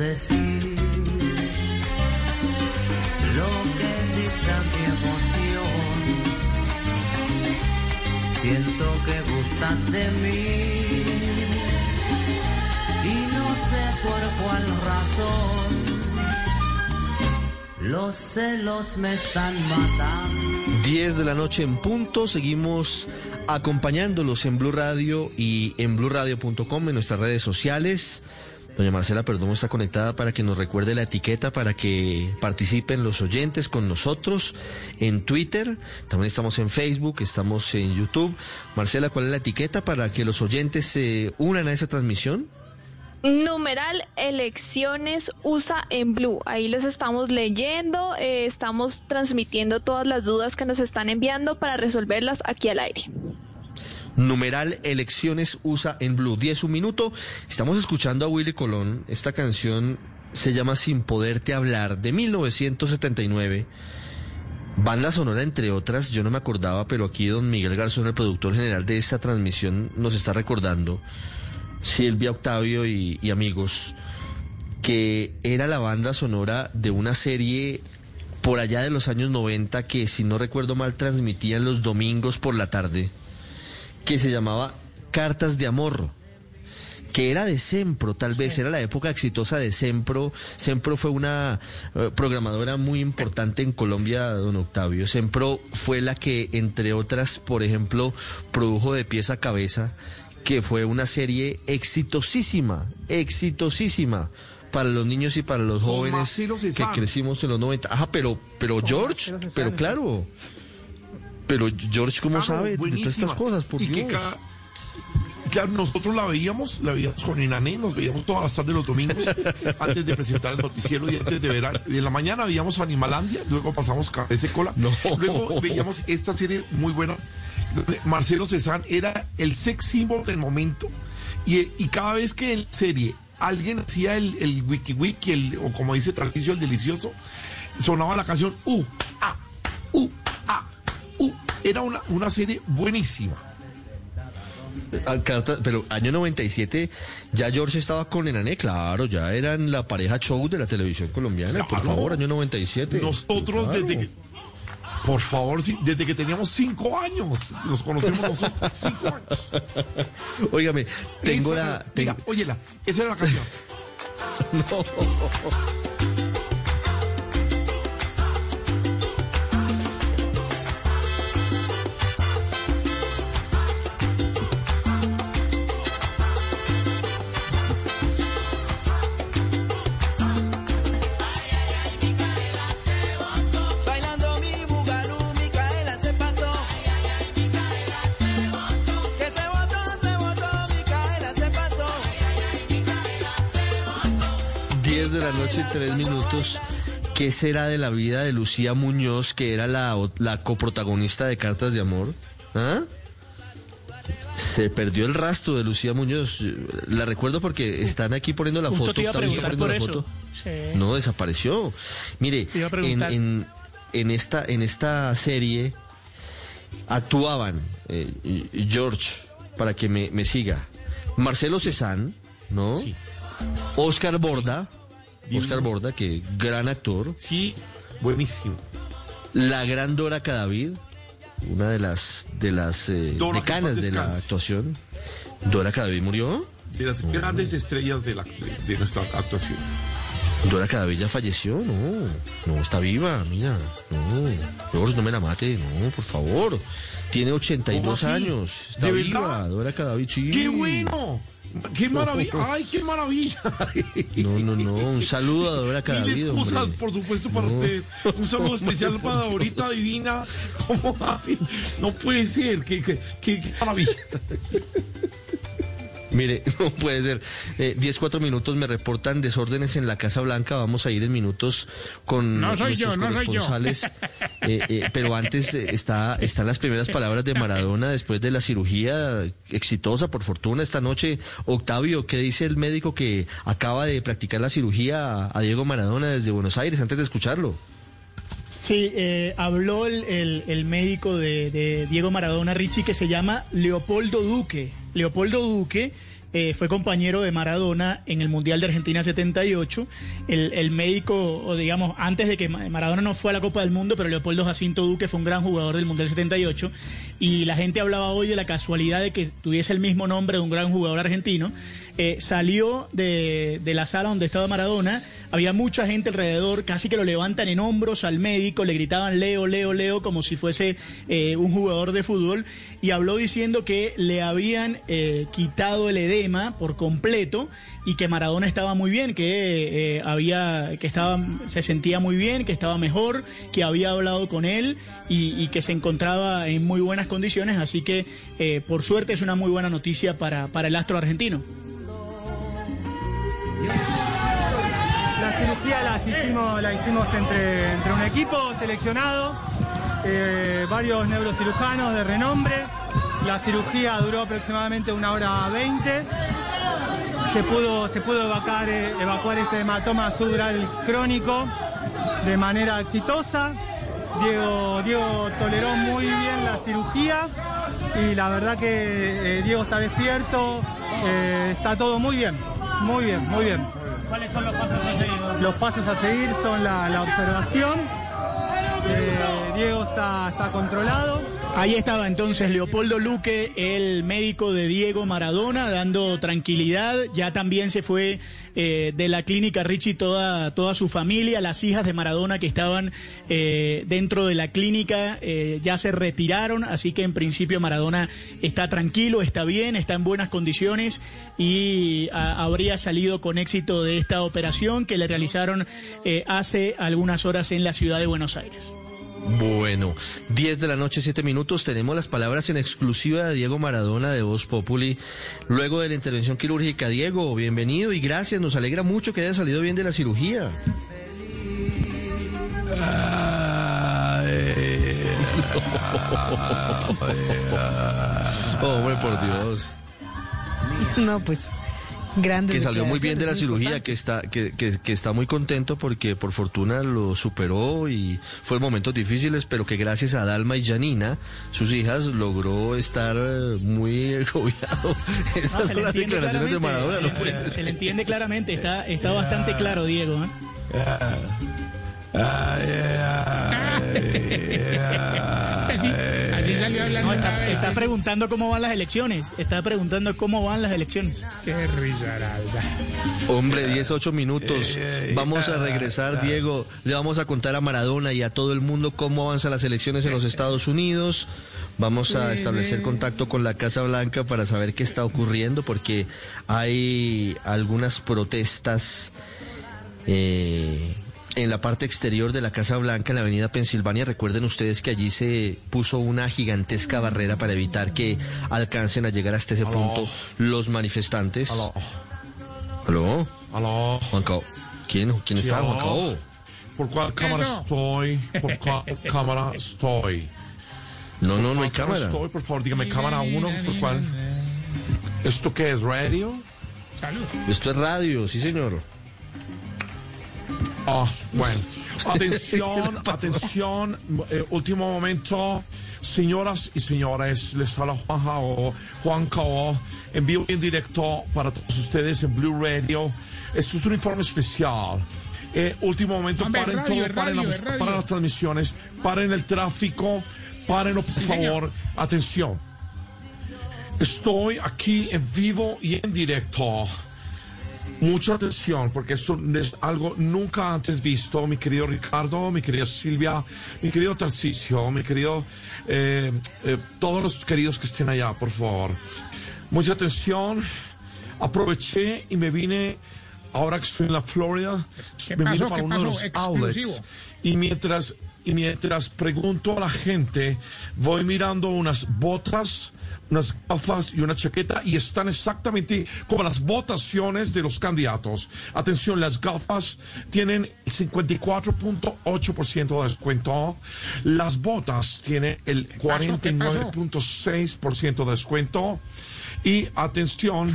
decir lo que dicta mi emoción. Siento que gustas de mí y no sé por cuál razón. Los celos me están matando. 10 de la noche en punto, seguimos acompañándolos en Blue Radio y en bluradio.com en nuestras redes sociales. Doña Marcela Perdomo está conectada para que nos recuerde la etiqueta para que participen los oyentes con nosotros en Twitter. También estamos en Facebook, estamos en YouTube. Marcela, ¿cuál es la etiqueta para que los oyentes se unan a esa transmisión? Numeral elecciones USA en Blue. Ahí los estamos leyendo, eh, estamos transmitiendo todas las dudas que nos están enviando para resolverlas aquí al aire. Numeral Elecciones USA en Blue. 10 un minuto. Estamos escuchando a Willy Colón. Esta canción se llama Sin Poderte Hablar de 1979. Banda sonora, entre otras, yo no me acordaba, pero aquí don Miguel Garzón, el productor general de esta transmisión, nos está recordando, Silvia Octavio y, y amigos, que era la banda sonora de una serie por allá de los años 90 que, si no recuerdo mal, transmitían los domingos por la tarde que se llamaba Cartas de Amor, que era de Sempro, tal vez era la época exitosa de Sempro. Sempro fue una eh, programadora muy importante en Colombia, don Octavio. Sempro fue la que, entre otras, por ejemplo, produjo de pieza a cabeza, que fue una serie exitosísima, exitosísima para los niños y para los jóvenes que crecimos en los 90. Ajá, pero, pero George, pero claro. Pero George, ¿cómo Claro, sabe de estas cosas? Por y que cada- Claro, nosotros la veíamos, la veíamos con Inané, nos veíamos todas las tardes los domingos, antes de presentar el noticiero y antes de ver, en la mañana veíamos Animalandia, luego pasamos ese cola, No. luego veíamos esta serie muy buena, Marcelo Cezanne era el sex symbol del momento, y, y cada vez que en serie alguien hacía el, el wiki wiki, el, o como dice Tarcisio, el delicioso, sonaba la canción U, A, U, A, U. Era una, una serie buenísima. Ah, pero año 97 ya George estaba con Enané, claro, ya eran la pareja show de la televisión colombiana, por favor, año 97. Nosotros Claro. desde que, por favor, desde que teníamos cinco años, nos conocemos nosotros, cinco años. Óigame, tengo la... Mira, tengo- óyela, esa era la canción. Bailando noche, 3 minutos. ¿Qué será de la vida de Lucía Muñoz, que era la, la coprotagonista de Cartas de Amor? ¿Ah? Se perdió el rastro de Lucía Muñoz. La recuerdo porque están aquí poniendo la Justo foto. te iba a Octavio está preguntar poniendo por la eso. foto. Sí. No, desapareció. Mire, en, en, en esta, en esta serie actuaban eh, George, para que me, me siga, Marcelo Cezanne, ¿no? Sí. Oscar Borda, Oscar Borda, que gran actor, Sí, buenísimo. la gran Dora Cadavid, una de las de las eh, decanas de la actuación. Dora Cadavid murió. De las grandes estrellas de, la, de, de nuestra actuación. Dora Cadavid ya falleció, no, no, está viva, mira, no, George, no me la mate, no, por favor. Tiene 82 ¿Cómo así? años, está ¿De viva, verdad? Dora Cadavid, sí. ¡Qué bueno! ¡Qué maravilla! ¡Ay, qué maravilla! No, no, no, un saludo a Dora Mil Cadavid, excusas, hombre. por supuesto, para No. usted. Un saludo especial para Dorita Divina. ¿Cómo así? No puede ser. ¡Qué, qué, qué- qué maravilla! Mire, no puede ser. Eh, 10, 4 minutos me reportan desórdenes en la Casa Blanca. Vamos a ir en minutos con No soy nuestros yo, no soy yo. corresponsales. Eh, eh, pero antes eh, está, están las primeras palabras de Maradona después de la cirugía exitosa, por fortuna, esta noche. Octavio, ¿qué dice el médico que acaba de practicar la cirugía a, a Diego Maradona desde Buenos Aires antes de escucharlo? Sí, eh, habló el, el- el médico de, de Diego Maradona Richie que se llama Leopoldo Duque. Leopoldo Duque, eh, fue compañero de Maradona en el Mundial de Argentina 78. El, el médico, o digamos, antes de que Ma- Maradona no fue a la Copa del Mundo, pero Leopoldo Jacinto Duque fue un gran jugador del Mundial 78. Y la gente hablaba hoy de la casualidad de que tuviese el mismo nombre de un gran jugador argentino. Eh, salió de, de la sala donde estaba Maradona, había mucha gente alrededor, casi que lo levantan en hombros al médico, le gritaban Leo, Leo, Leo, como si fuese eh, un jugador de fútbol, y habló diciendo que le habían eh, quitado el edema por completo y que Maradona estaba muy bien, que eh, había, que estaba, se sentía muy bien, que estaba mejor, que había hablado con él y, que se encontraba en muy buenas condiciones, así que por suerte es una muy buena noticia para, para el astro argentino. La cirugía la hicimos, hicimos entre, un equipo seleccionado, eh, varios neurocirujanos de renombre. La cirugía duró aproximadamente una hora veinte. Se pudo, se pudo evacuar, eh, evacuar este hematoma subdural crónico de manera exitosa. Diego, Diego toleró muy bien la cirugía y la verdad que eh, Diego está despierto, está todo muy bien, muy bien, muy bien. ¿Cuáles son los pasos a seguir? Los pasos a seguir son la, la observación. Eh, Diego está, está controlado. Ahí estaba entonces Leopoldo Luque, el médico de Diego Maradona, dando tranquilidad. Ya también se fue eh, de la clínica Richie toda, toda su familia, las hijas de Maradona que estaban eh, dentro de la clínica eh, ya se retiraron, así que en principio Maradona está tranquilo, está bien, está en buenas condiciones y a- habría salido con éxito de esta operación que le realizaron eh, hace algunas horas en la ciudad de Buenos Aires. Bueno, 10 de la noche, 7 minutos. Tenemos las palabras en exclusiva de Diego Maradona de Voz Populi. Luego de la intervención quirúrgica, Diego, bienvenido y gracias. Nos alegra mucho que haya salido bien de la cirugía. Hombre, por Dios. No, pues grande. Que salió muy bien de la cirugía, que está, que, que, que está muy contento porque por fortuna lo superó y fue momentos difíciles, pero que gracias a Dalma y Janina, sus hijas, logró estar eh, muy agobiado. Esas se son las declaraciones de Maradona, no se- puede Se le entiende claramente, está, está bastante claro, Diego. ¿eh? Así, así salió hablando No, está, está preguntando cómo van las elecciones. Está preguntando cómo van las elecciones. Qué risaralda. Hombre, 18 minutos. Vamos a regresar, Diego. Le vamos a contar a Maradona y a todo el mundo cómo avanzan las elecciones en los Estados Unidos. Vamos a establecer contacto con la Casa Blanca para saber qué está ocurriendo, porque hay algunas protestas eh, en la parte exterior de la Casa Blanca, en la avenida Pensilvania. Recuerden ustedes que allí se puso una gigantesca barrera para evitar que alcancen a llegar hasta ese Aló. punto los manifestantes. Aló, ¿Aló? aló. ¿Quién? ¿Quién Sí, está? aló. Juan Cao. ¿Por cuál cámara no. estoy? ¿Por cuál cámara estoy? No, no, no hay ¿Por cuál cámara. estoy? Por favor, dígame, cámara uno, ¿por cuál? ¿Esto qué es, radio? Salud. Esto es radio, sí, señor. Ah, bueno. Atención, atención. eh, último momento. Señoras y señores, les habla Juan Cao, Juan Cao, en vivo y en directo para todos ustedes en Blue Radio. Esto es un informe especial. Eh, último momento, Hombre, paren radio, todo, paren, radio, las, radio. paren las transmisiones, paren el tráfico, párenlo, por favor. Atención. Estoy aquí en vivo y en directo. Mucha atención, porque eso es algo nunca antes visto, mi querido Ricardo, mi querida Silvia, mi querido Tarcisio, mi querido, eh, eh, todos los queridos que estén allá, por favor. Mucha atención. Aproveché y me vine, ahora que estoy en la Florida, ¿Qué me vine pasó? para ¿Qué uno de los pasó? outlets. Exclusivo. Y mientras, y mientras pregunto a la gente, voy mirando unas botas, unas gafas y una chaqueta y están exactamente como las votaciones de los candidatos. Atención, las gafas tienen el 54.8% de descuento. Las botas tienen el pasó? ¿Qué pasó? 49.6% de descuento. Y atención,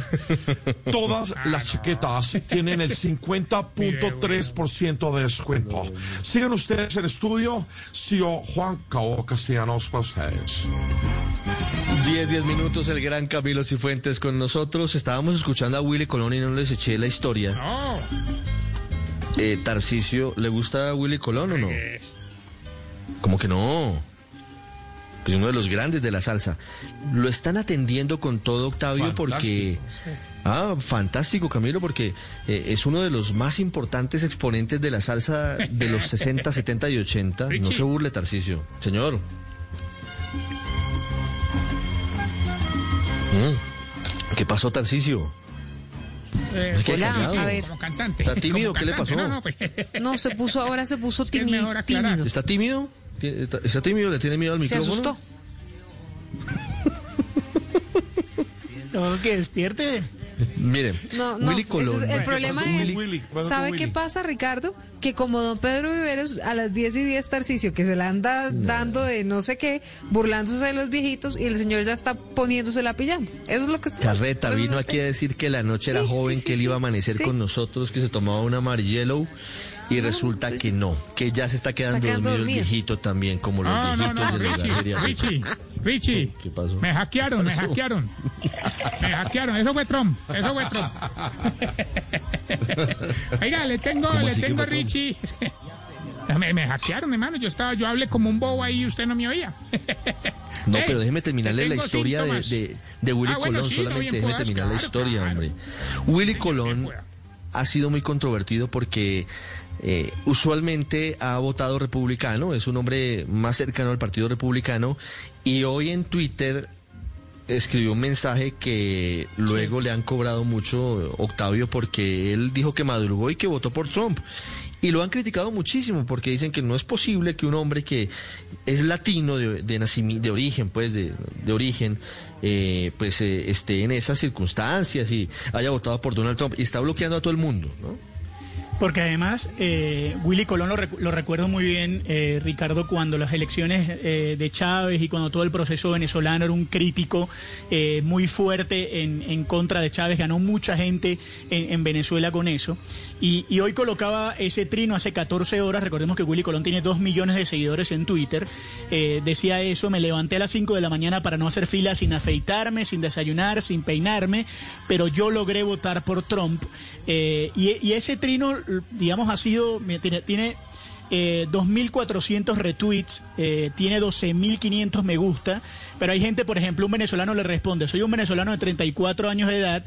todas las chaquetas tienen el 50.3% de descuento. Sigan ustedes en estudio, CEO Juan Cao Castellanos para ustedes. 10, 10 minutos, el gran Camilo Cifuentes con nosotros. Estábamos escuchando a Willy Colón y no les eché la historia. No. Eh, Tarcisio, ¿le gusta a Willy Colón o no? Como que no. Pues uno de los grandes de la salsa. Lo están atendiendo con todo Octavio porque... Ah, fantástico Camilo, porque eh, es uno de los más importantes exponentes de la salsa de los 60, 70 y 80. No se burle, Tarcisio. Señor. ¿Qué pasó, Tarcisio? Eh, ¿Qué Hola, callado? a ver. Como cantante. ¿Está tímido? Como ¿Qué le cantante. pasó? No, no, pues, No, se puso ahora, se puso Es que es tímido. ¿Está tímido? ¿Tiene- ¿Está tímido? ¿Le tiene miedo al Se micrófono? asustó. No, que despierte. Mire, No, no, Willy Colón. es- el problema es, ¿sabe qué pasa, Ricardo? Que como don Pedro Viveros a las 10 y 10 Tarcicio, que se la anda dando de no sé qué, burlándose de los viejitos, y el señor ya está poniéndose la pijama. Eso es lo que está Carreta vino no aquí a decir que la noche era joven, sí, sí, que él iba a amanecer Sí. con nosotros, que se tomaba un amarillo y resulta que no, que ya se está quedando, quedando dormido, dormido. el viejito también, como los No, no, viejitos no, de la Richie. Richie, Richie. ¿Qué pasó? Me hackearon, me pasó? hackearon. Me hackearon, eso fue Trump, eso fue Trump. Oiga, le tengo, ¿Cómo le tengo a? Richie. Me, me hackearon, hermano. Yo estaba, yo hablé como un bobo ahí y usted no me oía. No, pero déjeme terminarle la historia de, de, de Willy Ah, bueno, Colón, sí, solamente déjeme puedas, terminar la historia, claro. hombre. Willy Colón ha sido muy controvertido porque eh, usualmente ha votado republicano, es un hombre más cercano al Partido Republicano y hoy en Twitter escribió un mensaje que luego le han cobrado mucho Octavio porque él dijo que madrugó y que votó por Trump. Y lo han criticado muchísimo porque dicen que no es posible que un hombre que es latino de, de, nacimi- de origen, pues de, de origen, eh, pues eh, esté en esas circunstancias y haya votado por Donald Trump y está bloqueando a todo el mundo, ¿no? Porque además, eh, Willy Colón lo, recu- lo recuerdo muy bien, eh, Ricardo, cuando las elecciones eh, de Chávez y cuando todo el proceso venezolano era un crítico eh, muy fuerte en, contra de Chávez, ganó mucha gente en, en Venezuela con eso. Y, y hoy colocaba ese trino hace 14 horas, recordemos que Willy Colón tiene 2 millones de seguidores en Twitter, eh, decía eso, me levanté a las 5 de la mañana para no hacer fila sin afeitarme, sin desayunar, sin peinarme, pero yo logré votar por Trump. Eh, y, ese trino, digamos, ha sido, tiene, tiene eh, 2.400 retweets, eh, tiene 12.500 me gusta, pero hay gente, por ejemplo, un venezolano le responde, soy un venezolano de 34 años de edad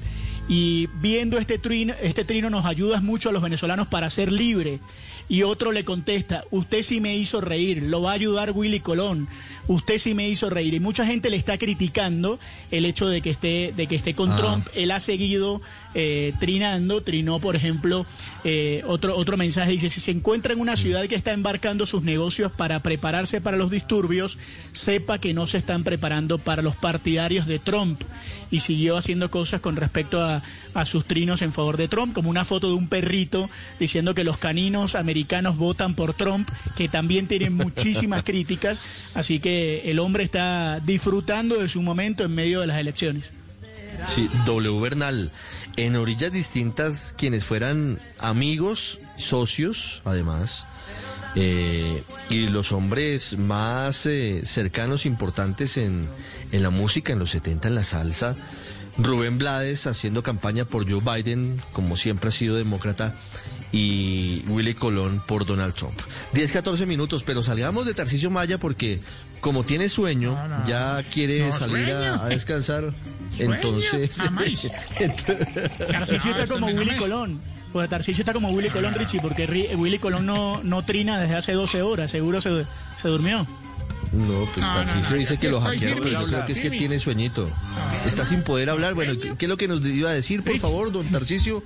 y viendo este trino, este trino nos ayudas mucho a los venezolanos para ser libre. Y otro le contesta, usted sí me hizo reír, lo va a ayudar Willy Colón, usted sí me hizo reír. Y mucha gente le está criticando el hecho de que esté, de que esté con Ah. Trump. Él ha seguido eh, trinando, trinó, por ejemplo, eh, otro, otro mensaje, dice, si se encuentra en una ciudad que está embarcando sus negocios para prepararse para los disturbios, sepa que no se están preparando para los partidarios de Trump. Y siguió haciendo cosas con respecto a, a sus trinos en favor de Trump, como una foto de un perrito diciendo que los caninos americanos votan por Trump, que también tienen muchísimas críticas. Así que el hombre está disfrutando de su momento en medio de las elecciones. Sí, W Bernal. En orillas distintas, quienes fueran amigos, socios, además, eh, y los hombres más eh, cercanos, importantes en, en la música, en los 70, en la salsa. Rubén Blades haciendo campaña por Joe Biden, como siempre ha sido demócrata, y Willy Colón por Donald Trump. 10, 14 minutos, pero salgamos de Tarcisio Maya porque como tiene sueño, No, no. ya quiere No, salir a, sueño. a descansar. Sueño, Entonces. Tarcisio está como Willy Colón. Pues Tarcisio está como Willy Colón, Richie, porque Willy Colón no, no trina desde hace 12 horas. Seguro se, se durmió. No, pues No, no, Tarcisio no, dice que lo hackearon, pero yo creo que es que tiene sueñito. Está sin poder hablar. Bueno, ¿qué, qué es lo que nos iba a decir, por Rich. favor, don Tarcisio?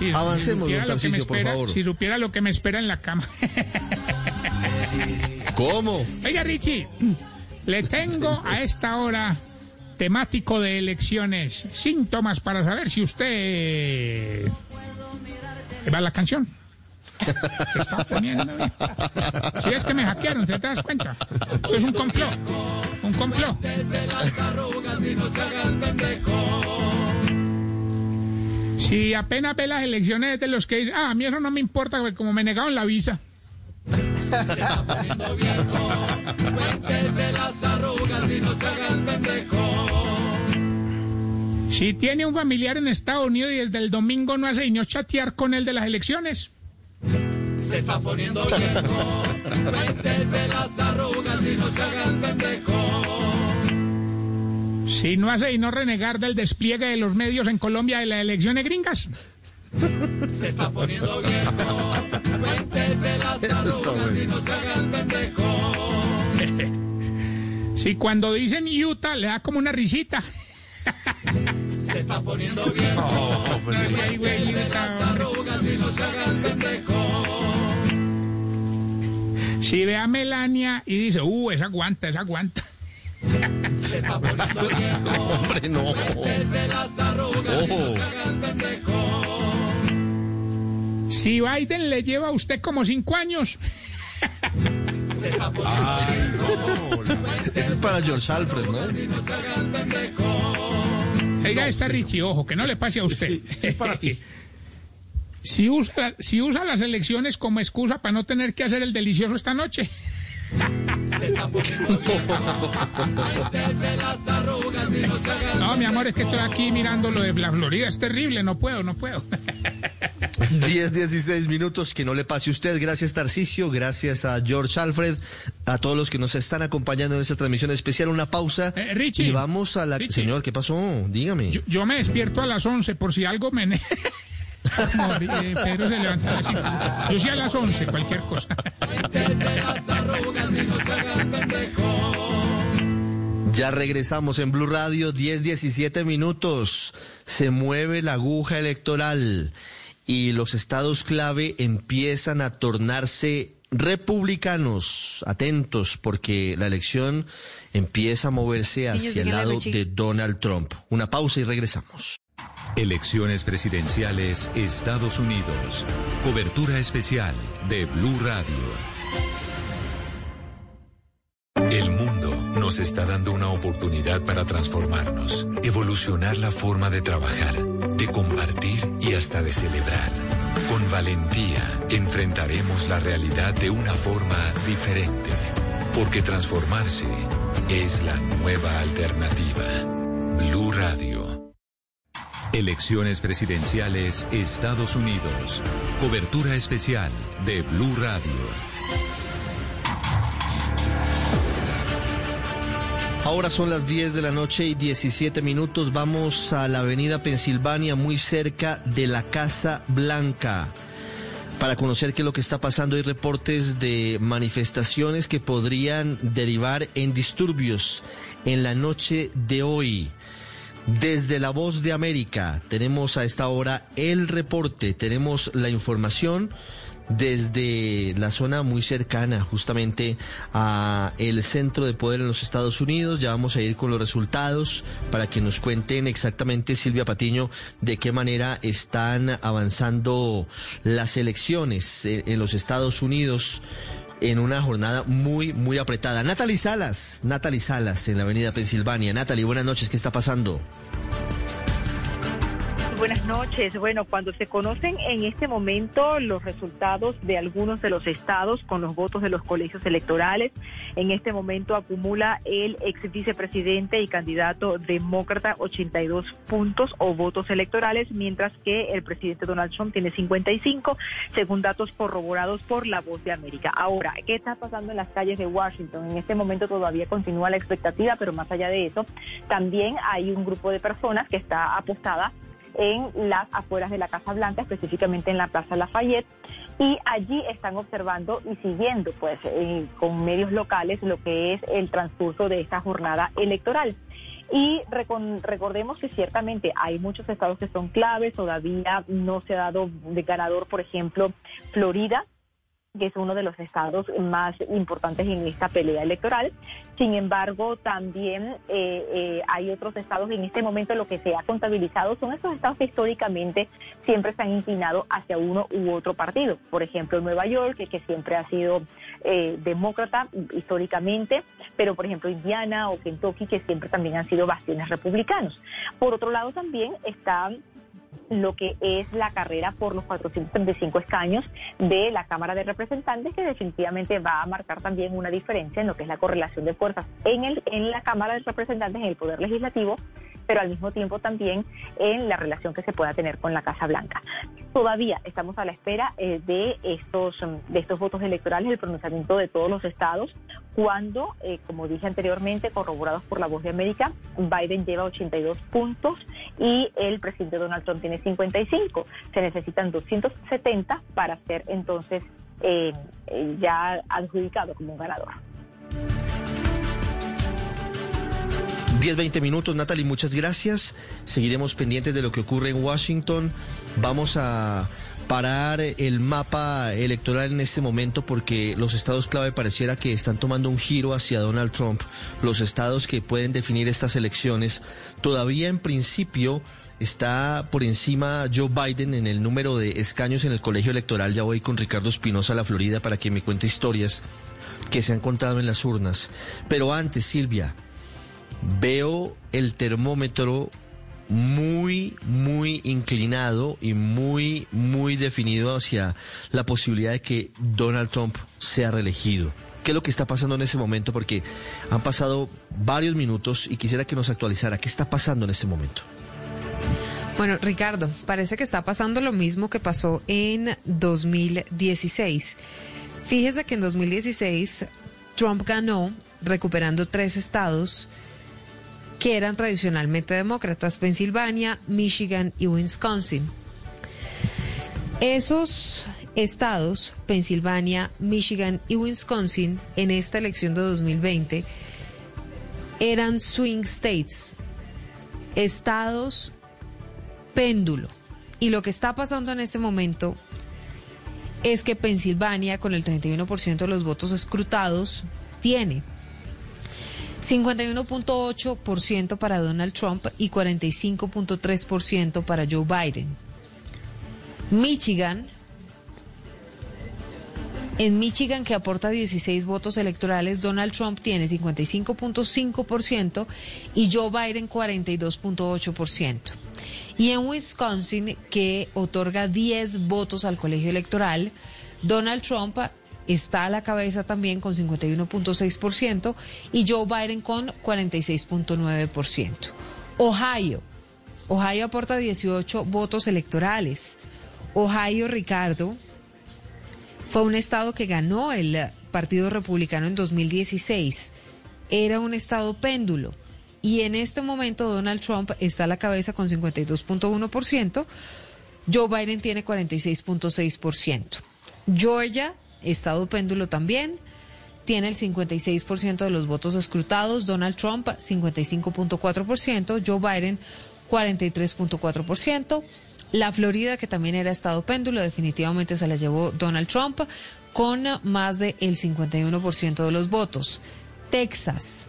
Si Avancemos, don Tarcisio, por espera- favor. Si supiera lo que me espera en la cama. ¿Cómo? Oiga, Richie, le tengo a esta hora temático de elecciones, síntomas para saber si usted... ¿Va la canción? ¿Qué está? Si es que me hackearon, ¿te das cuenta? Eso es un complot. Un complot. Si apenas ve las elecciones de los que ah, a mí eso no me importa, porque como me negaron la visa. Cuéntese las arrugas y no se haga el pendejo. Si tiene un familiar en Estados Unidos y desde el domingo no hace ni chatear con él de las elecciones. Se está poniendo viejo. Cuéntese las arrugas y no se haga el pendejo. Si no hace y no renegar del despliegue de los medios en Colombia de las elecciones gringas. Se está poniendo viejo. Cuéntese las arrugas y no se haga el pendejo. Si cuando dicen Utah le da como una risita. Se está poniendo viejo. Ay, güey, Cuéntese Utah, las arrugas y no se haga el pendejo. Si ve a Melania y dice, uh, esa aguanta, esa aguanta. Se está poniendo viejo. Hombre, no. Cuéntese las arrugas y no se haga el pendejo. Si Biden le lleva a usted como cinco años. Se está. Ese es para George Alfred, ¿no? Oiga, está Richie, ojo, que no le pase a usted. Sí, sí, es para ti. Si usa, si usa las elecciones como excusa para no tener que hacer el delicioso esta noche. Se está poniendo viejo. Cuéntese las arrugas y no se haga el No, mi amor, es que estoy aquí mirando lo de la Florida. Es terrible, no puedo, no puedo. 10, 16 minutos, que no le pase a usted. Gracias, Tarcicio. Gracias a George Alfred. A todos los que nos están acompañando en esta transmisión especial. Una pausa. Eh, Richie. Y vamos a la. Richie. Señor, ¿qué pasó? Dígame. Yo, yo me despierto a las 11 por si algo me... ne- Como, eh, Pedro se levanta a las 5. Yo sí a las 11, cualquier cosa. Ya regresamos en Blue Radio, 10, 17 minutos. Se mueve la aguja electoral y los estados clave empiezan a tornarse republicanos. Atentos, porque la elección empieza a moverse hacia el lado de Donald Trump. Una pausa y regresamos. Elecciones presidenciales Estados Unidos. Cobertura especial de Blue Radio. El mundo nos está dando una oportunidad para transformarnos, evolucionar la forma de trabajar, de compartir y hasta de celebrar. Con valentía enfrentaremos la realidad de una forma diferente, porque transformarse es la nueva alternativa. Blue Radio. Elecciones presidenciales Estados Unidos. Cobertura especial de Blue Radio. Ahora son las 10 de la noche y 17 minutos. Vamos a la avenida Pensilvania, muy cerca de la Casa Blanca. Para conocer qué es lo que está pasando, hay reportes de manifestaciones que podrían derivar en disturbios en la noche de hoy. Desde la voz de América tenemos a esta hora el reporte, tenemos la información desde la zona muy cercana justamente a el centro de poder en los Estados Unidos. Ya vamos a ir con los resultados para que nos cuenten exactamente Silvia Patiño de qué manera están avanzando las elecciones en, en los Estados Unidos en una jornada muy, muy apretada. Natalie Salas, Natalie Salas en la avenida Pensilvania. Natalie, buenas noches, ¿qué está pasando? Buenas noches. Bueno, cuando se conocen en este momento los resultados de algunos de los estados con los votos de los colegios electorales, en este momento acumula el ex vicepresidente y candidato demócrata 82 puntos o votos electorales, mientras que el presidente Donald Trump tiene 55, según datos corroborados por La Voz de América. Ahora, ¿qué está pasando en las calles de Washington? En este momento todavía continúa la expectativa, pero más allá de eso, también hay un grupo de personas que está apostada en las afueras de la Casa Blanca, específicamente en la Plaza Lafayette, y allí están observando y siguiendo, pues, eh, con medios locales lo que es el transcurso de esta jornada electoral. Y recordemos que ciertamente hay muchos estados que son claves, todavía no se ha dado de ganador, por ejemplo, Florida, que es uno de los estados más importantes en esta pelea electoral. Sin embargo, también eh, eh, hay otros estados en este momento lo que se ha contabilizado son esos estados que históricamente siempre se han inclinado hacia uno u otro partido. Por ejemplo, Nueva York, que, siempre ha sido eh, demócrata históricamente, pero por ejemplo Indiana o Kentucky, que siempre también han sido bastiones republicanos. Por otro lado, también están lo que es la carrera por los 435 escaños de la Cámara de Representantes, que definitivamente va a marcar también una diferencia en lo que es la correlación de fuerzas en, el, en la Cámara de Representantes, en el Poder Legislativo, pero al mismo tiempo también en la relación que se pueda tener con la Casa Blanca. Todavía estamos a la espera eh, de estos mm, de estos votos electorales, el pronunciamiento de todos los estados, cuando, eh, como dije anteriormente, corroborados por la voz de América, Biden lleva 82 puntos y el presidente Donald Trump tiene 55. Se necesitan 270 para ser entonces eh, ya adjudicado como ganador. 10, 20 minutos, Natalie, muchas gracias. Seguiremos pendientes de lo que ocurre en Washington. Vamos a parar el mapa electoral en este momento porque los estados clave pareciera que están tomando un giro hacia Donald Trump. Los estados que pueden definir estas elecciones todavía en principio está por encima Joe Biden en el número de escaños en el colegio electoral. Ya voy con Ricardo Espinosa a la Florida para que me cuente historias que se han contado en las urnas. Pero antes, Silvia, veo el termómetro muy, muy inclinado y muy, muy definido hacia la posibilidad de que Donald Trump sea reelegido. ¿Qué es lo que está pasando en ese momento? Porque han pasado varios minutos y quisiera que nos actualizara. ¿Qué está pasando en ese momento? Bueno, Ricardo, parece que está pasando lo mismo que pasó en 2016. Fíjese que en 2016 Trump ganó recuperando tres estados que eran tradicionalmente demócratas, Pensilvania, Michigan y Wisconsin. Esos estados, Pensilvania, Michigan y Wisconsin, en esta elección de 2020, eran swing states, estados péndulo. Y lo que está pasando en este momento es que Pensilvania, con el 31% de los votos escrutados, tiene 51.8% para Donald Trump y 45.3% para Joe Biden. Michigan, en Michigan, que aporta 16 votos electorales, Donald Trump tiene 55.5% y Joe Biden 42.8%. Y en Wisconsin, que otorga 10 votos al colegio electoral, Donald Trump está a la cabeza también con 51.6% y Joe Biden con 46.9%. Ohio. Ohio aporta 18 votos electorales. Ohio, Ricardo, fue un estado que ganó el Partido Republicano en 2016. Era un estado péndulo. Y en este momento Donald Trump está a la cabeza con 52.1%. Joe Biden tiene 46.6%. Georgia Estado péndulo también. Tiene el 56% de los votos escrutados. Donald Trump, 55.4%. Joe Biden, 43.4%. La Florida, que también era estado péndulo, definitivamente se la llevó Donald Trump con más del 51% de los votos. Texas,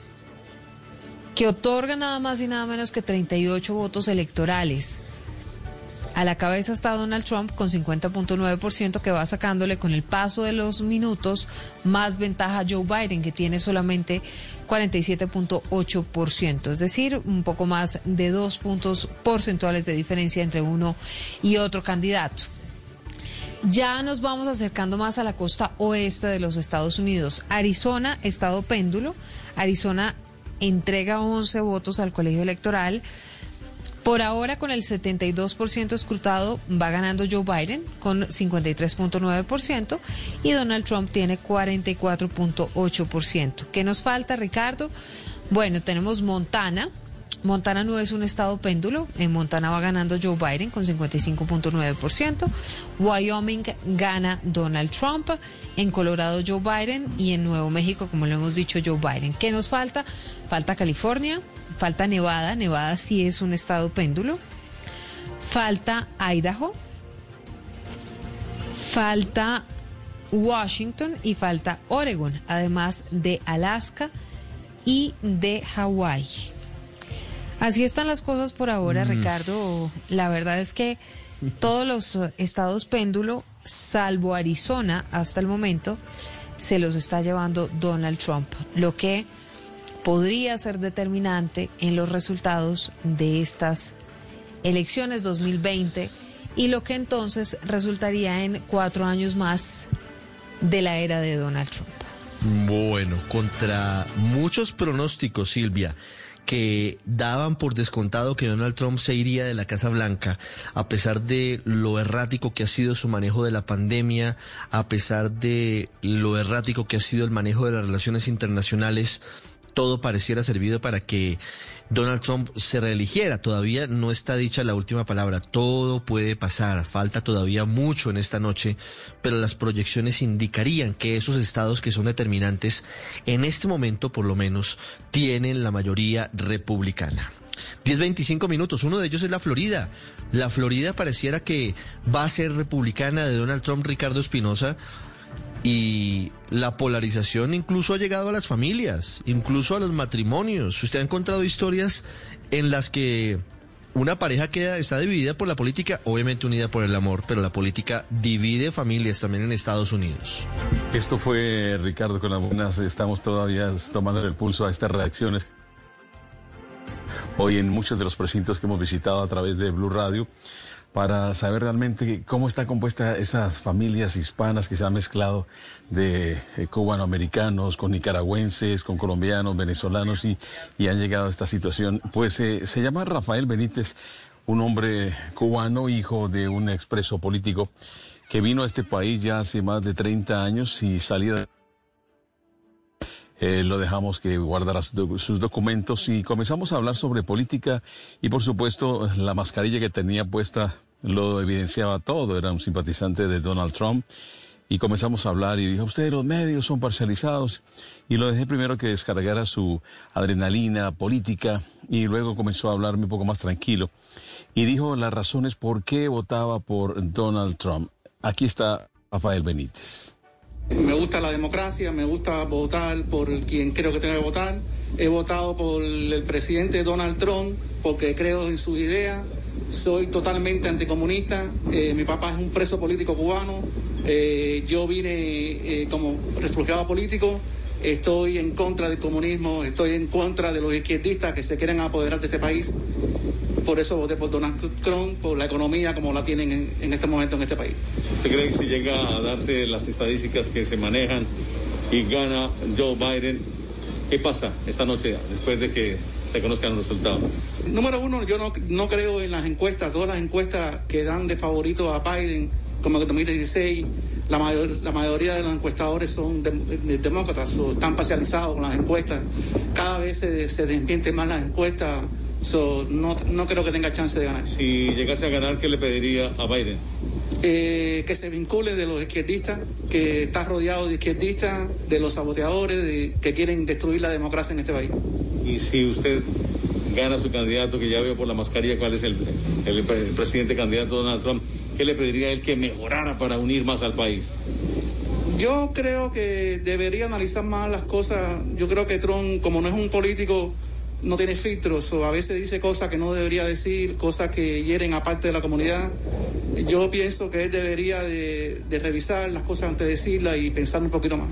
que otorga nada más y nada menos que 38 votos electorales. A la cabeza está Donald Trump con 50.9% que va sacándole con el paso de los minutos más ventaja a Joe Biden que tiene solamente 47.8%, es decir, un poco más de dos puntos porcentuales de diferencia entre uno y otro candidato. Ya nos vamos acercando más a la costa oeste de los Estados Unidos. Arizona, estado péndulo. Arizona entrega 11 votos al colegio electoral. Por ahora, con el 72% escrutado, va ganando Joe Biden con 53.9% y Donald Trump tiene 44.8%. ¿Qué nos falta, Ricardo? Bueno, tenemos Montana. Montana no es un estado péndulo. En Montana va ganando Joe Biden con 55.9%. Wyoming gana Donald Trump. En Colorado Joe Biden. Y en Nuevo México, como lo hemos dicho, Joe Biden. ¿Qué nos falta? Falta California, Falta Nevada, Nevada sí es un estado péndulo. Falta Idaho. Falta Washington y falta Oregon, además de Alaska y de Hawái. Así están las cosas por ahora, Mm. Ricardo. La verdad es que todos los eh, estados péndulo, salvo Arizona hasta el momento, se los está llevando Donald Trump, lo que podría ser determinante en los resultados de estas elecciones 2020 y lo que entonces resultaría en cuatro años más de la era de Donald Trump. Bueno, contra muchos pronósticos, Silvia, que daban por descontado que Donald Trump se iría de la Casa Blanca, a pesar de lo errático que ha sido su manejo de la pandemia, a pesar de lo errático que ha sido el manejo de las relaciones internacionales, todo pareciera servido para que Donald Trump se reeligiera. Todavía no está dicha la última palabra. Todo puede pasar. Falta todavía mucho en esta noche, pero las proyecciones indicarían que esos estados que son determinantes, en este momento por lo menos, tienen la mayoría republicana. 10-25 minutos. Uno de ellos es la Florida. La Florida pareciera que va a ser republicana de Donald Trump, Ricardo Espinosa y la polarización incluso ha llegado a las familias, incluso a los matrimonios. Usted ha encontrado historias en las que una pareja queda, está dividida por la política, obviamente unida por el amor, pero la política divide familias también en Estados Unidos. Esto fue Ricardo con las buenas. Estamos todavía tomando el pulso a estas reacciones. Hoy en muchos de los precintos que hemos visitado a través de Blue Radio para saber realmente cómo está compuesta esas familias hispanas que se han mezclado de eh, cubanoamericanos con nicaragüenses, con colombianos, venezolanos y, han llegado a esta situación. Pues eh, se llama Rafael Benítez, un hombre cubano, hijo de un expreso político que vino a este país ya hace más de 30 años y salía eh, lo dejamos que guardara sus documentos y comenzamos a hablar sobre política y por supuesto la mascarilla que tenía puesta lo evidenciaba todo, era un simpatizante de Donald Trump y comenzamos a hablar y dijo, ustedes los medios son parcializados y lo dejé primero que descargara su adrenalina política y luego comenzó a hablarme un poco más tranquilo y dijo las razones por qué votaba por Donald Trump. Aquí está Rafael Benítez. Me gusta la democracia, me gusta votar por quien creo que tengo que votar. He votado por el presidente Donald Trump porque creo en sus ideas. Soy totalmente anticomunista. Eh, mi papá es un preso político cubano. Eh, yo vine eh, como refugiado político. Estoy en contra del comunismo, estoy en contra de los izquierdistas que se quieren apoderar de este país. Por eso voté por Donald Trump, por la economía como la tienen en, en este momento en este país. ¿Usted cree que si llega a darse las estadísticas que se manejan y gana Joe Biden, qué pasa esta noche después de que se conozcan los resultados? Número uno, yo no, no creo en las encuestas, todas las encuestas que dan de favorito a Biden, como el 2016, la, mayor, la mayoría de los encuestadores son demócratas, o están parcializados con las encuestas. Cada vez se, se desmienten más las encuestas no, no creo que tenga chance de ganar. Si llegase a ganar, ¿qué le pediría a Biden? Eh, que se vincule de los izquierdistas, que está rodeado de izquierdistas, de los saboteadores, de, que quieren destruir la democracia en este país. Y si usted gana su candidato, que ya veo por la mascarilla cuál es el, el, presidente candidato Donald Trump, ¿qué le pediría a él que mejorara para unir más al país? Yo creo que debería analizar más las cosas. Yo creo que Trump, como no es un político no tiene filtros o a veces dice cosas que no debería decir, cosas que hieren a parte de la comunidad. Yo pienso que él debería de, revisar las cosas antes de decirlas y pensar un poquito más.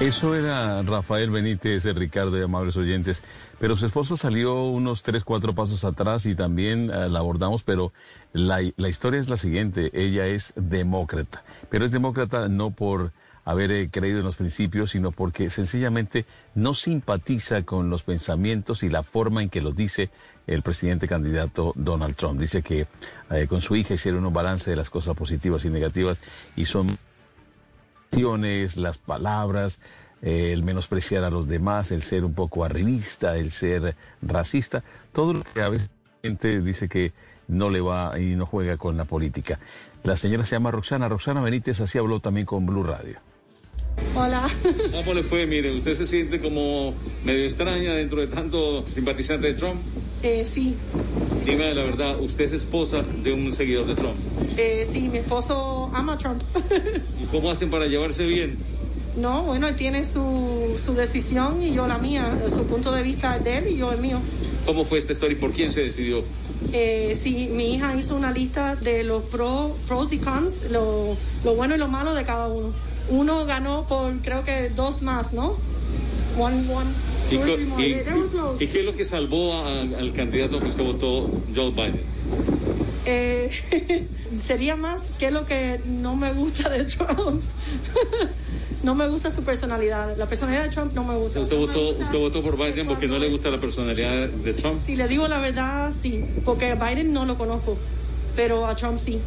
Eso era Rafael Benítez, Ricardo y amables oyentes, pero su esposo salió unos tres, cuatro pasos atrás y también eh, la abordamos, pero la, la historia es la siguiente, ella es demócrata, pero es demócrata no por haber eh, creído en los principios, sino porque sencillamente no simpatiza con los pensamientos y la forma en que los dice el presidente candidato Donald Trump. Dice que eh, con su hija hicieron un balance de las cosas positivas y negativas y son las palabras, eh, el menospreciar a los demás, el ser un poco arribista, el ser racista, todo lo que a veces dice que no le va y no juega con la política. La señora se llama Roxana. Roxana Benítez así habló también con Blue Radio. Hola. ¿Cómo le fue? Mire, ¿usted se siente como medio extraña dentro de tanto simpatizante de Trump? Eh, sí. Dime la verdad, ¿usted es esposa de un seguidor de Trump? Eh, sí, mi esposo ama a Trump. ¿Y cómo hacen para llevarse bien? No, bueno, él tiene su, su decisión y yo la mía. Su punto de vista es de él y yo el mío. ¿Cómo fue esta historia y por quién se decidió? Eh, sí, mi hija hizo una lista de los pros y cons, lo, lo bueno y lo malo de cada uno uno ganó por creo que dos más, ¿no? One, one. ¿Y, qué es lo que salvó al, candidato que usted votó, Joe Biden? Eh, sería más qué es lo que no me gusta de Trump. no me gusta su personalidad. La personalidad de Trump no me gusta. ¿Usted No votó, gusta. usted votó por Biden porque no le gusta la personalidad de Trump? Si le digo la verdad, sí, porque a Biden no lo conozco, pero a Trump sí.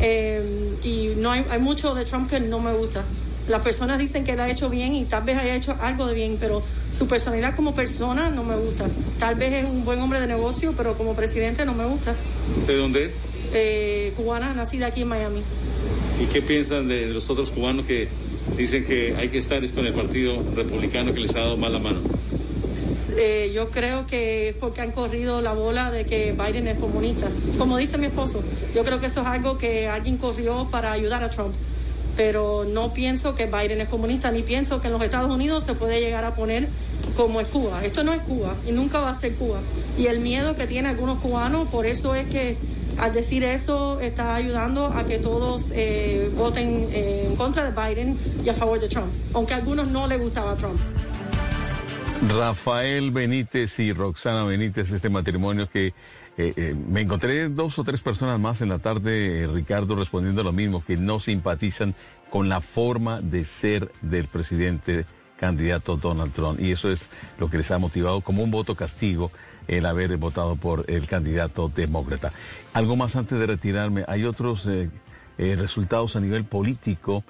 Eh, y no hay, hay mucho de Trump que no me gusta. Las personas dicen que él ha hecho bien y tal vez haya hecho algo de bien, pero su personalidad como persona no me gusta. Tal vez es un buen hombre de negocio, pero como presidente no me gusta. ¿Usted dónde es? Eh, cubana, nacida aquí en Miami. ¿Y qué piensan de los otros cubanos que dicen que hay que estar es con el Partido Republicano que les ha dado mala mano? Eh, yo creo que es porque han corrido la bola de que Biden es comunista. Como dice mi esposo, yo creo que eso es algo que alguien corrió para ayudar a Trump. Pero no pienso que Biden es comunista, ni pienso que en los Estados Unidos se puede llegar a poner como es Cuba. Esto no es Cuba y nunca va a ser Cuba. Y el miedo que tienen algunos cubanos, por eso es que al decir eso está ayudando a que todos eh, voten eh, en contra de Biden y a favor de Trump, aunque a algunos no les gustaba Trump. Rafael Benítez y Roxana Benítez, este matrimonio que eh, eh, me encontré dos o tres personas más en la tarde, eh, Ricardo, respondiendo lo mismo, que no simpatizan con la forma de ser del presidente candidato Donald Trump. Y eso es lo que les ha motivado como un voto castigo el haber votado por el candidato demócrata. Algo más antes de retirarme, hay otros resultados a nivel político.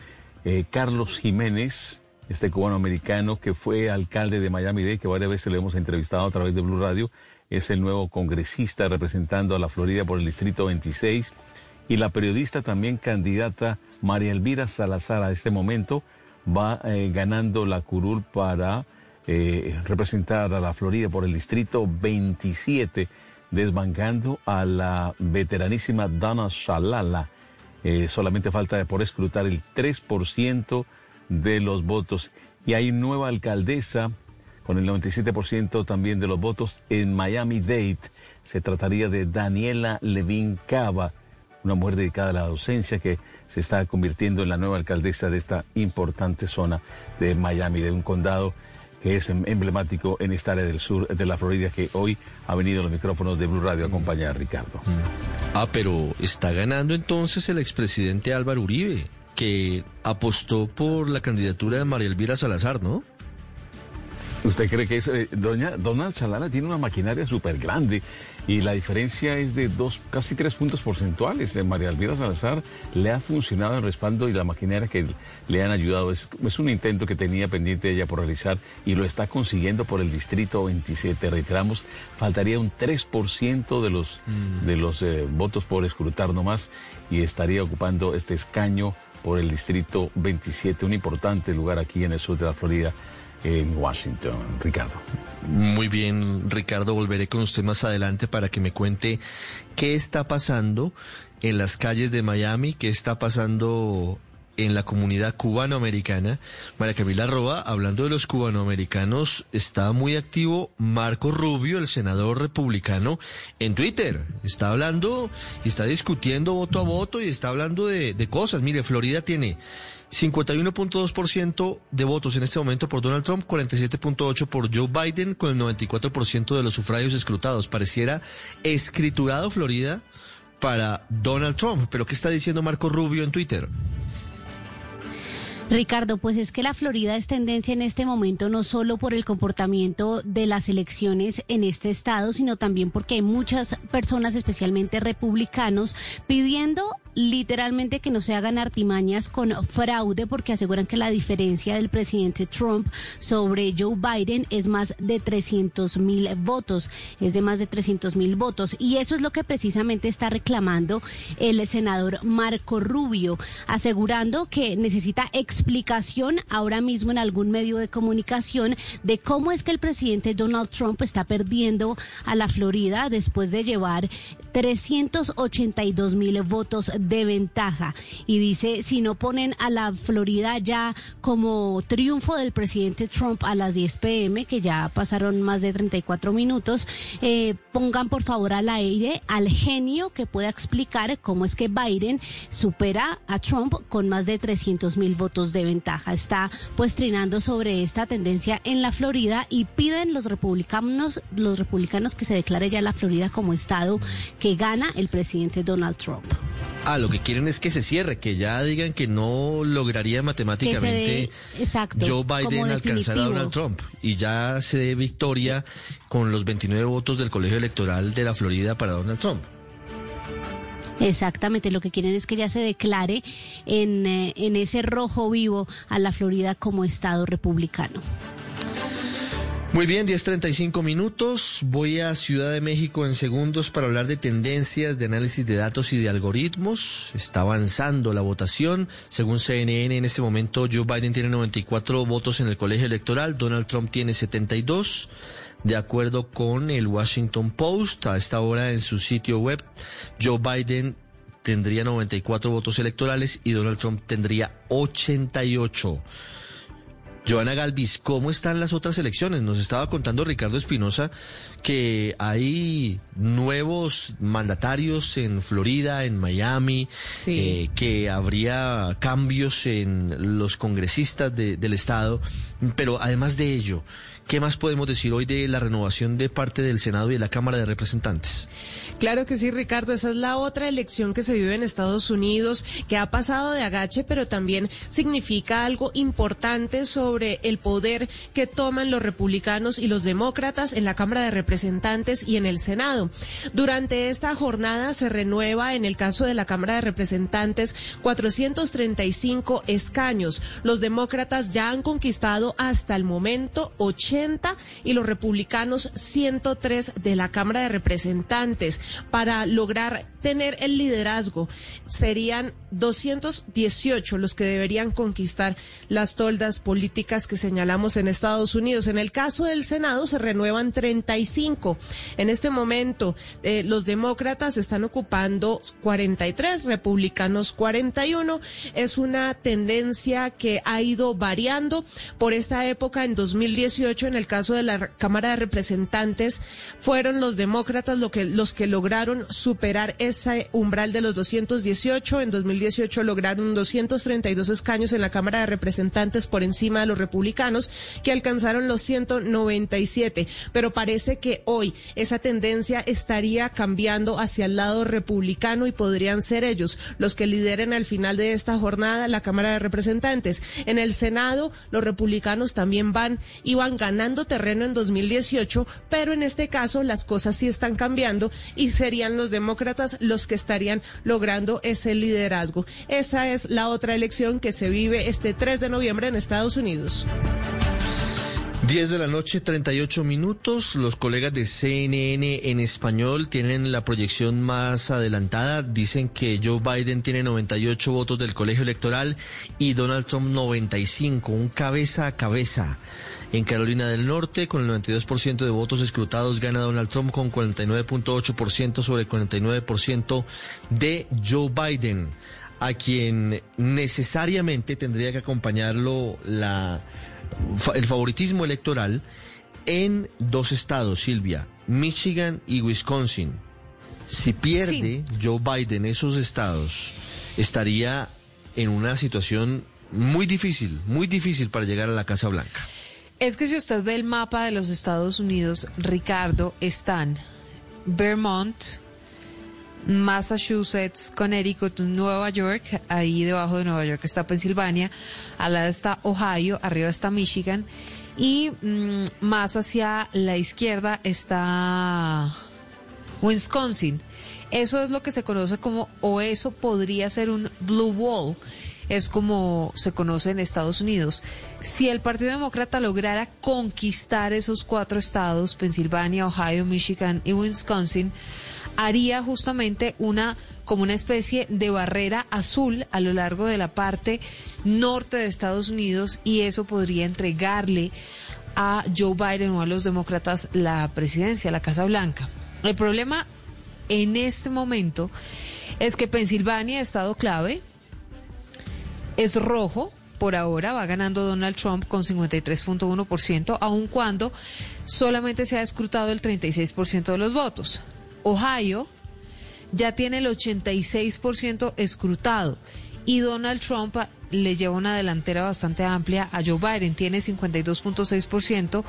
Carlos Jiménez, este cubano americano que fue alcalde de Miami-Dade, que varias veces le hemos entrevistado a través de Blue Radio, es el nuevo congresista representando a la Florida por el Distrito 26 y la periodista también candidata María Elvira Salazar a este momento va eh, ganando la curul para eh, representar a la Florida por el Distrito 27, desbancando a la veteranísima Donna Shalala. Eh, solamente falta por escrutar el 3% de los votos. Y hay nueva alcaldesa con el 97% también de los votos en Miami-Dade. Se trataría de Daniela Levin Cava, una mujer dedicada a la docencia que se está convirtiendo en la nueva alcaldesa de esta importante zona de Miami, de un condado que es em- emblemático en esta área del sur de la Florida, que hoy ha venido a los micrófonos de Blue Radio a acompañar a Ricardo. Ah, pero está ganando entonces el expresidente Álvaro Uribe, que apostó por la candidatura de María Elvira Salazar, ¿no? ¿Usted cree que es, eh, doña Donald Chalala tiene una maquinaria súper grande y la diferencia es de dos, casi tres puntos porcentuales? Eh, María Elvira Salazar le ha funcionado el respaldo y la maquinaria que le han ayudado. Es, es un intento que tenía pendiente ella por realizar y lo está consiguiendo por el distrito 27. Reiteramos, faltaría un 3% de los, de los eh, votos por escrutar nomás y estaría ocupando este escaño por el distrito 27, un importante lugar aquí en el sur de la Florida en Washington, Ricardo. Muy bien, Ricardo, volveré con usted más adelante para que me cuente qué está pasando en las calles de Miami, qué está pasando en la comunidad cubanoamericana. María Camila Roa, hablando de los cubanoamericanos, está muy activo Marco Rubio, el senador republicano, en Twitter. Está hablando y está discutiendo voto a voto y está hablando de, de cosas. Mire, Florida tiene 51.2% de votos en este momento por Donald Trump, 47.8% por Joe Biden, con el 94% de los sufragios escrutados. Pareciera escriturado Florida para Donald Trump. Pero ¿qué está diciendo Marco Rubio en Twitter? Ricardo, pues es que la Florida es tendencia en este momento no solo por el comportamiento de las elecciones en este estado, sino también porque hay muchas personas, especialmente republicanos, pidiendo literalmente que no se hagan artimañas con fraude porque aseguran que la diferencia del presidente Trump sobre Joe Biden es más de 300 mil votos, es de más de 300 mil votos. Y eso es lo que precisamente está reclamando el senador Marco Rubio, asegurando que necesita explicación ahora mismo en algún medio de comunicación de cómo es que el presidente Donald Trump está perdiendo a la Florida después de llevar 382 mil votos de ventaja. Y dice, si no ponen a la Florida ya como triunfo del presidente Trump a las 10 pm, que ya pasaron más de 34 minutos, eh, pongan por favor al aire al genio que pueda explicar cómo es que Biden supera a Trump con más de 300 mil votos de ventaja. Está pues trinando sobre esta tendencia en la Florida y piden los republicanos, los republicanos que se declare ya la Florida como estado que gana el presidente Donald Trump. Ah, lo que quieren es que se cierre, que ya digan que no lograría matemáticamente dé- exacto, Joe Biden alcanzar a. Donald Trump y ya se dé victoria con los 29 votos del colegio electoral de la Florida para Donald Trump. Exactamente, lo que quieren es que ya se declare en, eh, en ese rojo vivo a la Florida como estado republicano. Muy bien, 10.35 minutos. Voy a Ciudad de México en segundos para hablar de tendencias, de análisis de datos y de algoritmos. Está avanzando la votación. Según CNN, en este momento Joe Biden tiene 94 votos en el colegio electoral, Donald Trump tiene 72. De acuerdo con el Washington Post, a esta hora en su sitio web, Joe Biden tendría 94 votos electorales y Donald Trump tendría 88. Joana Galvis, ¿cómo están las otras elecciones? Nos estaba contando Ricardo Espinosa que hay nuevos mandatarios en Florida, en Miami, eh, que habría cambios en los congresistas de- del estado, pero además de ello, ¿qué más podemos decir hoy de la renovación de parte del Senado y de la Cámara de Representantes? Claro que sí, Ricardo. Esa es la otra elección que se vive en Estados Unidos, que ha pasado de agache, pero también significa algo importante sobre el poder que toman los republicanos y los demócratas en la Cámara de Representantes y en el Senado. Durante esta jornada se renueva, en el caso de la Cámara de Representantes, 435 escaños. Los demócratas ya han conquistado hasta el momento 80 y los republicanos 103 de la Cámara de Representantes. Para lograr tener el liderazgo serían 218 los que deberían conquistar las toldas políticas que señalamos en Estados Unidos. En el caso del Senado se renuevan 35. En este momento eh, los demócratas están ocupando 43, republicanos 41. Es una tendencia que ha ido variando por esta época. En 2018, en el caso de la Cámara de Representantes, fueron los demócratas lo que, los que lograron superar ese umbral de los 218. En 2018 lograron 232 escaños en la Cámara de Representantes por encima de los republicanos, que alcanzaron los 197. Pero parece que hoy esa tendencia estaría cambiando hacia el lado republicano y podrían ser ellos los que lideren al final de esta jornada la Cámara de Representantes. En el Senado, los republicanos también van y van ganando terreno en 2018, pero en este caso las cosas sí están cambiando y serían los demócratas los que estarían logrando ese liderazgo. Esa es la otra elección que se vive este 3 de noviembre en Estados Unidos. 10 de la noche, 38 minutos. Los colegas de CNN en español tienen la proyección más adelantada. Dicen que Joe Biden tiene 98 votos del colegio electoral y Donald Trump 95, un cabeza a cabeza. En Carolina del Norte, con el 92% de votos escrutados, gana Donald Trump con 49.8% sobre el 49% de Joe Biden, a quien necesariamente tendría que acompañarlo la el favoritismo electoral en dos estados, Silvia, Michigan y Wisconsin. Si pierde Joe Biden esos estados, estaría en una situación muy difícil, muy difícil para llegar a la Casa Blanca. Es que si usted ve el mapa de los Estados Unidos, Ricardo, están Vermont, Massachusetts, Connecticut, Nueva York, ahí debajo de Nueva York está Pensilvania, al lado está Ohio, arriba está Michigan y mm, más hacia la izquierda está Wisconsin. Eso es lo que se conoce como, o eso podría ser un blue wall, es como se conoce en Estados Unidos. Si el Partido Demócrata lograra conquistar esos cuatro estados, Pensilvania, Ohio, Michigan y Wisconsin, haría justamente una como una especie de barrera azul a lo largo de la parte norte de Estados Unidos y eso podría entregarle a Joe Biden o a los demócratas la presidencia, la Casa Blanca. El problema en este momento es que Pensilvania, estado clave, es rojo. Por ahora va ganando Donald Trump con 53.1%, aun cuando solamente se ha escrutado el 36% de los votos. Ohio ya tiene el 86% escrutado y Donald Trump ah, le lleva una delantera bastante amplia a Joe Biden, tiene 52.6%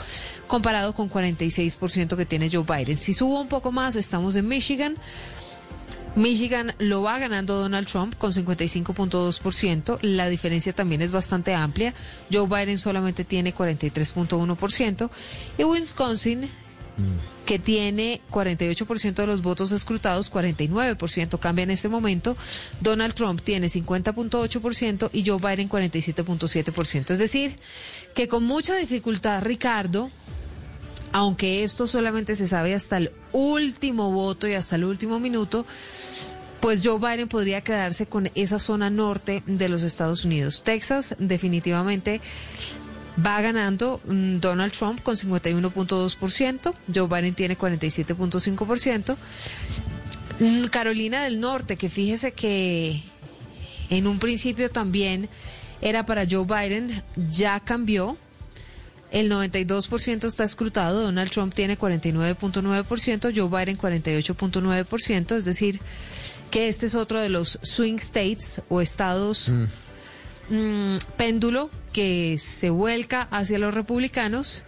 comparado con 46% que tiene Joe Biden. Si subo un poco más, estamos en Michigan, Michigan lo va ganando Donald Trump con 55.2%. La diferencia también es bastante amplia. Joe Biden solamente tiene 43.1%. Y Wisconsin, que tiene 48% de los votos escrutados, 49% cambia en este momento. Donald Trump tiene 50.8% y Joe Biden 47.7%. Es decir, que con mucha dificultad, Ricardo, aunque esto solamente se sabe hasta el último voto y hasta el último minuto, pues Joe Biden podría quedarse con esa zona norte de los Estados Unidos. Texas definitivamente va ganando mm, Donald Trump con 51.2%, Joe Biden tiene 47.5%. Mm, Carolina del Norte, que fíjese que en un principio también era para Joe Biden, ya cambió. El 92% está escrutado, Donald Trump tiene 49.9%, Joe Biden 48.9%, es decir, que este es otro de los swing states o estados mm, péndulo que se vuelca hacia los republicanos.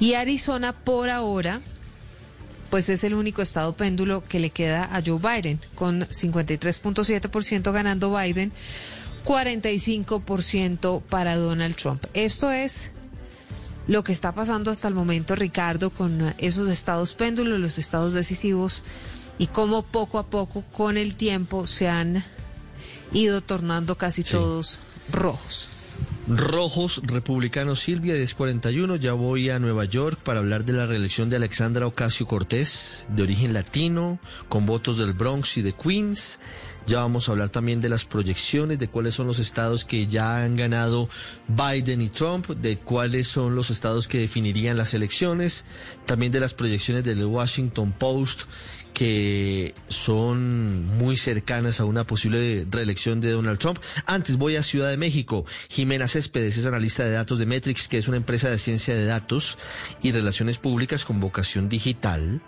Y Arizona por ahora, pues es el único estado péndulo que le queda a Joe Biden, con 53.7% ganando Biden, 45% para Donald Trump. Esto es lo que está pasando hasta el momento, Ricardo, con esos estados péndulos, los estados decisivos, y cómo poco a poco, con el tiempo, se han ido tornando casi todos rojos. Rojos republicanos Silvia 1041, ya voy a Nueva York para hablar de la reelección de Alexandra Ocasio Cortés, de origen latino, con votos del Bronx y de Queens. Ya vamos a hablar también de las proyecciones, de cuáles son los estados que ya han ganado Biden y Trump, de cuáles son los estados que definirían las elecciones, también de las proyecciones del Washington Post que son muy cercanas a una posible reelección de Donald Trump. Antes voy a Ciudad de México. Jimena Céspedes es analista de datos de Metrix, que es una empresa de ciencia de datos y relaciones públicas con vocación digital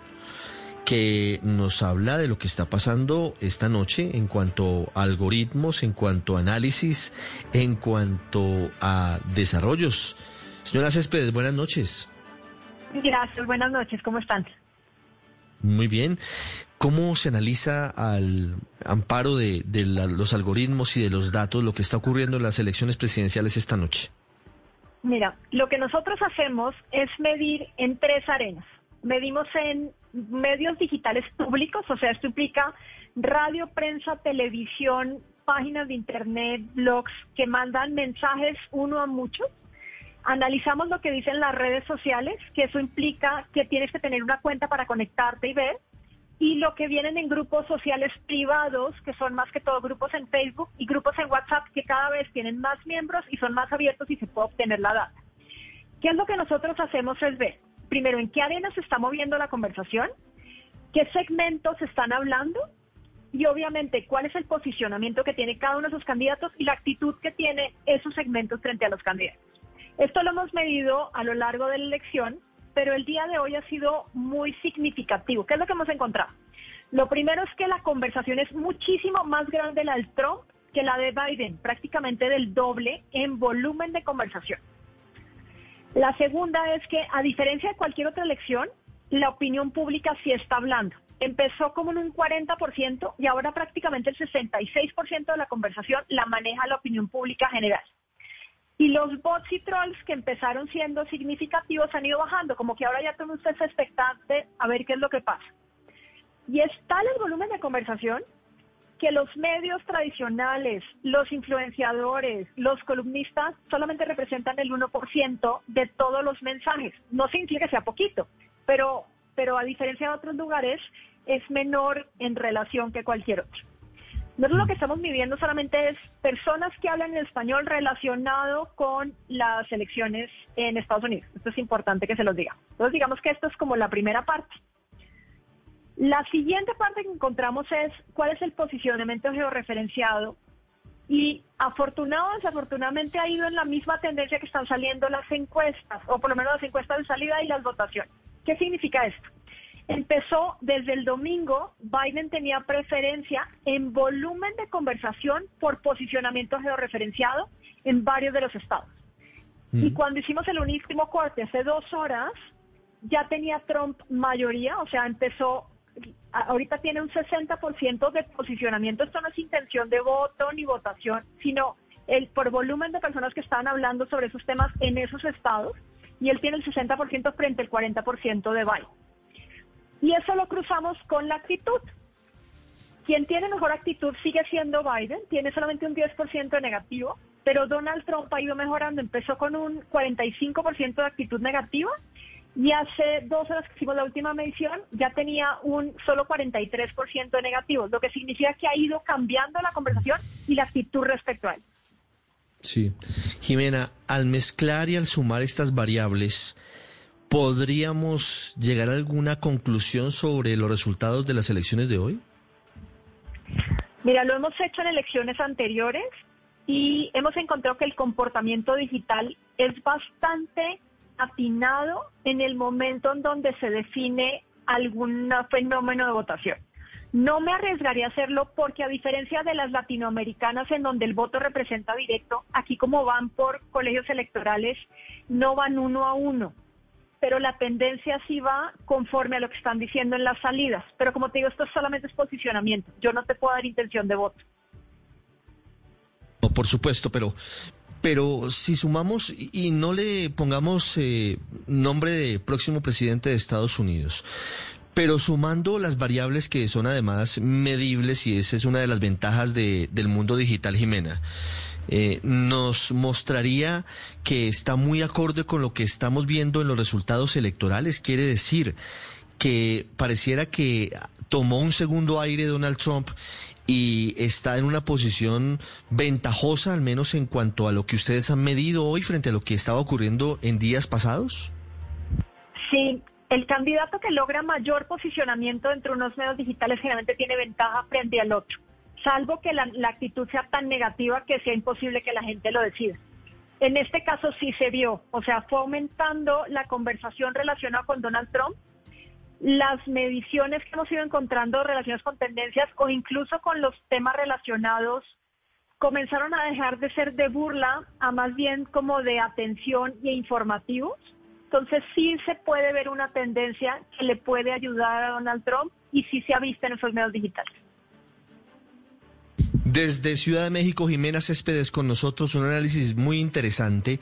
que nos habla de lo que está pasando esta noche en cuanto a algoritmos, en cuanto a análisis, en cuanto a desarrollos. Señora Céspedes, buenas noches. Gracias, buenas noches, ¿cómo están? Muy bien. ¿Cómo se analiza al amparo de, de la- los algoritmos y de los datos lo que está ocurriendo en las elecciones presidenciales esta noche? Mira, lo que nosotros hacemos es medir en tres arenas. Medimos en medios digitales públicos, o sea, esto implica radio, prensa, televisión, páginas de internet, blogs que mandan mensajes uno a muchos. Analizamos lo que dicen las redes sociales, que eso implica que tienes que tener una cuenta para conectarte y ver. Y lo que vienen en grupos sociales privados, que son más que todo grupos en Facebook y grupos en WhatsApp, que cada vez tienen más miembros y son más abiertos y se puede obtener la data. ¿Qué es lo que nosotros hacemos? Es ver, primero, en qué arena se está moviendo la conversación, qué segmentos están hablando y obviamente cuál es el posicionamiento que tiene cada uno de sus candidatos y la actitud que tiene esos segmentos frente a los candidatos. Esto lo hemos medido a lo largo de la elección, pero el día de hoy ha sido muy significativo. ¿Qué es lo que hemos encontrado? Lo primero es que la conversación es muchísimo más grande la del Trump que la de Biden, prácticamente del doble en volumen de conversación. La segunda es que, a diferencia de cualquier otra elección, la opinión pública sí está hablando. Empezó como en un 40% y ahora prácticamente el 66% de la conversación la maneja la opinión pública general. Y los bots y trolls que empezaron siendo significativos han ido bajando, como que ahora ya todo usted es expectante a ver qué es lo que pasa. Y es tal el volumen de conversación que los medios tradicionales, los influenciadores, los columnistas solamente representan el 1% de todos los mensajes. No significa que sea poquito, pero, pero a diferencia de otros lugares es menor en relación que cualquier otro. Nosotros lo que estamos midiendo solamente es personas que hablan en español relacionado con las elecciones en Estados Unidos. Esto es importante que se los diga. Entonces digamos que esto es como la primera parte. La siguiente parte que encontramos es cuál es el posicionamiento georreferenciado y afortunado o desafortunadamente ha ido en la misma tendencia que están saliendo las encuestas, o por lo menos las encuestas de salida y las votaciones. ¿Qué significa esto? Empezó desde el domingo, Biden tenía preferencia en volumen de conversación por posicionamiento georreferenciado en varios de los estados. Y cuando hicimos el último corte hace dos horas, ya tenía Trump mayoría, o sea, empezó ahorita tiene un 60% de posicionamiento. Esto no es intención de voto ni votación, sino el por volumen de personas que están hablando sobre esos temas en esos estados. Y él tiene el 60% frente al 40% de Biden. Y eso lo cruzamos con la actitud. Quien tiene mejor actitud sigue siendo Biden, tiene solamente un 10% de negativo, pero Donald Trump ha ido mejorando, empezó con un 45% de actitud negativa y hace dos horas que hicimos la última medición ya tenía un solo 43% de negativos, lo que significa que ha ido cambiando la conversación y la actitud respecto a él. Sí. Jimena, al mezclar y al sumar estas variables, ¿podríamos llegar a alguna conclusión sobre los resultados de las elecciones de hoy? Mira, lo hemos hecho en elecciones anteriores y hemos encontrado que el comportamiento digital es bastante afinado en el momento en donde se define algún fenómeno de votación. No me arriesgaría a hacerlo porque a diferencia de las latinoamericanas en donde el voto representa directo, aquí como van por colegios electorales, no van uno a uno. Pero la tendencia sí va conforme a lo que están diciendo en las salidas. Pero como te digo, esto solamente es posicionamiento. Yo no te puedo dar intención de voto. Por supuesto, pero, pero si sumamos y no le pongamos eh, nombre de próximo presidente de Estados Unidos, pero sumando las variables que son además medibles, y esa es una de las ventajas de- del mundo digital, Jimena, eh, nos mostraría que está muy acorde con lo que estamos viendo en los resultados electorales. Quiere decir que pareciera que tomó un segundo aire Donald Trump y está en una posición ventajosa, al menos en cuanto a lo que ustedes han medido hoy frente a lo que estaba ocurriendo en días pasados? Sí, el candidato que logra mayor posicionamiento entre unos medios digitales generalmente tiene ventaja frente al otro, salvo que la, la actitud sea tan negativa que sea imposible que la gente lo decida. En este caso sí se vio, o sea, fue aumentando la conversación relacionada con Donald Trump, las mediciones que hemos ido encontrando relacionadas con tendencias o incluso con los temas relacionados comenzaron a dejar de ser de burla a más bien como de atención y informativos. Entonces sí se puede ver una tendencia que le puede ayudar a Donald Trump y sí se ha visto en esos medios digitales. Desde Ciudad de México, Jimena Céspedes con nosotros, un análisis muy interesante.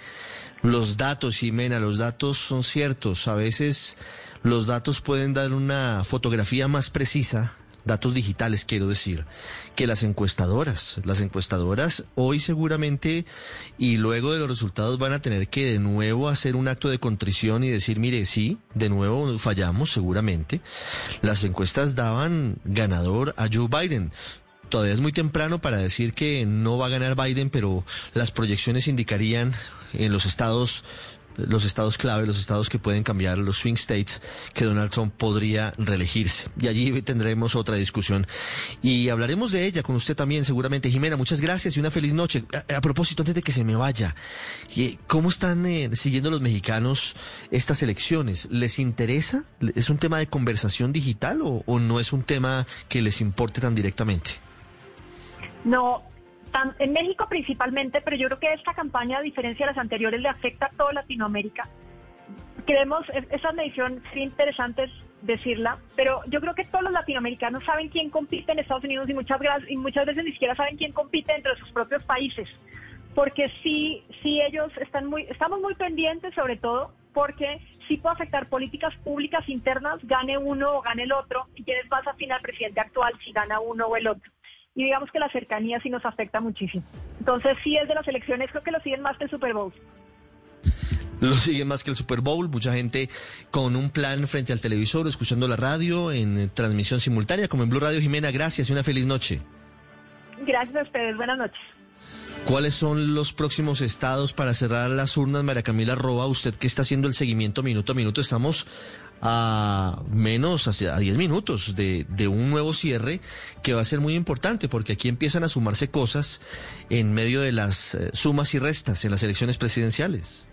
Los datos, Jimena, los datos son ciertos. A veces los datos pueden dar una fotografía más precisa, datos digitales quiero decir, que las encuestadoras. Las encuestadoras hoy seguramente y luego de los resultados van a tener que de nuevo hacer un acto de contrición y decir, mire, sí, de nuevo fallamos seguramente. Las encuestas daban ganador a Joe Biden. Todavía es muy temprano para decir que no va a ganar Biden, pero las proyecciones indicarían en los estados los estados clave, los estados que pueden cambiar, los swing states, que Donald Trump podría reelegirse. Y allí tendremos otra discusión. Y hablaremos de ella con usted también, seguramente. Jimena, muchas gracias y una feliz noche. A, propósito, antes de que se me vaya, ¿cómo están eh, siguiendo los mexicanos estas elecciones? ¿Les interesa? ¿Es un tema de conversación digital o, o no es un tema que les importe tan directamente? No, en México principalmente, pero yo creo que esta campaña, a diferencia de las anteriores, le afecta a toda Latinoamérica. Creemos, es- esa medición sería interesante decirla, pero yo creo que todos los latinoamericanos saben quién compite en Estados Unidos y muchas, y muchas veces ni siquiera saben quién compite dentro de sus propios países. Porque sí, sí ellos están muy, estamos muy pendientes sobre todo porque sí puede afectar políticas públicas internas, gane uno o gane el otro, y quién es más afín al presidente actual si gana uno o el otro y digamos que la cercanía sí nos afecta muchísimo. Entonces, sí es de las elecciones, creo que lo siguen más que el Super Bowl. Lo siguen más que el Super Bowl, mucha gente con un plan frente al televisor, escuchando la radio en transmisión simultánea, como en Blue Radio Jimena. Gracias y una feliz noche. Gracias a ustedes, buenas noches. ¿Cuáles son los próximos estados para cerrar las urnas, María Camila Roa? Usted que está haciendo el seguimiento minuto a minuto, estamos a menos, hacia- a 10 minutos de, de un nuevo cierre que va a ser muy importante porque aquí empiezan a sumarse cosas en medio de las eh, sumas y restas en las elecciones presidenciales.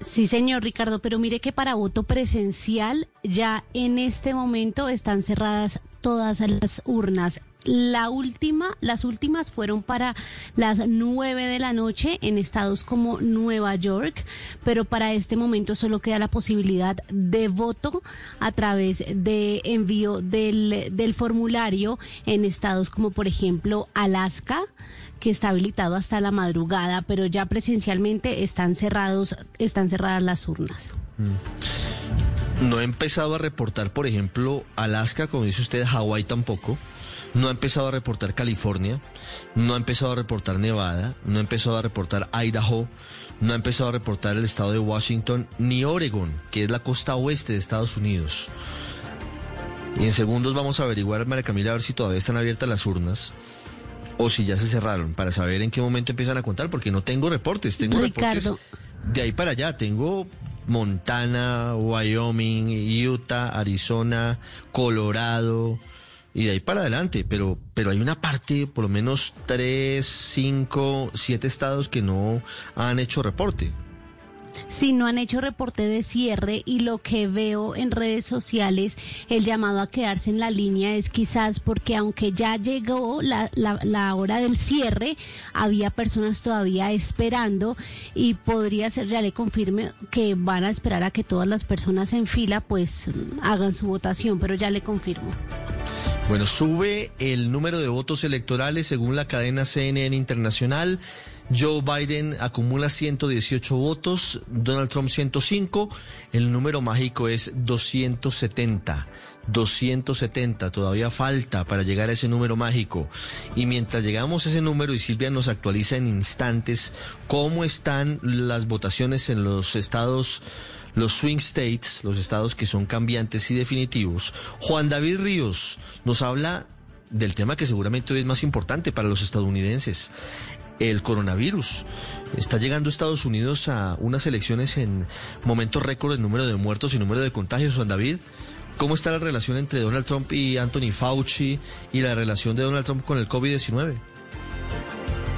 Sí, señor Ricardo, pero mire que para voto presencial ya en este momento están cerradas todas las urnas. La última, las últimas fueron para las 9 de la noche en estados como Nueva York, pero para este momento solo queda la posibilidad de voto a través de envío del, del formulario en estados como por ejemplo Alaska que está habilitado hasta la madrugada, pero ya presencialmente están cerrados, están cerradas las urnas. No ha empezado a reportar, por ejemplo, Alaska, como dice usted, Hawái tampoco. No ha empezado a reportar California, no ha empezado a reportar Nevada, no ha empezado a reportar Idaho, no ha empezado a reportar el estado de Washington, ni Oregon, que es la costa oeste de Estados Unidos. Y en segundos vamos a averiguar, María Camila, a ver si todavía están abiertas las urnas o si ya se cerraron, para saber en qué momento empiezan a contar, porque no tengo reportes, tengo reportes de ahí para allá, tengo Montana, Wyoming, Utah, Arizona, Colorado y de ahí para adelante, pero pero hay una parte, por lo menos tres, cinco, siete estados que no han hecho reporte. Si no han hecho reporte de cierre y lo que veo en redes sociales, el llamado a quedarse en la línea es quizás porque aunque ya llegó la, la, la hora del cierre, había personas todavía esperando y podría ser, ya le confirme, que van a esperar a que todas las personas en fila pues hagan su votación, pero ya le confirmo. Bueno, sube el número de votos electorales según la cadena CNN Internacional. Joe Biden acumula 118 votos, Donald Trump 105, el número mágico es 270. 270, todavía falta para llegar a ese número mágico. Y mientras llegamos a ese número y Silvia nos actualiza en instantes cómo están las votaciones en los estados los swing states, los estados que son cambiantes y definitivos. Juan David Ríos nos habla del tema que seguramente hoy es más importante para los estadounidenses, el coronavirus. Está llegando Estados Unidos a unas elecciones en momentos récord de número de muertos y número de contagios, Juan David. ¿Cómo está la relación entre Donald Trump y Anthony Fauci y la relación de Donald Trump con el COVID-19?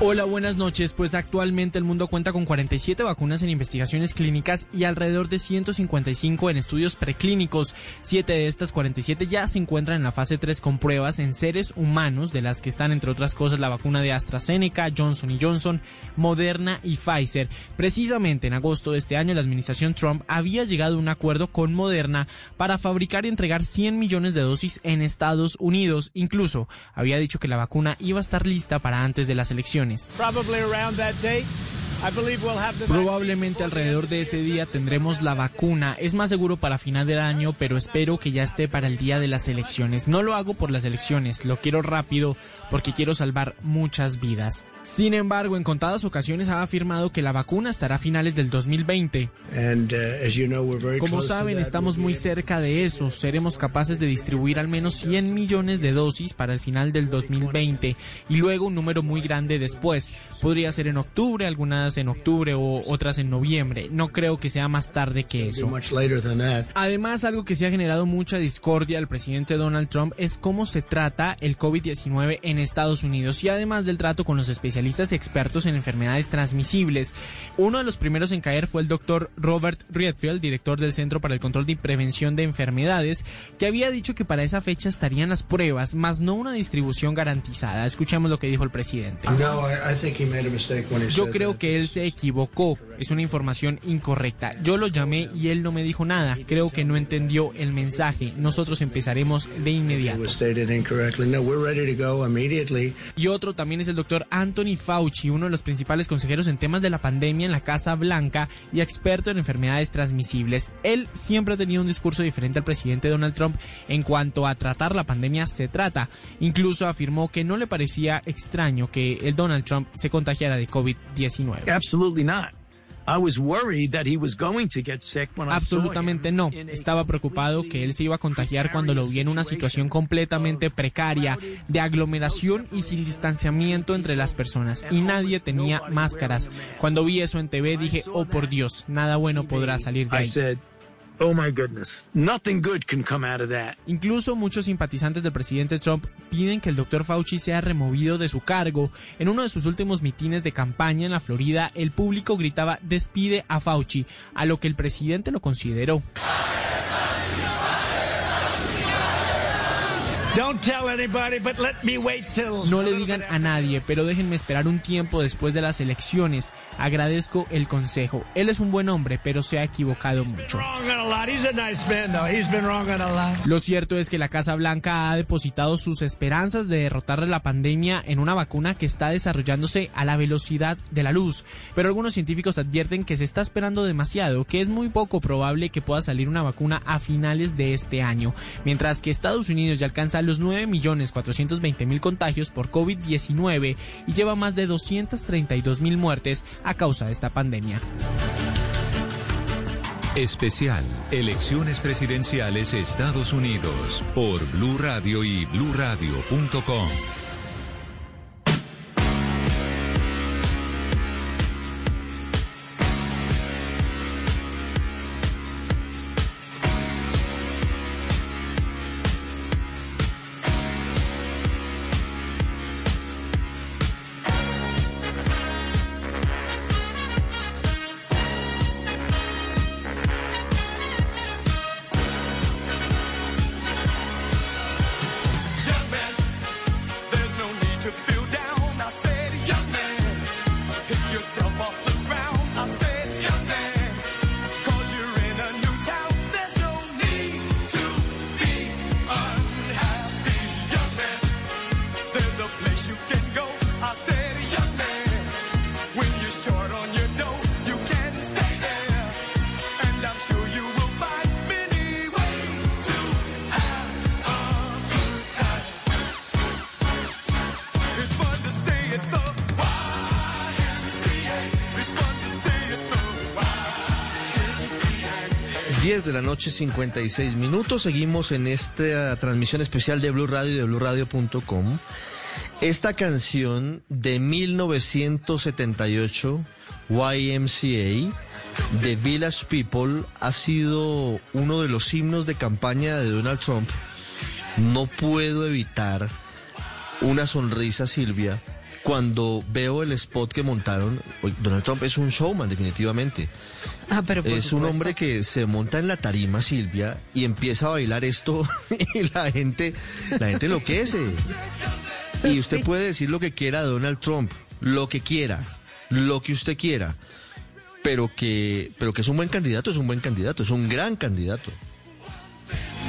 Hola, buenas noches. Pues actualmente el mundo cuenta con 47 vacunas en investigaciones clínicas y alrededor de 155 en estudios preclínicos. Siete de estas 47 ya se encuentran en la fase 3 con pruebas en seres humanos, de las que están entre otras cosas la vacuna de AstraZeneca, Johnson Johnson, Moderna y Pfizer. Precisamente en agosto de este año la administración Trump había llegado a un acuerdo con Moderna para fabricar y entregar 100 millones de dosis en Estados Unidos. Incluso había dicho que la vacuna iba a estar lista para antes de las elecciones. Probablemente alrededor de ese día tendremos la vacuna. Es más seguro para final del año, pero espero que ya esté para el día de las elecciones. No lo hago por las elecciones, lo quiero rápido porque quiero salvar muchas vidas. Sin embargo, en contadas ocasiones ha afirmado que la vacuna estará a finales del 2020. Como saben, estamos muy cerca de eso. Seremos capaces de distribuir al menos 100 millones de dosis para el final del 2020 y luego un número muy grande después. Podría ser en octubre, algunas en octubre o otras en noviembre. No creo que sea más tarde que eso. Además, algo que se ha generado mucha discordia al presidente Donald Trump es cómo se trata el COVID-19 en Estados Unidos y además del trato con los especialistas y expertos en enfermedades transmisibles. Uno de los primeros en caer fue el doctor Robert Redfield, director del Centro para el Control y Prevención de Enfermedades, que había dicho que para esa fecha estarían las pruebas, más no una distribución garantizada. Escuchemos lo que dijo el presidente. Yo creo que él se equivocó. Es una información incorrecta. Yo lo llamé y él no me dijo nada. Creo que no entendió el mensaje. Nosotros empezaremos de inmediato. Y otro también es el doctor Anthony Fauci, uno de los principales consejeros en temas de la pandemia en la Casa Blanca y experto en enfermedades transmisibles. Él siempre ha tenido un discurso diferente al presidente Donald Trump en cuanto a tratar la pandemia se trata. Incluso afirmó que no le parecía extraño que el Donald Trump se contagiara de COVID-19. Absolutely not. Absolutamente him no. Estaba preocupado que él se iba a contagiar cuando lo vi en una situación completamente precaria, de aglomeración y sin distanciamiento entre las personas. Y nadie tenía máscaras. Cuando vi eso en TV dije, oh por Dios, nada bueno podrá salir de ahí. "Oh my goodness, nothing good can come out of that." Incluso muchos simpatizantes del presidente Trump piden que el doctor Fauci sea removido de su cargo. En uno de sus últimos mitines de campaña en la Florida, el público gritaba despide a Fauci, a lo que el presidente lo consideró tell anybody, but let me wait till. No le digan a nadie, pero déjenme esperar un tiempo después de las elecciones. Agradezco el consejo. Él es un buen hombre, pero se ha equivocado mucho. Lo cierto es que la Casa Blanca ha depositado sus esperanzas de derrotar la pandemia en una vacuna que está desarrollándose a la velocidad de la luz. Pero algunos científicos advierten que se está esperando demasiado, que es muy poco probable que pueda salir una vacuna a finales de este año, mientras que Estados Unidos ya alcanza los 9.420.000 contagios por COVID-19 y lleva más de 232.000 muertes a causa de esta pandemia. Especial Elecciones Presidenciales Estados Unidos por Blue Radio y bluradio.com. noche, 56 minutos. Seguimos en esta transmisión especial de Blue Radio y de BlueRadio.com. Esta canción de 1978, YMCA, de Village People, ha sido uno de los himnos de campaña de Donald Trump. No puedo evitar una sonrisa, Silvia, cuando veo el spot que montaron. Donald Trump es un showman, definitivamente. Ah, pero por es un hombre que se monta en la tarima, Silvia, y empieza a bailar esto y la gente, la gente enloquece. Y usted Sí. puede decir lo que quiera de Donald Trump, lo que quiera, lo que usted quiera, pero que, pero que es un buen candidato, es un buen candidato, es un gran candidato.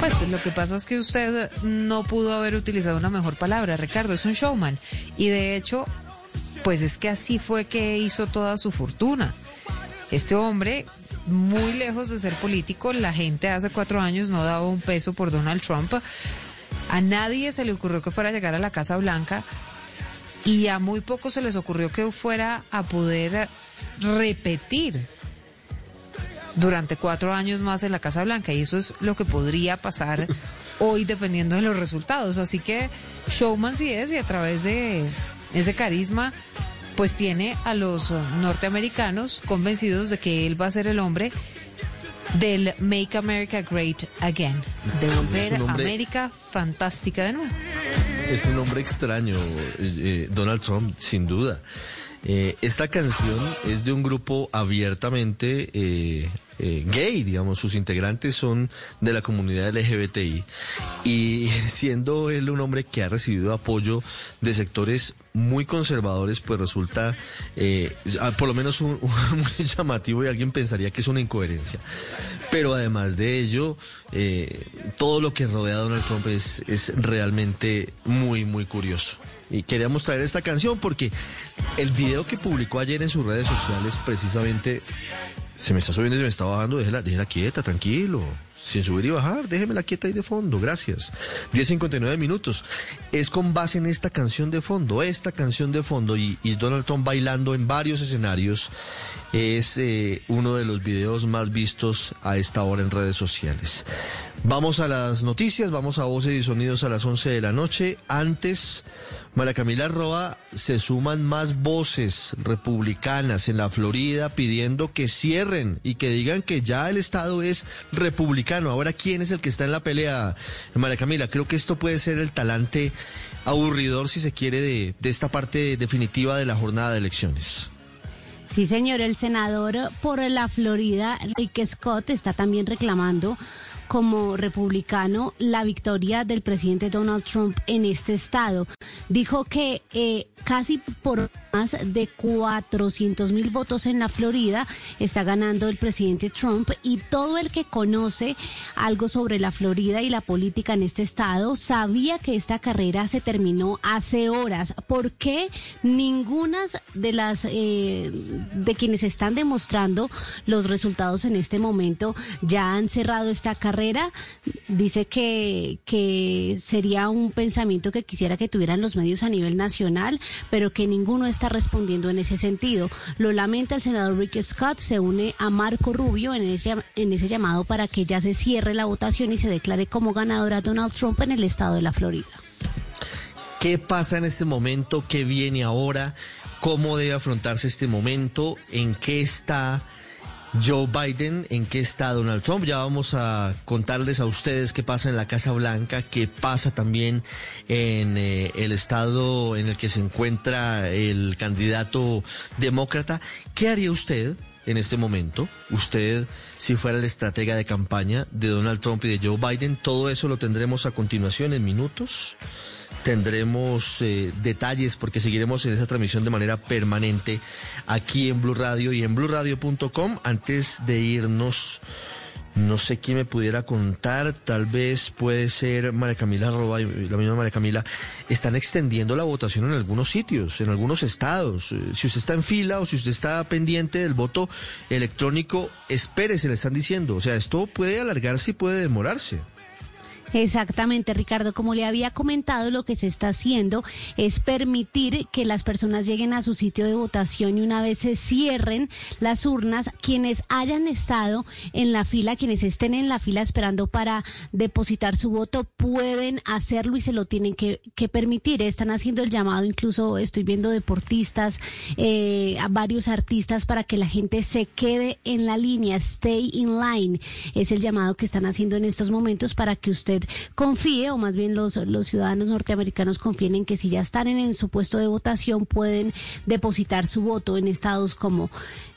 Pues lo que pasa es que usted no pudo haber utilizado una mejor palabra, Ricardo, es un showman. Y de hecho, pues es que así fue que hizo toda su fortuna. Este hombre, muy lejos de ser político, la gente hace cuatro años no daba un peso por Donald Trump. A nadie se le ocurrió que fuera a llegar a la Casa Blanca y a muy pocos se les ocurrió que fuera a poder repetir durante cuatro años más en la Casa Blanca y eso es lo que podría pasar hoy dependiendo de los resultados. Así que Showman sí es y a través de ese carisma pues tiene a los norteamericanos convencidos de que él va a ser el hombre del Make America Great Again, de volver a América fantástica de nuevo. Es un hombre extraño, eh, eh, Donald Trump, sin duda. Eh, esta canción es de un grupo abiertamente eh, eh, gay, digamos, sus integrantes son de la comunidad LGBTI y siendo él un hombre que ha recibido apoyo de sectores muy conservadores, pues resulta eh, por lo menos muy llamativo y alguien pensaría que es una incoherencia. Pero además de ello, eh, todo lo que rodea a Donald Trump es, es realmente muy, muy curioso. Y queríamos traer esta canción porque el video que publicó ayer en sus redes sociales precisamente se me está subiendo y se me está bajando, déjela, déjela quieta, tranquilo. Sin subir y bajar, déjemela quieta ahí de fondo, gracias. 10.59 minutos. Es con base en esta canción de fondo, esta canción de fondo y, Donald Trump bailando en varios escenarios. Es eh, uno de los videos más vistos a esta hora en redes sociales. Vamos a las noticias, vamos a voces y sonidos a las 11 de la noche. Antes, María Camila Roa, se suman más voces republicanas en la Florida pidiendo que cierren y que digan que ya el Estado es republicano. Ahora, ¿quién es el que está en la pelea, María Camila? Creo que esto puede ser el talante aburridor, si se quiere, de, de esta parte definitiva de la jornada de elecciones. Sí, señor, el senador por la Florida, Rick Scott, está también reclamando como republicano la victoria del presidente Donald Trump en este estado. Dijo que eh, casi por más de 400 mil votos en la Florida está ganando el presidente Trump y todo el que conoce algo sobre la Florida y la política en este estado sabía que esta carrera se terminó hace horas. ¿Por qué ninguna de las eh, de quienes están demostrando los resultados en este momento ya han cerrado esta carrera? Dice que, que sería un pensamiento que quisiera que tuvieran los medios a nivel nacional, pero que ninguno está respondiendo en ese sentido. Lo lamenta el senador Rick Scott, se une a Marco Rubio en ese, en ese llamado para que ya se cierre la votación y se declare como ganadora Donald Trump en el estado de la Florida. ¿Qué pasa en este momento? ¿Qué viene ahora? ¿Cómo debe afrontarse este momento? ¿En qué está Joe Biden? ¿En qué está Donald Trump? Ya vamos a contarles a ustedes qué pasa en la Casa Blanca, qué pasa también en eh, el estado en el que se encuentra el candidato demócrata. ¿Qué haría usted? En este momento, usted, si fuera el estratega de campaña de Donald Trump y de Joe Biden, todo eso lo tendremos a continuación en minutos tendremos eh, detalles porque seguiremos en esa transmisión de manera permanente aquí en Blue Radio y en bluradio.com. Antes de irnos, no sé quién me pudiera contar, tal vez puede ser María Camila Roba, la misma María Camila, están extendiendo la votación en algunos sitios, en algunos estados. Eh, Si usted está en fila o si usted está pendiente del voto electrónico, espérese, le están diciendo. O sea, esto puede alargarse y puede demorarse. Exactamente, Ricardo. Como le había comentado, lo que se está haciendo es permitir que las personas lleguen a su sitio de votación y una vez se cierren las urnas, quienes hayan estado en la fila, quienes estén en la fila esperando para depositar su voto, pueden hacerlo y se lo tienen que, que permitir. Están haciendo el llamado, incluso estoy viendo deportistas, eh, varios artistas para que la gente se quede en la línea, stay in line. Es el llamado que están haciendo en estos momentos para que usted confíe, o más bien los, ciudadanos norteamericanos confíen en que si ya están en, en su puesto de votación pueden depositar su voto en estados como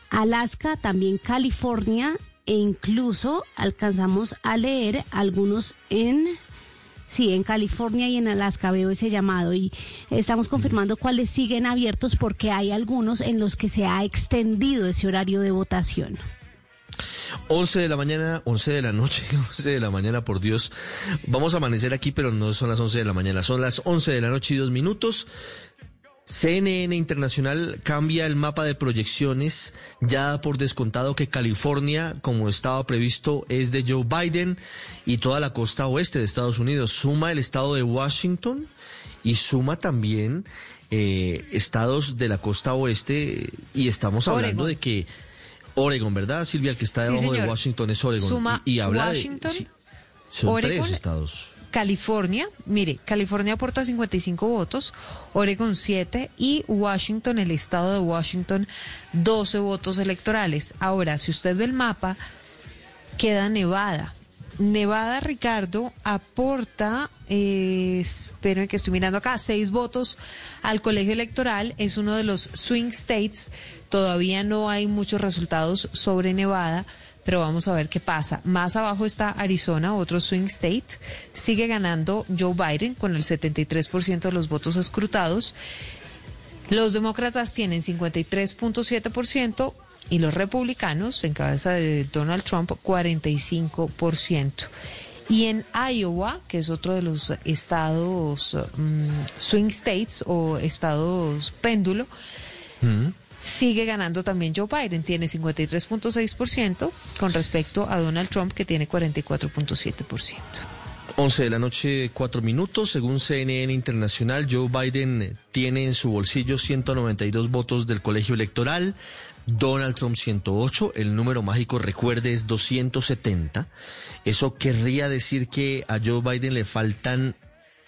Alaska, también California e incluso alcanzamos a leer algunos en Sí, en California y en Alaska veo ese llamado y estamos confirmando cuáles siguen abiertos porque hay algunos en los que se ha extendido ese horario de votación. 11 de la mañana, 11 de la noche, 11 de la mañana, por Dios. Vamos a amanecer aquí, pero no son las 11 de la mañana, son las 11 de la noche y dos minutos. CNN Internacional cambia el mapa de proyecciones, ya da por descontado que California, como estaba previsto, es de Joe Biden y toda la costa oeste de Estados Unidos. Suma el estado de Washington y suma también eh, estados de la costa oeste y estamos hablando Oregon. de que Oregon, ¿verdad, Silvia? El que está Sí, debajo de. Washington es Oregon. Suma y, y habla Washington, de... sí, son Oregon, tres estados. California, mire, California aporta 55 votos, Oregon 7 y Washington, el estado de Washington, 12 votos electorales. Ahora, si usted ve el mapa, queda Nevada. Nevada, Ricardo, aporta, eh, esperen que estoy mirando acá, seis votos al colegio electoral. Es uno de los swing states. Todavía no hay muchos resultados sobre Nevada, pero vamos a ver qué pasa. Más abajo está Arizona, otro swing state. Sigue ganando Joe Biden con el 73% de los votos escrutados. Los demócratas tienen 53.7% y los republicanos, en cabeza de Donald Trump, 45%. Y en Iowa, que es otro de los estados mm, swing states o estados péndulo, sigue ganando también Joe Biden. Tiene 53.6% con respecto a Donald Trump, que tiene 44.7%. 11 de la noche, 4 minutos. Según CNN Internacional, Joe Biden tiene en su bolsillo 192 votos del colegio electoral, Donald Trump 108, el número mágico, recuerde, es 270. Eso querría decir que a Joe Biden le faltan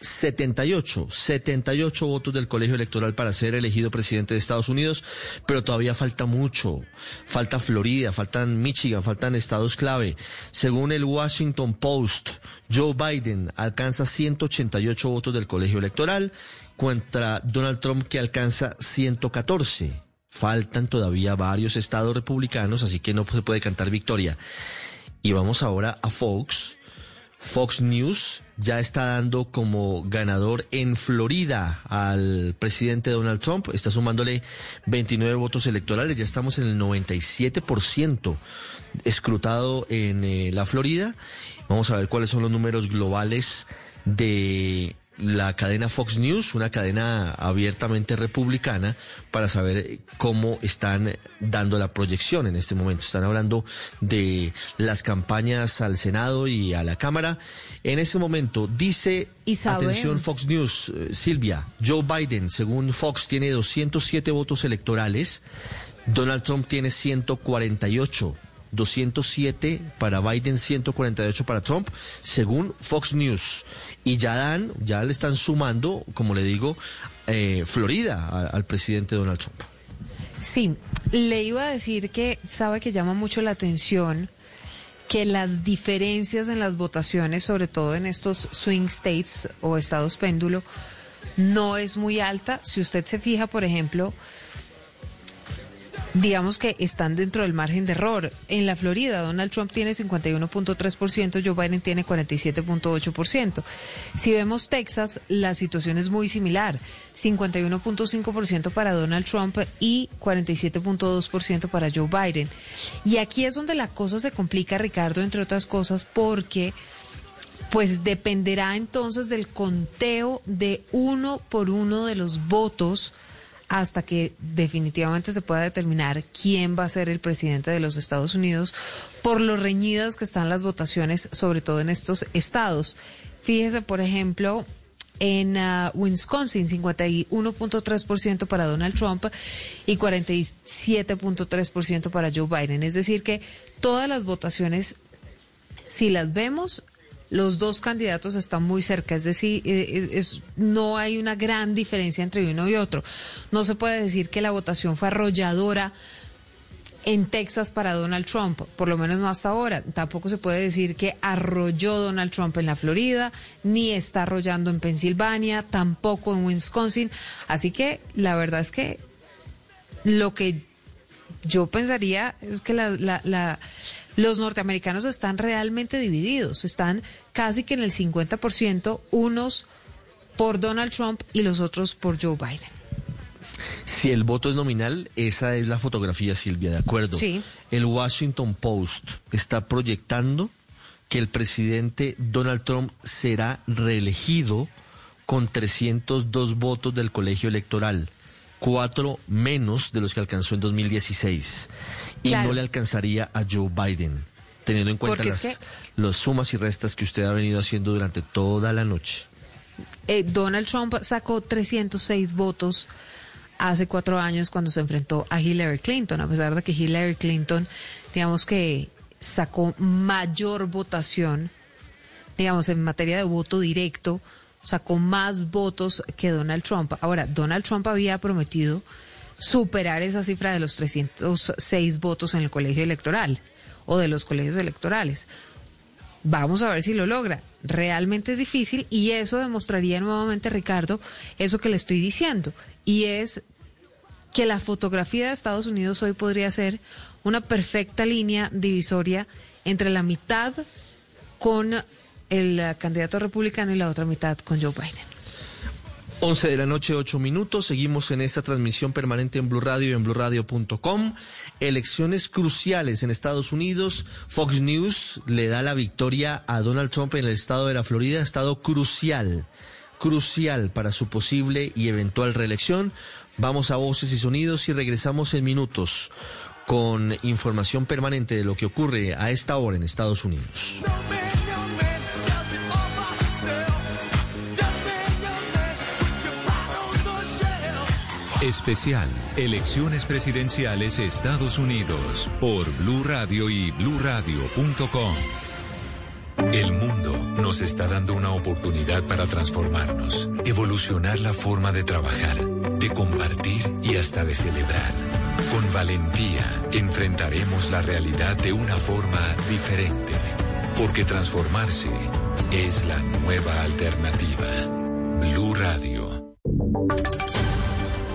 78, 78 votos del colegio electoral para ser elegido presidente de Estados Unidos, pero todavía falta mucho. Falta Florida, faltan Michigan, faltan estados clave. Según el Washington Post, Joe Biden alcanza 188 votos del colegio electoral contra Donald Trump que alcanza 114. Faltan todavía varios estados republicanos, así que no se puede cantar victoria. Y vamos ahora a Fox Fox News ya está dando como ganador en Florida al presidente Donald Trump. Está sumándole 29 votos electorales. Ya estamos en el 97% escrutado en eh, la Florida. Vamos a ver cuáles son los números globales de la cadena Fox News, una cadena abiertamente republicana, para saber cómo están dando la proyección en este momento. Están hablando de las campañas al Senado y a la Cámara. En este momento dice, atención Fox News, eh, Silvia, Joe Biden, según Fox, tiene 207 votos electorales, Donald Trump tiene 148. 207 para Biden, 148 para Trump, según Fox News. Y ya dan, ya le están sumando, como le digo, eh, Florida al presidente Donald Trump. Sí, le iba a decir que sabe que llama mucho la atención que las diferencias en las votaciones, sobre todo en estos swing states o estados péndulo, no es muy alta. Si usted se fija, por ejemplo, digamos que están dentro del margen de error. En la Florida, Donald Trump tiene 51.3%, Joe Biden tiene 47.8%. Si vemos Texas, la situación es muy similar. 51.5% para Donald Trump y 47.2% para Joe Biden. Y aquí es donde la cosa se complica, Ricardo, entre otras cosas, porque pues dependerá entonces del conteo de uno por uno de los votos hasta que definitivamente se pueda determinar quién va a ser el presidente de los Estados Unidos por lo reñidas que están las votaciones, sobre todo en estos estados. Fíjese, por ejemplo, en ah, Wisconsin, 51.3% para Donald Trump y 47.3% para Joe Biden. Es decir, que todas las votaciones, si las vemos, los dos candidatos están muy cerca, es decir, eh, es- no hay una gran diferencia entre uno y otro. No se puede decir que la votación fue arrolladora en Texas para Donald Trump, por lo menos no hasta ahora. Tampoco se puede decir que arrolló Donald Trump en la Florida, ni está arrollando en Pensilvania, tampoco en Wisconsin. Así que la verdad es que lo que yo pensaría es que la- la- la- los norteamericanos están realmente divididos, están casi que en el 50%, unos por Donald Trump y los otros por Joe Biden. Si el voto es nominal, esa es la fotografía, Silvia, ¿de acuerdo? Sí. El Washington Post está proyectando que el presidente Donald Trump será reelegido con 302 votos del colegio electoral, cuatro menos de los que alcanzó en 2016. Y Claro. no le alcanzaría a Joe Biden, teniendo en cuenta Porque es las, que- las sumas y restas que usted ha venido haciendo durante toda la noche. Eh, Donald Trump sacó 306 votos hace cuatro años cuando se enfrentó a Hillary Clinton, a pesar de que Hillary Clinton, digamos que sacó mayor votación, digamos, en materia de voto directo, sacó más votos que Donald Trump. Ahora, Donald Trump había prometido superar esa cifra de los 306 votos en el colegio electoral o de los colegios electorales. Vamos a ver si lo logra. Realmente es difícil y eso demostraría nuevamente, Ricardo, eso que le estoy diciendo. Y es que la fotografía de Estados Unidos hoy podría ser una perfecta línea divisoria entre la mitad con el candidato republicano y la otra mitad con Joe Biden. 11 de la noche, 8 minutos. Seguimos en esta transmisión permanente en Blue Radio y en BlueRadio.com. Elecciones cruciales en Estados Unidos. Fox News le da la victoria a Donald Trump en el estado de la Florida. Estado crucial, crucial para su posible y eventual reelección. Vamos a voces y sonidos y regresamos en minutos con información permanente de lo que ocurre a esta hora en Estados Unidos. Especial Elecciones Presidenciales Estados Unidos por Blue Radio y bluradio.com. El mundo nos está dando una oportunidad para transformarnos, evolucionar la forma de trabajar, de compartir y hasta de celebrar. Con valentía enfrentaremos la realidad de una forma diferente, porque transformarse es la nueva alternativa. Blue Radio.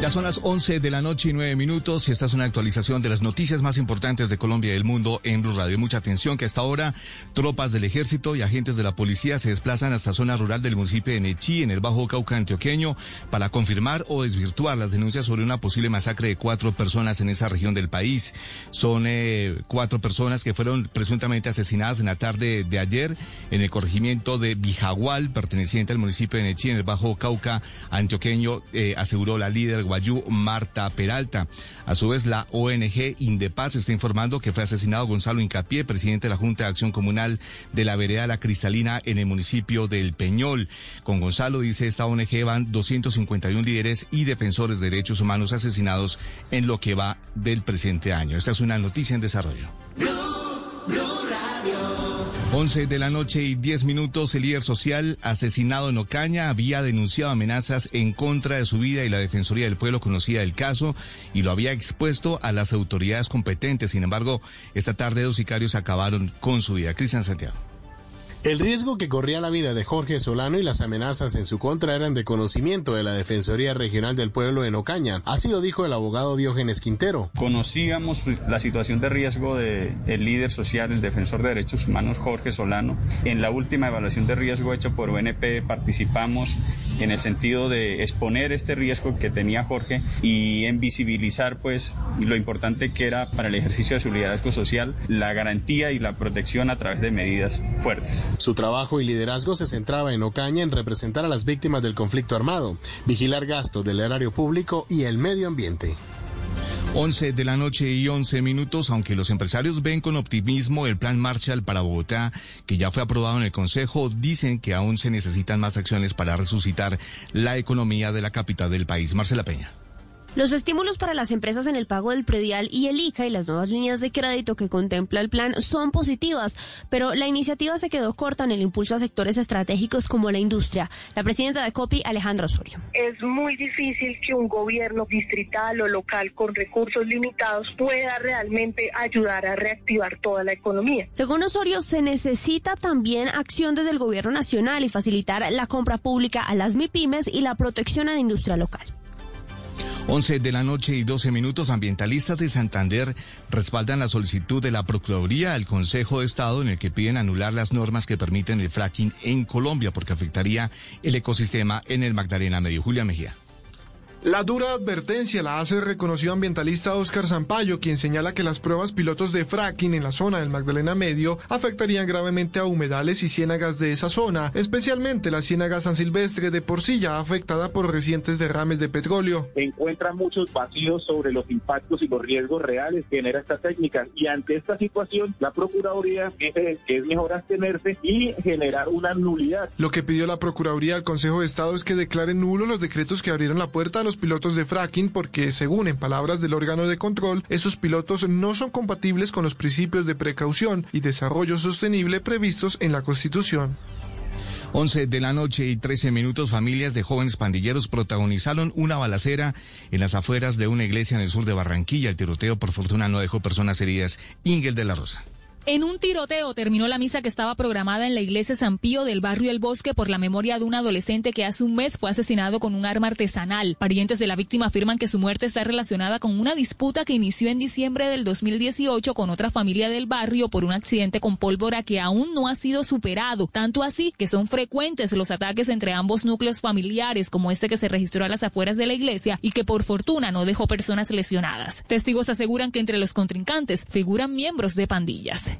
Ya son las 11 de la noche y 9 minutos y esta es una actualización de las noticias más importantes de Colombia y del mundo en Blue Radio. Mucha atención que hasta ahora tropas del ejército y agentes de la policía se desplazan hasta zona rural del municipio de Nechí en el Bajo Cauca antioqueño para confirmar o desvirtuar las denuncias sobre una posible masacre de cuatro personas en esa región del país. Son eh, cuatro personas que fueron presuntamente asesinadas en la tarde de ayer en el corregimiento de Bijagual, perteneciente al municipio de Nechí en el Bajo Cauca antioqueño, eh, aseguró la líder Guayú Marta Peralta. A su vez, la ONG Indepaz está informando que fue asesinado Gonzalo Incapié, presidente de la Junta de Acción Comunal de la Vereda La Cristalina en el municipio del Peñol. Con Gonzalo, dice esta ONG, van 251 líderes y defensores de derechos humanos asesinados en lo que va del presente año. Esta es una noticia en desarrollo. 11 de la noche y 10 minutos, el líder social asesinado en Ocaña había denunciado amenazas en contra de su vida y la Defensoría del Pueblo conocía el caso y lo había expuesto a las autoridades competentes. Sin embargo, esta tarde dos sicarios acabaron con su vida. Cristian Santiago. El riesgo que corría la vida de Jorge Solano y las amenazas en su contra eran de conocimiento de la Defensoría Regional del Pueblo en Ocaña. Así lo dijo el abogado Diógenes Quintero. Conocíamos la situación de riesgo del líder social, el defensor de derechos humanos Jorge Solano. En la última evaluación de riesgo hecha por UNP participamos en el sentido de exponer este riesgo que tenía Jorge y en visibilizar pues lo importante que era para el ejercicio de su liderazgo social la garantía y la protección a través de medidas fuertes. Su trabajo y liderazgo se centraba en Ocaña en representar a las víctimas del conflicto armado, vigilar gastos del erario público y el medio ambiente. 11 de la noche y 11 minutos, aunque los empresarios ven con optimismo el plan Marshall para Bogotá, que ya fue aprobado en el Consejo, dicen que aún se necesitan más acciones para resucitar la economía de la capital del país. Marcela Peña. Los estímulos para las empresas en el pago del predial y el ICA y las nuevas líneas de crédito que contempla el plan son positivas, pero la iniciativa se quedó corta en el impulso a sectores estratégicos como la industria. La presidenta de COPI, Alejandra Osorio. Es muy difícil que un gobierno distrital o local con recursos limitados pueda realmente ayudar a reactivar toda la economía. Según Osorio, se necesita también acción desde el gobierno nacional y facilitar la compra pública a las MIPIMES y la protección a la industria local. 11 de la noche y 12 minutos, ambientalistas de Santander respaldan la solicitud de la Procuraduría al Consejo de Estado en el que piden anular las normas que permiten el fracking en Colombia porque afectaría el ecosistema en el Magdalena Medio. Julia Mejía. La dura advertencia la hace el reconocido ambientalista Oscar Zampayo, quien señala que las pruebas pilotos de fracking en la zona del Magdalena Medio afectarían gravemente a humedales y ciénagas de esa zona, especialmente la ciénaga San Silvestre de Porcilla, afectada por recientes derrames de petróleo. Encuentra muchos vacíos sobre los impactos y los riesgos reales que genera esta técnica y ante esta situación la Procuraduría dice que es mejor abstenerse y generar una nulidad. Lo que pidió la Procuraduría al Consejo de Estado es que declaren nulos los decretos que abrieron la puerta a los pilotos de fracking porque, según en palabras del órgano de control, esos pilotos no son compatibles con los principios de precaución y desarrollo sostenible previstos en la Constitución. 11 de la noche y 13 minutos, familias de jóvenes pandilleros protagonizaron una balacera en las afueras de una iglesia en el sur de Barranquilla. El tiroteo, por fortuna, no dejó personas heridas. Ingel de la Rosa. En un tiroteo terminó la misa que estaba programada en la iglesia San Pío del barrio El Bosque por la memoria de un adolescente que hace un mes fue asesinado con un arma artesanal. Parientes de la víctima afirman que su muerte está relacionada con una disputa que inició en diciembre del 2018 con otra familia del barrio por un accidente con pólvora que aún no ha sido superado. Tanto así que son frecuentes los ataques entre ambos núcleos familiares como este que se registró a las afueras de la iglesia y que por fortuna no dejó personas lesionadas. Testigos aseguran que entre los contrincantes figuran miembros de pandillas.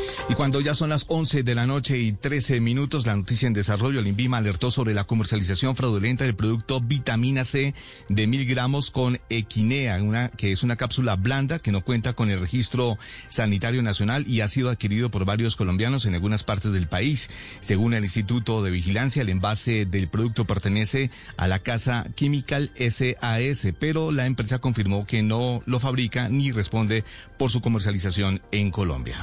Y cuando ya son las 11 de la noche y 13 minutos, la noticia en desarrollo, el INVIMA alertó sobre la comercialización fraudulenta del producto vitamina C de mil gramos con equinea, que es una cápsula blanda que no cuenta con el registro sanitario nacional y ha sido adquirido por varios colombianos en algunas partes del país. Según el Instituto de Vigilancia, el envase del producto pertenece a la casa Chemical SAS, pero la empresa confirmó que no lo fabrica ni responde por su comercialización en Colombia.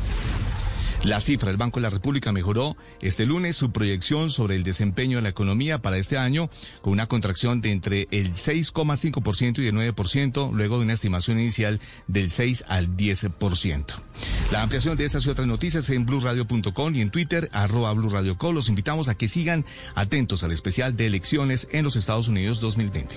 La cifra, el Banco de la República mejoró este lunes su proyección sobre el desempeño de la economía para este año con una contracción de entre el 6,5% y el 9%, luego de una estimación inicial del 6 al 10%. La ampliación de estas y otras noticias en blueradio.com y en Twitter, arroba blueradio.com. Los invitamos a que sigan atentos al especial de elecciones en los Estados Unidos 2020.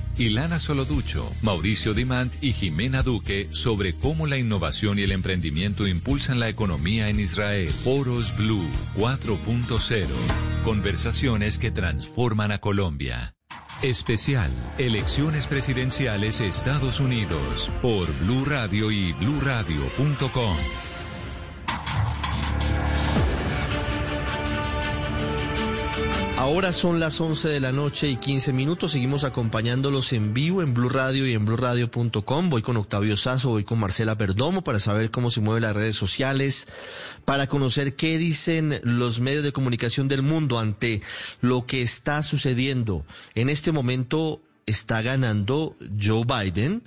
Ilana Soloducho, Mauricio Dimant y Jimena Duque sobre cómo la innovación y el emprendimiento impulsan la economía en Israel. Foros Blue 4.0. Conversaciones que transforman a Colombia. Especial Elecciones Presidenciales Estados Unidos por Blue Radio y bluradio.com. Ahora son las 11 de la noche y 15 minutos. Seguimos acompañándolos en vivo en Blue Radio y en bluradio.com. Voy con Octavio Sazo, voy con Marcela Perdomo para saber cómo se mueven las redes sociales, para conocer qué dicen los medios de comunicación del mundo ante lo que está sucediendo. En este momento está ganando Joe Biden,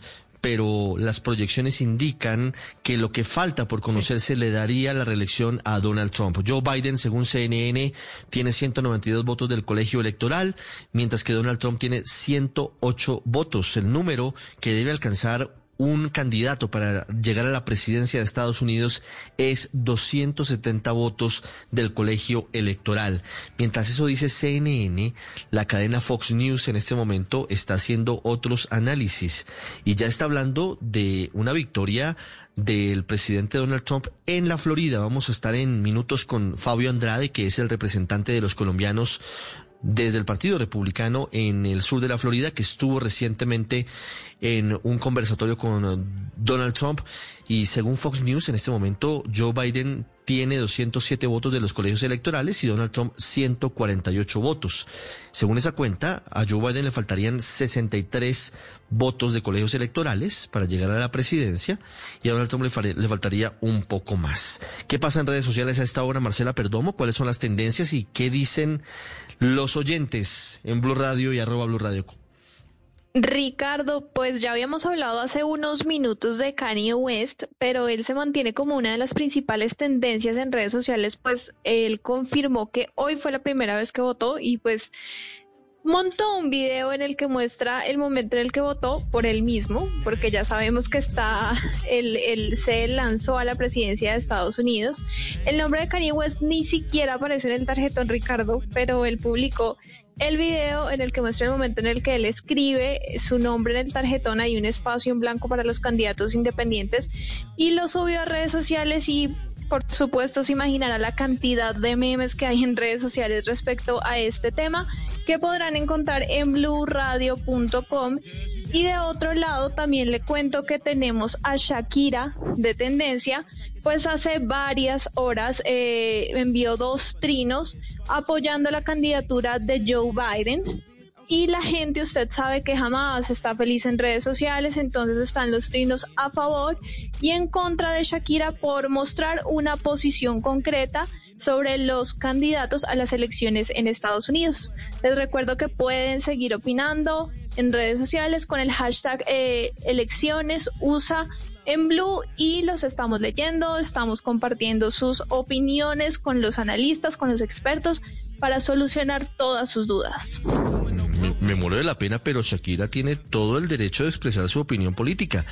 pero las proyecciones indican que lo que falta por conocerse le daría la reelección a Donald Trump. Joe Biden, según CNN, tiene 192 votos del colegio electoral, mientras que Donald Trump tiene 108 votos, el número que debe alcanzar un candidato para llegar a la presidencia de Estados Unidos es 270 votos del colegio electoral. Mientras eso dice CNN, la cadena Fox News en este momento está haciendo otros análisis y ya está hablando de una victoria del presidente Donald Trump en la Florida. Vamos a estar en minutos con Fabio Andrade, que es el representante de los colombianos desde el Partido Republicano en el sur de la Florida, que estuvo recientemente en un conversatorio con Donald Trump. Y según Fox News, en este momento Joe Biden tiene 207 votos de los colegios electorales y Donald Trump 148 votos. Según esa cuenta, a Joe Biden le faltarían 63 votos de colegios electorales para llegar a la presidencia y a Donald Trump le, faltaría un poco más. ¿Qué pasa en redes sociales a esta hora, Marcela Perdomo? ¿Cuáles son las tendencias y qué dicen los oyentes en Blue Radio y arroba Blue Radio? Ricardo, pues ya habíamos hablado hace unos minutos de Kanye West, pero él se mantiene como una de las principales tendencias en redes sociales, pues él confirmó que hoy fue la primera vez que votó y pues montó un video en el que muestra el momento en el que votó por él mismo, porque ya sabemos que está, él, él se lanzó a la presidencia de Estados Unidos. El nombre de Kanye West ni siquiera aparece en el tarjetón Ricardo, pero él publicó el video en el que muestra el momento en el que él escribe su nombre en el tarjetón, hay un espacio en blanco para los candidatos independientes y lo subió a redes sociales y por supuesto se imaginará la cantidad de memes que hay en redes sociales respecto a este tema que podrán encontrar en bluradio.com y de otro lado también le cuento que tenemos a Shakira de tendencia pues hace varias horas eh, envió dos trinos apoyando la candidatura de Joe Biden y la gente, usted sabe que jamás está feliz en redes sociales, entonces están los trinos a favor y en contra de Shakira por mostrar una posición concreta sobre los candidatos a las elecciones en Estados Unidos. Les recuerdo que pueden seguir opinando en redes sociales con el hashtag eh, elecciones USA en Blue y los estamos leyendo, estamos compartiendo sus opiniones con los analistas, con los expertos para solucionar todas sus dudas. Me, me muero de la pena, pero Shakira tiene todo el derecho de expresar su opinión política.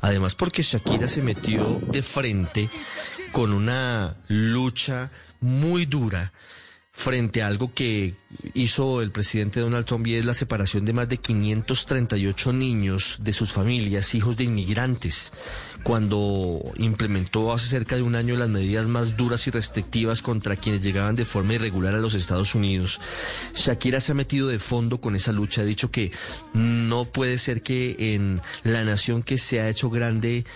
Además, porque Shakira se metió de frente con una lucha muy dura frente a algo que hizo el presidente Donald Trump y es la separación de más de 538 niños de sus familias, hijos de inmigrantes, cuando implementó hace cerca de un año las medidas más duras y restrictivas contra quienes llegaban de forma irregular a los Estados Unidos. Shakira se ha metido de fondo con esa lucha, ha dicho que no puede ser que en la nación que se ha hecho grande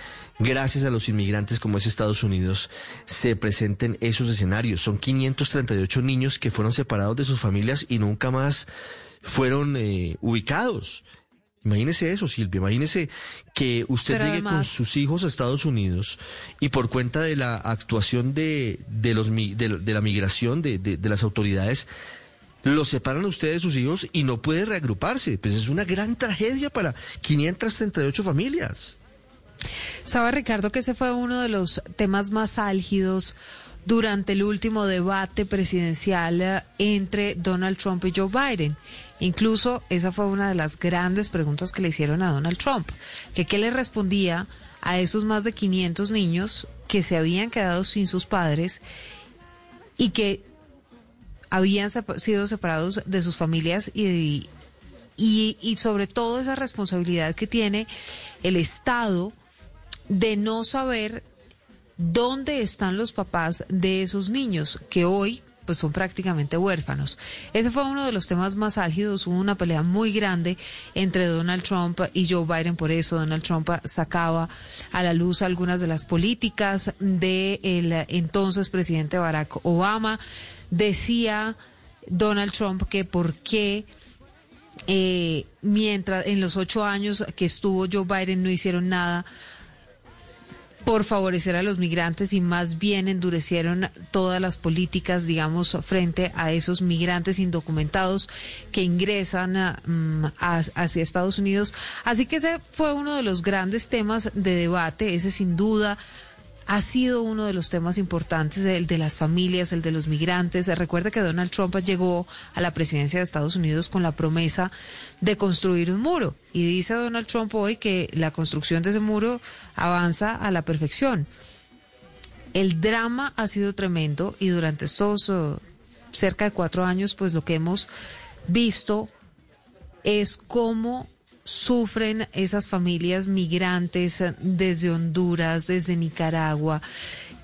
gracias a los inmigrantes como es Estados Unidos, se presenten esos escenarios. Son 538 niños que fueron separados de sus familias y nunca más fueron eh, ubicados. Imagínese eso, Silvia. Imagínese que usted Pero llegue con sus hijos a Estados Unidos y por cuenta de la actuación de, de, los, de, de la migración, de, de- de las autoridades, los separan a ustedes de sus hijos y no puede reagruparse. Pues es una gran tragedia para 538 familias. Sabe Ricardo que ese fue uno de los temas más álgidos durante el último debate presidencial eh, entre Donald Trump y Joe Biden. Incluso esa fue una de las grandes preguntas que le hicieron a Donald Trump, que qué le respondía a esos más de 500 niños que se habían quedado sin sus padres y que habían sido separados de sus familias y, y sobre todo esa responsabilidad que tiene el Estado de no saber dónde están los papás de esos niños que hoy pues son prácticamente huérfanos. Ese fue uno de los temas más álgidos, hubo una pelea muy grande entre Donald Trump y Joe Biden, por eso Donald Trump sacaba a la luz algunas de las políticas del entonces presidente Barack Obama. Decía Donald Trump que por qué eh, mientras en los ocho años que estuvo Joe Biden no hicieron nada por favorecer a los migrantes y más bien endurecieron todas las políticas, digamos, frente a esos migrantes indocumentados que ingresan a, mm, a- hacia Estados Unidos. Así que ese fue uno de los grandes temas de debate, ese sin duda ha sido uno de los temas importantes, el de las familias, el de los migrantes. Recuerda que Donald Trump llegó a la presidencia de Estados Unidos con la promesa de construir un muro. Y dice Donald Trump hoy que la construcción de ese muro avanza a la perfección. El drama ha sido tremendo y durante estos eh, cerca de cuatro años, pues lo que hemos visto es cómo sufren esas familias migrantes eh, desde Honduras, desde Nicaragua,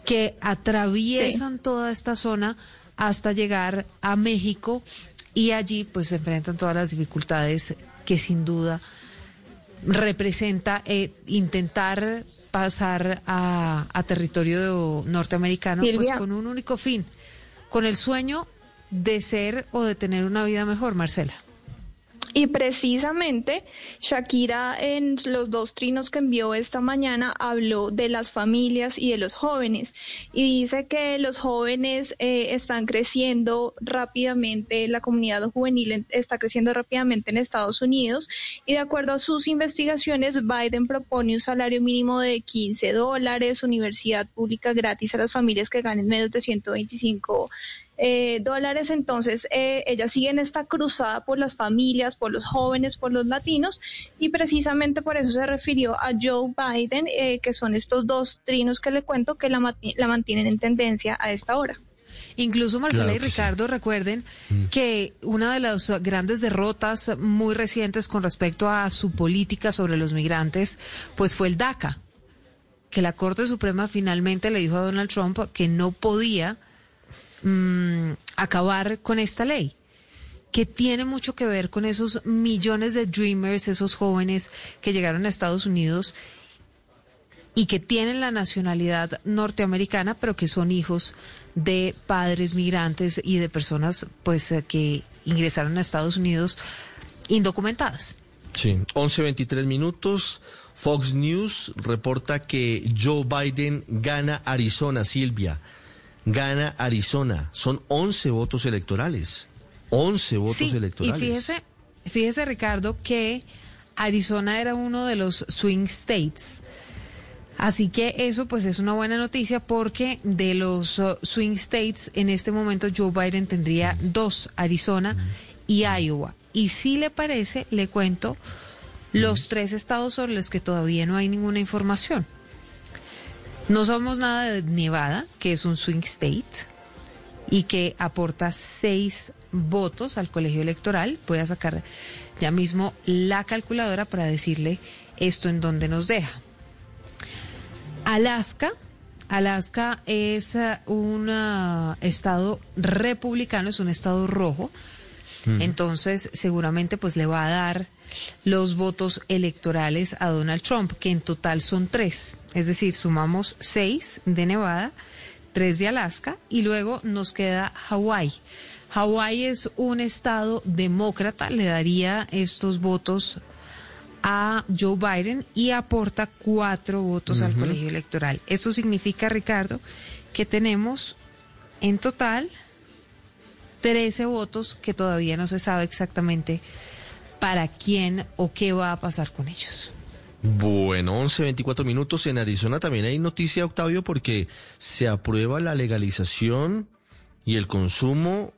que atraviesan toda esta zona hasta llegar a México y allí pues se enfrentan todas las dificultades que sin duda representa eh, intentar pasar a, a territorio norteamericano pues con un único fin, con el sueño de ser o de tener una vida mejor, Marcela. Y precisamente Shakira en los dos trinos que envió esta mañana habló de las familias y de los jóvenes. Y dice que los jóvenes eh, están creciendo rápidamente, la comunidad juvenil en- está creciendo rápidamente en Estados Unidos. Y de acuerdo a sus investigaciones Biden propone un salario mínimo de 15 dólares, universidad pública gratis a las familias que ganen menos de 125 eh, dólares. Entonces, eh, ella sigue en esta cruzada por las familias, por los jóvenes, por los latinos, y precisamente por eso se refirió a Joe Biden, eh, que son estos dos trinos que le cuento que la, la mantienen en tendencia a esta hora. Incluso Marcela Claro y sí. Ricardo recuerden que una de las grandes derrotas muy recientes con respecto a su política sobre los migrantes, pues fue el DACA, que la Corte Suprema finalmente le dijo a Donald Trump que no podía mm, acabar con esta ley que tiene mucho que ver con esos millones de dreamers, esos jóvenes que llegaron a Estados Unidos y que tienen la nacionalidad norteamericana, pero que son hijos de padres migrantes y de personas pues eh, que ingresaron a Estados Unidos indocumentadas. Sí, 11.23 minutos. Fox News reporta que Joe Biden gana Arizona, Silvia. Gana Arizona. Son 11 votos electorales. 11 votos Sí, electorales. Y fíjese, fíjese Ricardo que Arizona era uno de los swing states. Así que eso pues es una buena noticia porque de los uh, swing states en este momento Joe Biden tendría dos, Arizona y Iowa. Y si le parece, le cuento los tres estados sobre los que todavía no hay ninguna información. No sabemos nada de Nevada, que es un swing state y que aporta seis votos al colegio electoral. Voy a sacar ya mismo la calculadora para decirle esto en donde nos deja. Alaska. Alaska es eh, un ah, estado republicano, es un estado rojo. Entonces, seguramente pues le va a dar los votos electorales a Donald Trump, que en total son tres. Es decir, sumamos seis de Nevada, tres de Alaska y luego nos queda Hawái. Hawái es un estado demócrata, le daría estos votos a Joe Biden y aporta cuatro votos al colegio electoral. Esto significa, Ricardo, que tenemos en total 13 votos que todavía no se sabe exactamente para quién o qué va a pasar con ellos. Bueno, 11, 24 minutos. En Arizona también hay noticia, Octavio, porque se aprueba la legalización y el consumo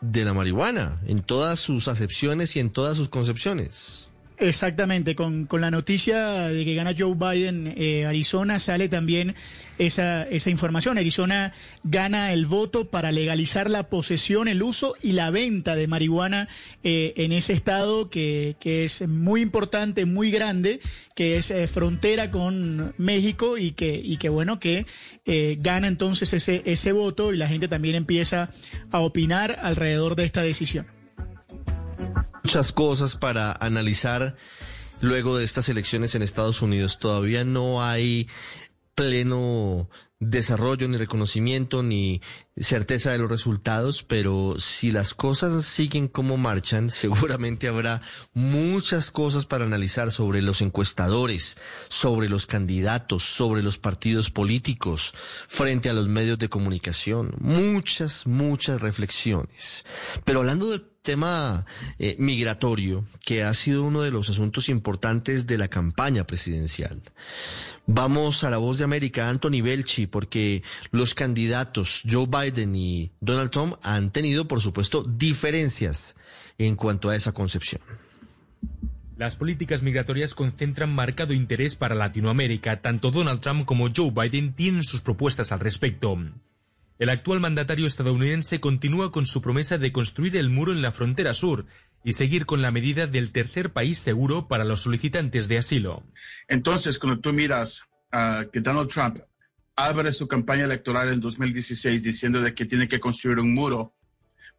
de la marihuana en todas sus acepciones y en todas sus concepciones. Exactamente, con, con la noticia de que gana Joe Biden, eh, Arizona sale también esa, esa información. Arizona gana el voto para legalizar la posesión, el uso y la venta de marihuana eh, en ese estado que, que es muy importante, muy grande, que es eh, frontera con México y que, y que bueno, que eh, gana entonces ese, ese voto y la gente también empieza a opinar alrededor de esta decisión. Muchas cosas para analizar luego de estas elecciones en Estados Unidos. Todavía no hay pleno desarrollo, ni reconocimiento, ni certeza de los resultados, pero si las cosas siguen como marchan, seguramente habrá muchas cosas para analizar sobre los encuestadores, sobre los candidatos, sobre los partidos políticos, frente a los medios de comunicación. Muchas, muchas reflexiones. Pero hablando del tema eh, migratorio, que ha sido uno de los asuntos importantes de la campaña presidencial. Vamos a la voz de América, Anthony Belchi, porque los candidatos Joe Biden y Donald Trump han tenido, por supuesto, diferencias en cuanto a esa concepción. Las políticas migratorias concentran marcado interés para Latinoamérica. Tanto Donald Trump como Joe Biden tienen sus propuestas al respecto. El actual mandatario estadounidense continúa con su promesa de construir el muro en la frontera sur y seguir con la medida del tercer país seguro para los solicitantes de asilo. Entonces, cuando tú miras que Donald Trump abre su campaña electoral en 2016 diciendo de que tiene que construir un muro,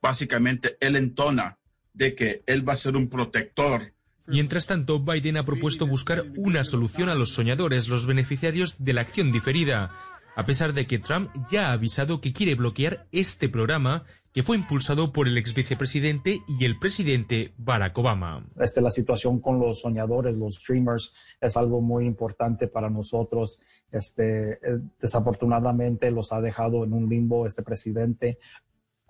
básicamente él entona de que él va a ser un protector Mientras tanto, Biden ha propuesto buscar una solución a los soñadores, los beneficiarios de la acción diferida, a pesar de que Trump ya ha avisado que quiere bloquear este programa que fue impulsado por el ex vicepresidente y el presidente Barack Obama. Este, la situación con los soñadores, los dreamers, es algo muy importante para nosotros. Este, eh, desafortunadamente los ha dejado en un limbo este presidente,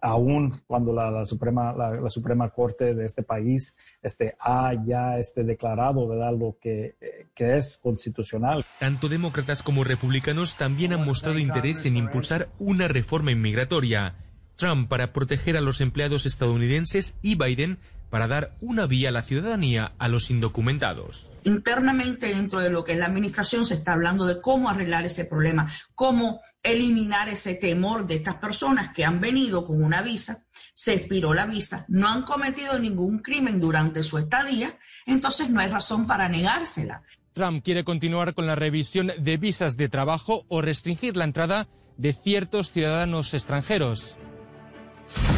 aún cuando la, Suprema, la, Suprema Corte de este país este, ha ya este, declarado ¿verdad? lo que, eh, que es constitucional. Tanto demócratas como republicanos también han mostrado interés en impulsar una reforma inmigratoria. Trump para proteger a los empleados estadounidenses y Biden para dar una vía a la ciudadanía a los indocumentados. Internamente dentro de lo que es la administración se está hablando de cómo arreglar ese problema, cómo eliminar ese temor de estas personas que han venido con una visa, se expiró la visa, no han cometido ningún crimen durante su estadía, entonces no hay razón para negársela. Trump quiere continuar con la revisión de visas de trabajo o restringir la entrada de ciertos ciudadanos extranjeros.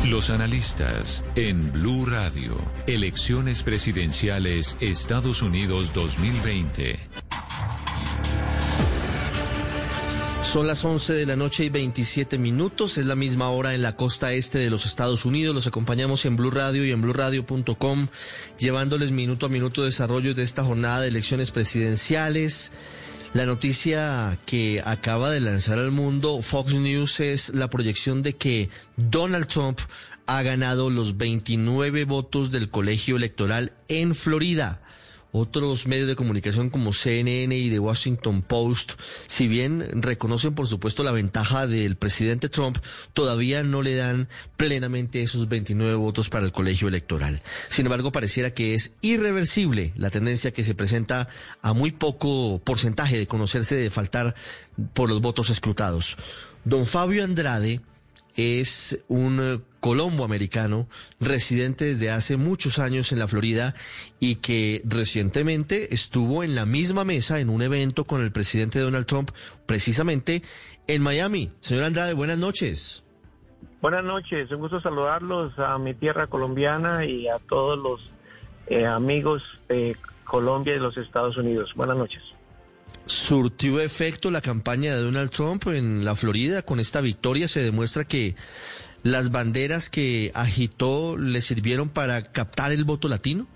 Los analistas en Blue Radio. Elecciones presidenciales Estados Unidos 2020. Son las 11 de la noche y 27 minutos. Es la misma hora en la costa este de los Estados Unidos. Los acompañamos en Blue Radio y en bluradio.com, llevándoles minuto a minuto desarrollo de esta jornada de elecciones presidenciales. La noticia que acaba de lanzar al mundo Fox News es la proyección de que Donald Trump ha ganado los 29 votos del colegio electoral en Florida. Otros medios de comunicación como CNN y The Washington Post, si bien reconocen por supuesto la ventaja del presidente Trump, todavía no le dan plenamente esos 29 votos para el colegio electoral. Sin embargo, pareciera que es irreversible la tendencia que se presenta a muy poco porcentaje de conocerse de faltar por los votos escrutados. Don Fabio Andrade es un colombo americano residente desde hace muchos años en la Florida y que recientemente estuvo en la misma mesa en un evento con el presidente Donald Trump precisamente en Miami. Señor Andrade, buenas noches. Buenas noches, un gusto saludarlos a mi tierra colombiana y a todos los eh, amigos de Colombia y los Estados Unidos. Buenas noches. ¿Surtió efecto la campaña de Donald Trump en la Florida? Con esta victoria se demuestra que las banderas que agitó le sirvieron para captar el voto latino?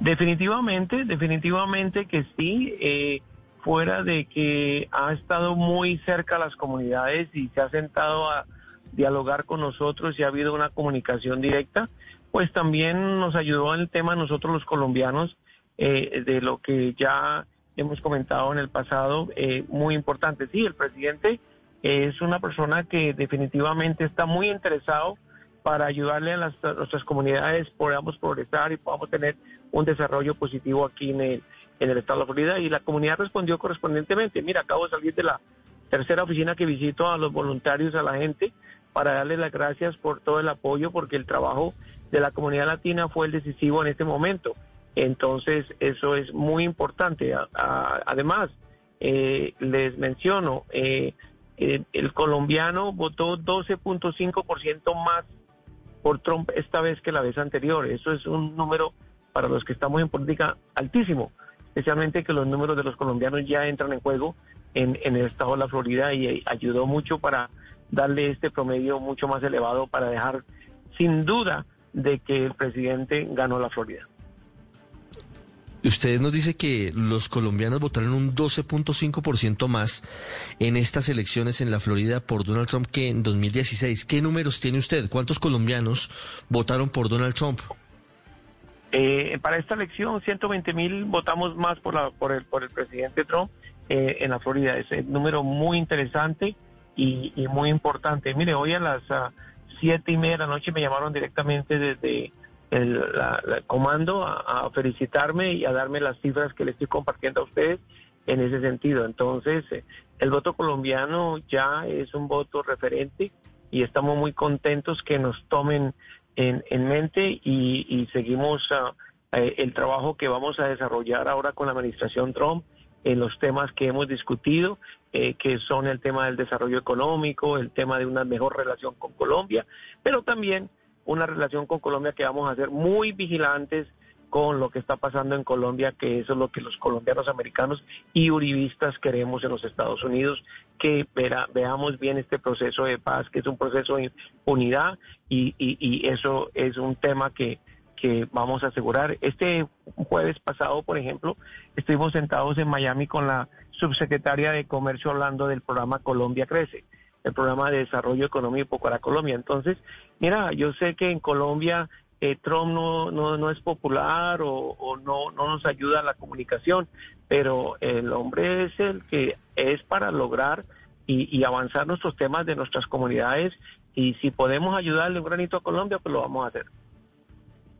Definitivamente, definitivamente que sí. eh, fuera de que ha estado muy cerca a las comunidades y se ha sentado a dialogar con nosotros y ha habido una comunicación directa, pues también nos ayudó en el tema nosotros los colombianos eh, de lo que ya hemos comentado en el pasado, eh, muy importante. Sí, el presidente es una persona que definitivamente está muy interesado para ayudarle a, las, nuestras comunidades, podamos progresar y podamos tener un desarrollo positivo aquí en el, en el estado de Florida. Y la comunidad respondió correspondientemente. Mira, acabo de salir de la tercera oficina que visito a los voluntarios, a la gente, para darles las gracias por todo el apoyo, porque el trabajo de la comunidad latina fue el decisivo en este momento. Entonces, eso es muy importante. Además, eh, les menciono, eh, eh, el colombiano votó 12.5% más por Trump esta vez que la vez anterior. Eso es un número para los que estamos en política altísimo, especialmente que los números de los colombianos ya entran en juego en, en el estado de la Florida y eh, ayudó mucho para darle este promedio mucho más elevado para dejar sin duda de que el presidente ganó la Florida. Usted nos dice que los colombianos votaron un 12.5% más en estas elecciones en la Florida por Donald Trump que en 2016. ¿Qué números tiene usted? ¿Cuántos colombianos votaron por Donald Trump? Eh, para esta elección, 120 mil votamos más por, la, por, el, por el presidente Trump eh, en la Florida. Es un número muy interesante y, muy importante. Mire, hoy a las ah, siete y media de la noche me llamaron directamente desde el la- comando a, felicitarme y a darme las cifras que le estoy compartiendo a ustedes en ese sentido. Entonces, eh, el voto colombiano ya es un voto referente y estamos muy contentos que nos tomen en, en mente y, y seguimos ah, eh, el trabajo que vamos a desarrollar ahora con la administración Trump en los temas que hemos discutido, eh, que son el tema del desarrollo económico, el tema de una mejor relación con Colombia, pero también una relación con Colombia que vamos a ser muy vigilantes con lo que está pasando en Colombia, que eso es lo que los colombianos americanos y uribistas queremos en los Estados Unidos, que veamos bien este proceso de paz, que es un proceso de unidad y eso es un tema que, que vamos a asegurar. Este jueves pasado, por ejemplo, estuvimos sentados en Miami con la subsecretaria de Comercio hablando del programa Colombia Crece, el programa de desarrollo económico para Colombia. Entonces, mira, yo sé que en Colombia eh, Trump no, no, no es popular o, no, no nos ayuda a la comunicación, pero el hombre es el que es para lograr y, y avanzar nuestros temas de nuestras comunidades y si podemos ayudarle un granito a Colombia, pues lo vamos a hacer.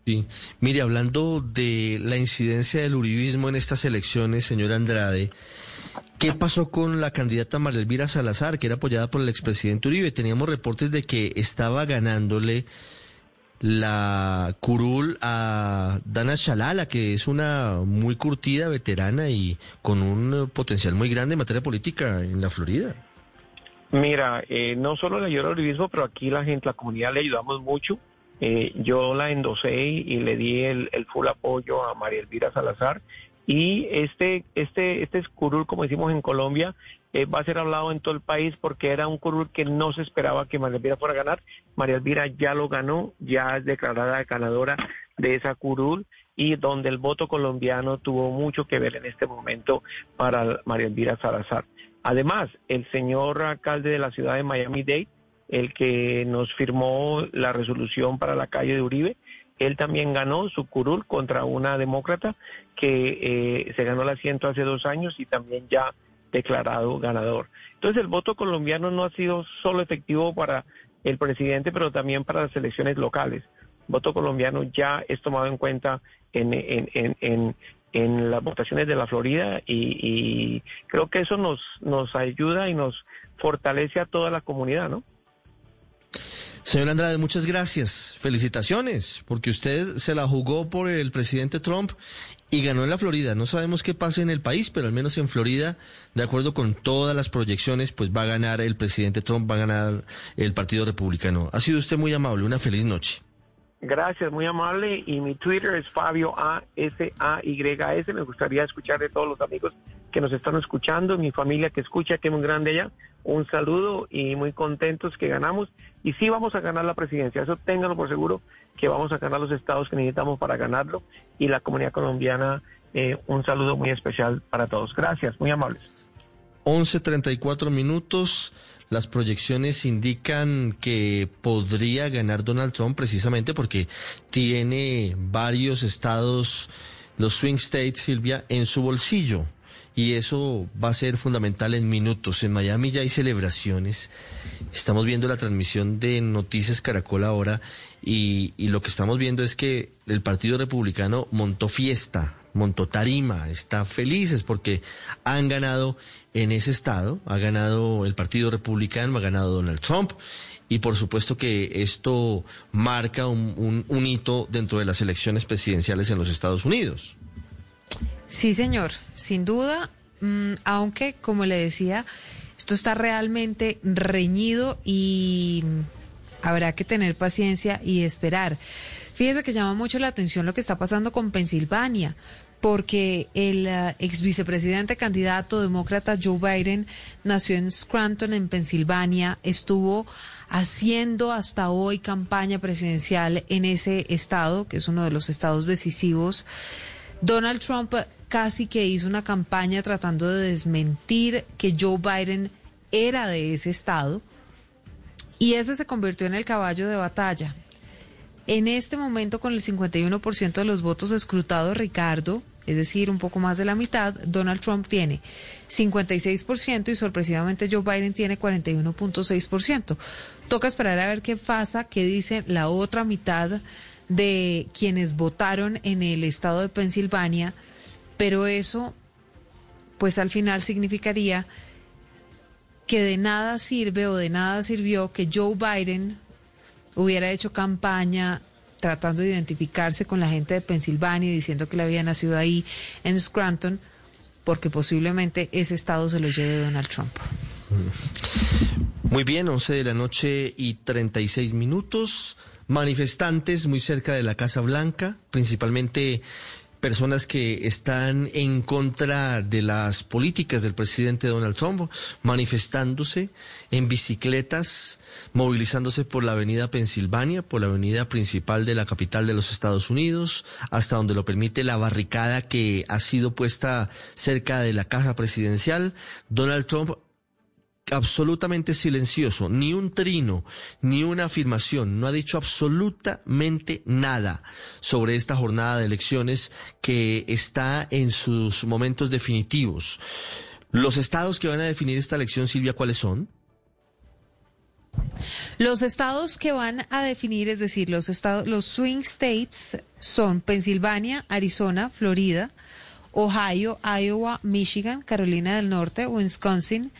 Sí. Mire, hablando de la incidencia del uribismo en estas elecciones, señor Andrade, ¿qué pasó con la candidata María Elvira Salazar, que era apoyada por el expresidente Uribe? Teníamos reportes de que estaba ganándole la curul a Dana Shalala, que es una muy curtida veterana y con un potencial muy grande en materia política en la Florida. Mira, eh, no solo le ayudó al uribismo, pero aquí la gente, la comunidad le ayudamos mucho. Eh, yo la endosé y, le di el full apoyo a María Elvira Salazar. Y este, este, este curul, como decimos en Colombia, eh, va a ser hablado en todo el país porque era un curul que no se esperaba que María Elvira fuera a ganar. María Elvira ya lo ganó, ya es declarada ganadora de esa curul y donde el voto colombiano tuvo mucho que ver en este momento para María Elvira Salazar. Además, el señor alcalde de la ciudad de Miami-Dade, el que nos firmó la resolución para la calle de Uribe, él también ganó su curul contra una demócrata que eh, se ganó el asiento hace dos años y también ya declarado ganador. Entonces el voto colombiano no ha sido solo efectivo para el presidente, pero también para las elecciones locales. El voto colombiano ya es tomado en cuenta en, las votaciones de la Florida y, y creo que eso nos, nos ayuda y nos fortalece a toda la comunidad, ¿no? Señor Andrade, muchas gracias. Felicitaciones, porque usted se la jugó por el presidente Trump y ganó en la Florida. No sabemos qué pasa en el país, pero al menos en Florida, de acuerdo con todas las proyecciones, pues va a ganar el presidente Trump, va a ganar el Partido Republicano. Ha sido usted muy amable. Una feliz noche. Gracias, muy amable. Y mi Twitter es Fabio A S A Y S. Me gustaría escuchar de todos los amigos que nos están escuchando, mi familia que escucha, que es muy grande allá, un saludo y muy contentos que ganamos. Y sí vamos a ganar la presidencia, eso ténganlo por seguro, que vamos a ganar los estados que necesitamos para ganarlo. Y la comunidad colombiana, eh, un saludo muy especial para todos. Gracias, muy amables. 11.34 minutos. Las proyecciones indican que podría ganar Donald Trump precisamente porque tiene varios estados, los swing states, Silvia, en su bolsillo. Y eso va a ser fundamental en minutos. En Miami ya hay celebraciones. Estamos viendo la transmisión de Noticias Caracol ahora y, y lo que estamos viendo es que el Partido Republicano montó fiesta, montó tarima, está felices porque han ganado en ese estado, ha ganado el Partido Republicano, ha ganado Donald Trump y por supuesto que esto marca un, hito dentro de las elecciones presidenciales en los Estados Unidos. Sí, señor, sin duda, mm, aunque, como le decía, esto está realmente reñido y habrá que tener paciencia y esperar. Fíjese que llama mucho la atención lo que está pasando con Pensilvania, porque el eh, ex vicepresidente candidato demócrata Joe Biden nació en Scranton, en Pensilvania, estuvo haciendo hasta hoy campaña presidencial en ese estado, que es uno de los estados decisivos. Donald Trump casi que hizo una campaña tratando de desmentir que Joe Biden era de ese estado y ese se convirtió en el caballo de batalla. En este momento, con el 51% de los votos escrutados, Ricardo, es decir, un poco más de la mitad, Donald Trump tiene 56% y sorpresivamente Joe Biden tiene 41.6%. Toca esperar a ver qué pasa, qué dice la otra mitad de quienes votaron en el estado de Pensilvania, pero eso, pues al final significaría que de nada sirve o de nada sirvió que Joe Biden hubiera hecho campaña tratando de identificarse con la gente de Pensilvania diciendo que le había nacido ahí en Scranton, porque posiblemente ese estado se lo lleve Donald Trump. Muy bien, 11 de la noche y 36 minutos. Manifestantes muy cerca de la Casa Blanca, principalmente personas que están en contra de las políticas del presidente Donald Trump, manifestándose en bicicletas, movilizándose por la avenida Pensilvania, por la avenida principal de la capital de los Estados Unidos, hasta donde lo permite la barricada que ha sido puesta cerca de la casa presidencial. Donald Trump absolutamente silencioso, ni un trino, ni una afirmación, no ha dicho absolutamente nada sobre esta jornada de elecciones que está en sus momentos definitivos. Los estados que van a definir esta elección, Silvia, ¿cuáles son? Los estados que van a definir, es decir, los estados, los swing states son Pensilvania, Arizona, Florida, Ohio, Iowa, Michigan, Carolina del Norte, Wisconsin,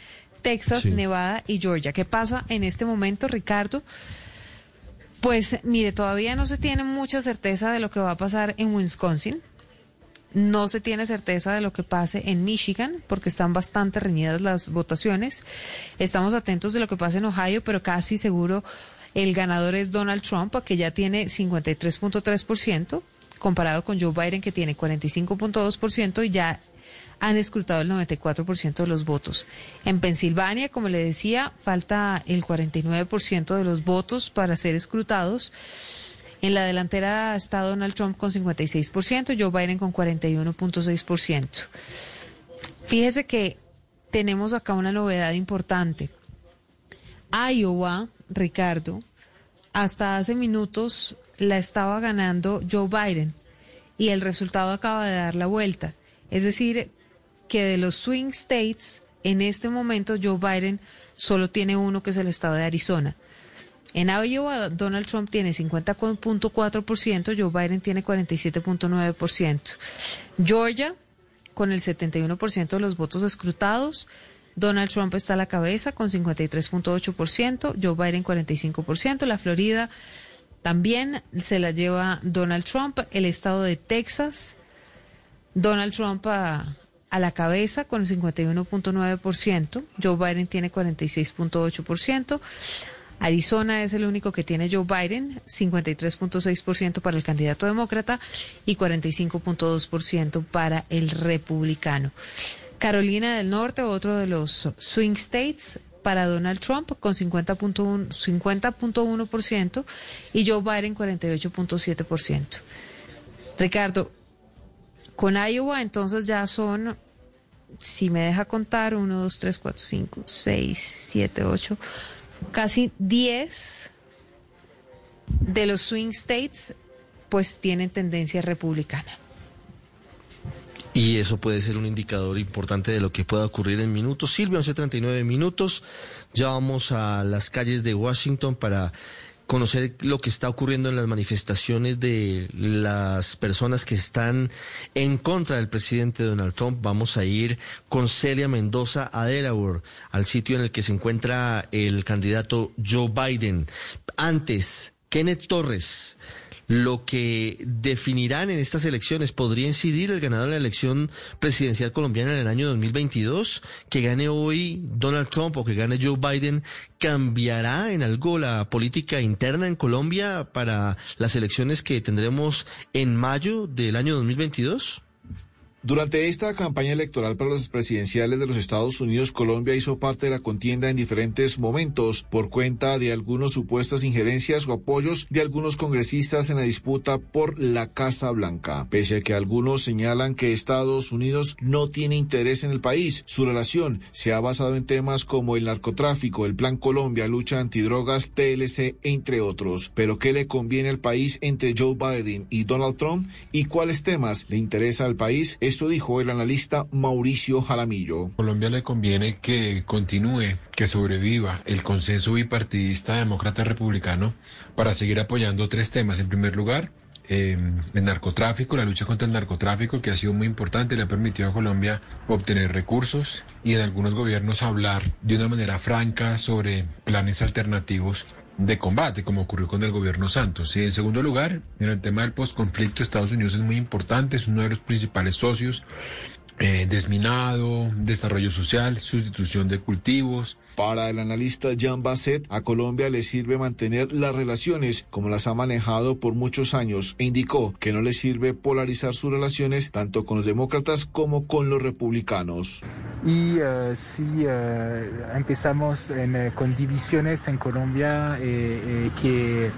Texas, Sí. Nevada y Georgia. ¿Qué pasa en este momento, Ricardo? Pues mire, todavía no se tiene mucha certeza de lo que va a pasar en Wisconsin. No se tiene certeza de lo que pase en Michigan porque están bastante reñidas las votaciones. Estamos atentos de lo que pase en Ohio, pero casi seguro el ganador es Donald Trump, que ya tiene 53.3% comparado con Joe Biden que tiene 45.2% y ya han escrutado el 94% de los votos. En Pensilvania, como le decía, falta el 49% de los votos para ser escrutados. En la delantera está Donald Trump con 56%, Joe Biden con 41.6%. Fíjese que tenemos acá una novedad importante. Iowa, Ricardo, hasta hace minutos la estaba ganando Joe Biden y el resultado acaba de dar la vuelta. Es decir, que de los swing states, en este momento Joe Biden solo tiene uno que es el estado de Arizona. En Iowa, Donald Trump tiene 50.4%, Joe Biden tiene 47.9%. Georgia, con el 71% de los votos escrutados, Donald Trump está a la cabeza con 53.8%, Joe Biden 45%, la Florida también se la lleva Donald Trump, el estado de Texas, Donald Trump a, a la cabeza con el 51.9%, Joe Biden tiene 46.8%, Arizona es el único que tiene Joe Biden, 53.6% para el candidato demócrata y 45.2% para el republicano. Carolina del Norte, otro de los swing states para Donald Trump con 50.1% 50.1% y Joe Biden 48.7%. Ricardo, con Iowa entonces ya son, si me deja contar, 1, 2, 3, 4, 5, 6, 7, 8, casi 10 de los swing states pues tienen tendencia republicana. Y eso puede ser un indicador importante de lo que pueda ocurrir en minutos. Silvia, 11.39 minutos. Ya vamos a las calles de Washington para conocer lo que está ocurriendo en las manifestaciones de las personas que están en contra del presidente Donald Trump. Vamos a ir con Celia Mendoza a Delaware, al sitio en el que se encuentra el candidato Joe Biden. Antes, Kenneth Torres lo que definirán en estas elecciones. Podría incidir el ganador de la elección presidencial colombiana en el año 2022, que gane hoy Donald Trump o que gane Joe Biden, cambiará en algo la política interna en Colombia para las elecciones que tendremos en mayo del año 2022? Durante esta campaña electoral para las presidenciales de los Estados Unidos, Colombia hizo parte de la contienda en diferentes momentos por cuenta de algunas supuestas injerencias o apoyos de algunos congresistas en la disputa por la Casa Blanca. Pese a que algunos señalan que Estados Unidos no tiene interés en el país, su relación se ha basado en temas como el narcotráfico, el Plan Colombia, lucha antidrogas, TLC, entre otros. Pero ¿qué le conviene al país entre Joe Biden y Donald Trump? ¿Y cuáles temas le interesa al país? Esto dijo el analista Mauricio Jaramillo. Colombia le conviene que continúe, que sobreviva el consenso bipartidista demócrata-republicano para seguir apoyando tres temas. En primer lugar, eh, el narcotráfico, la lucha contra el narcotráfico, que ha sido muy importante, le ha permitido a Colombia obtener recursos y en algunos gobiernos hablar de una manera franca sobre planes alternativos de combate, como ocurrió con el gobierno Santos. Y en segundo lugar, en el tema del postconflicto, Estados Unidos es muy importante, es uno de los principales socios, eh, desminado, desarrollo social, sustitución de cultivos. Para el analista Jean Basset, a Colombia le sirve mantener las relaciones como las ha manejado por muchos años e indicó que no le sirve polarizar sus relaciones tanto con los demócratas como con los republicanos. Y eh, si eh, empezamos en, eh, con divisiones en Colombia eh, eh, que,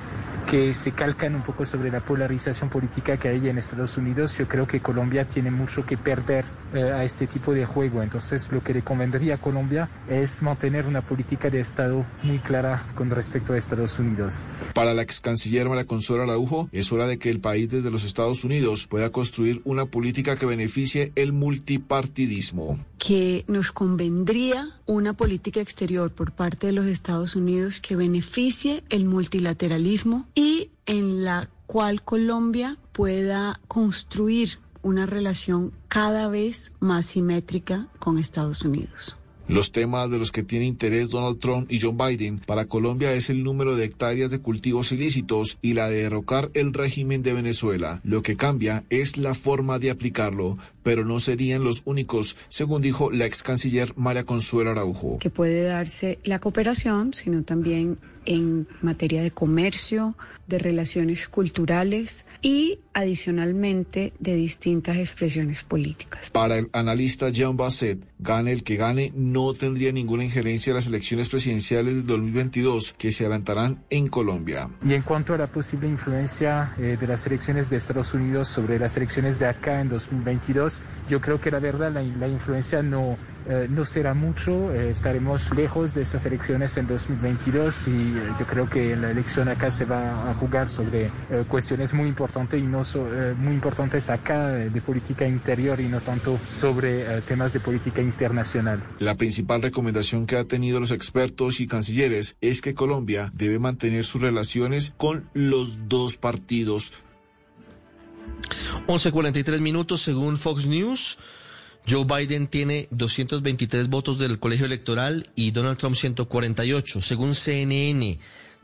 que se calcan un poco sobre la polarización política que hay en Estados Unidos, yo creo que Colombia tiene mucho que perder a este tipo de juego. Entonces lo que le convendría a Colombia es mantener una política de Estado muy clara con respecto a Estados Unidos. Para la ex canciller María Consuelo Araujo, es hora de que el país desde los Estados Unidos pueda construir una política que beneficie el multipartidismo. que nos convendría una política exterior por parte de los Estados Unidos que beneficie el multilateralismo y en la cual Colombia pueda construir una relación cada vez más simétrica con Estados Unidos. Los temas de los que tiene interés Donald Trump y John Biden para Colombia es el número de hectáreas de cultivos ilícitos y la de derrocar el régimen de Venezuela. Lo que cambia es la forma de aplicarlo, pero no serían los únicos, según dijo la ex canciller María Consuelo Araujo. que puede darse la cooperación, sino también en materia de comercio, de relaciones culturales y adicionalmente de distintas expresiones políticas. Para el analista Jean Basset, gane el que gane, no tendría ninguna injerencia en las elecciones presidenciales del 2022 que se adelantarán en Colombia. Y en cuanto a la posible influencia eh, de las elecciones de Estados Unidos sobre las elecciones de acá en 2022, yo creo que la verdad la, la influencia no, eh, no será mucho. eh, estaremos lejos de estas elecciones en 2022 y eh, yo creo que la elección acá se va a jugar sobre eh, cuestiones muy importantes y no so- eh, muy importantes acá eh, de política interior y no tanto sobre eh, temas de política internacional. La principal recomendación que han tenido los expertos y cancilleres es que Colombia debe mantener sus relaciones con los dos partidos 11.43 minutos según Fox News. Joe Biden tiene 223 votos del colegio electoral y Donald Trump 148. Según CNN,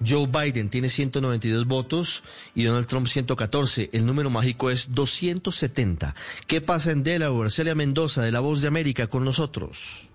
Joe Biden tiene 192 votos y Donald Trump 114. El número mágico es 270. ¿Qué pasa en Delaware? Celia Mendoza de La Voz de América con nosotros.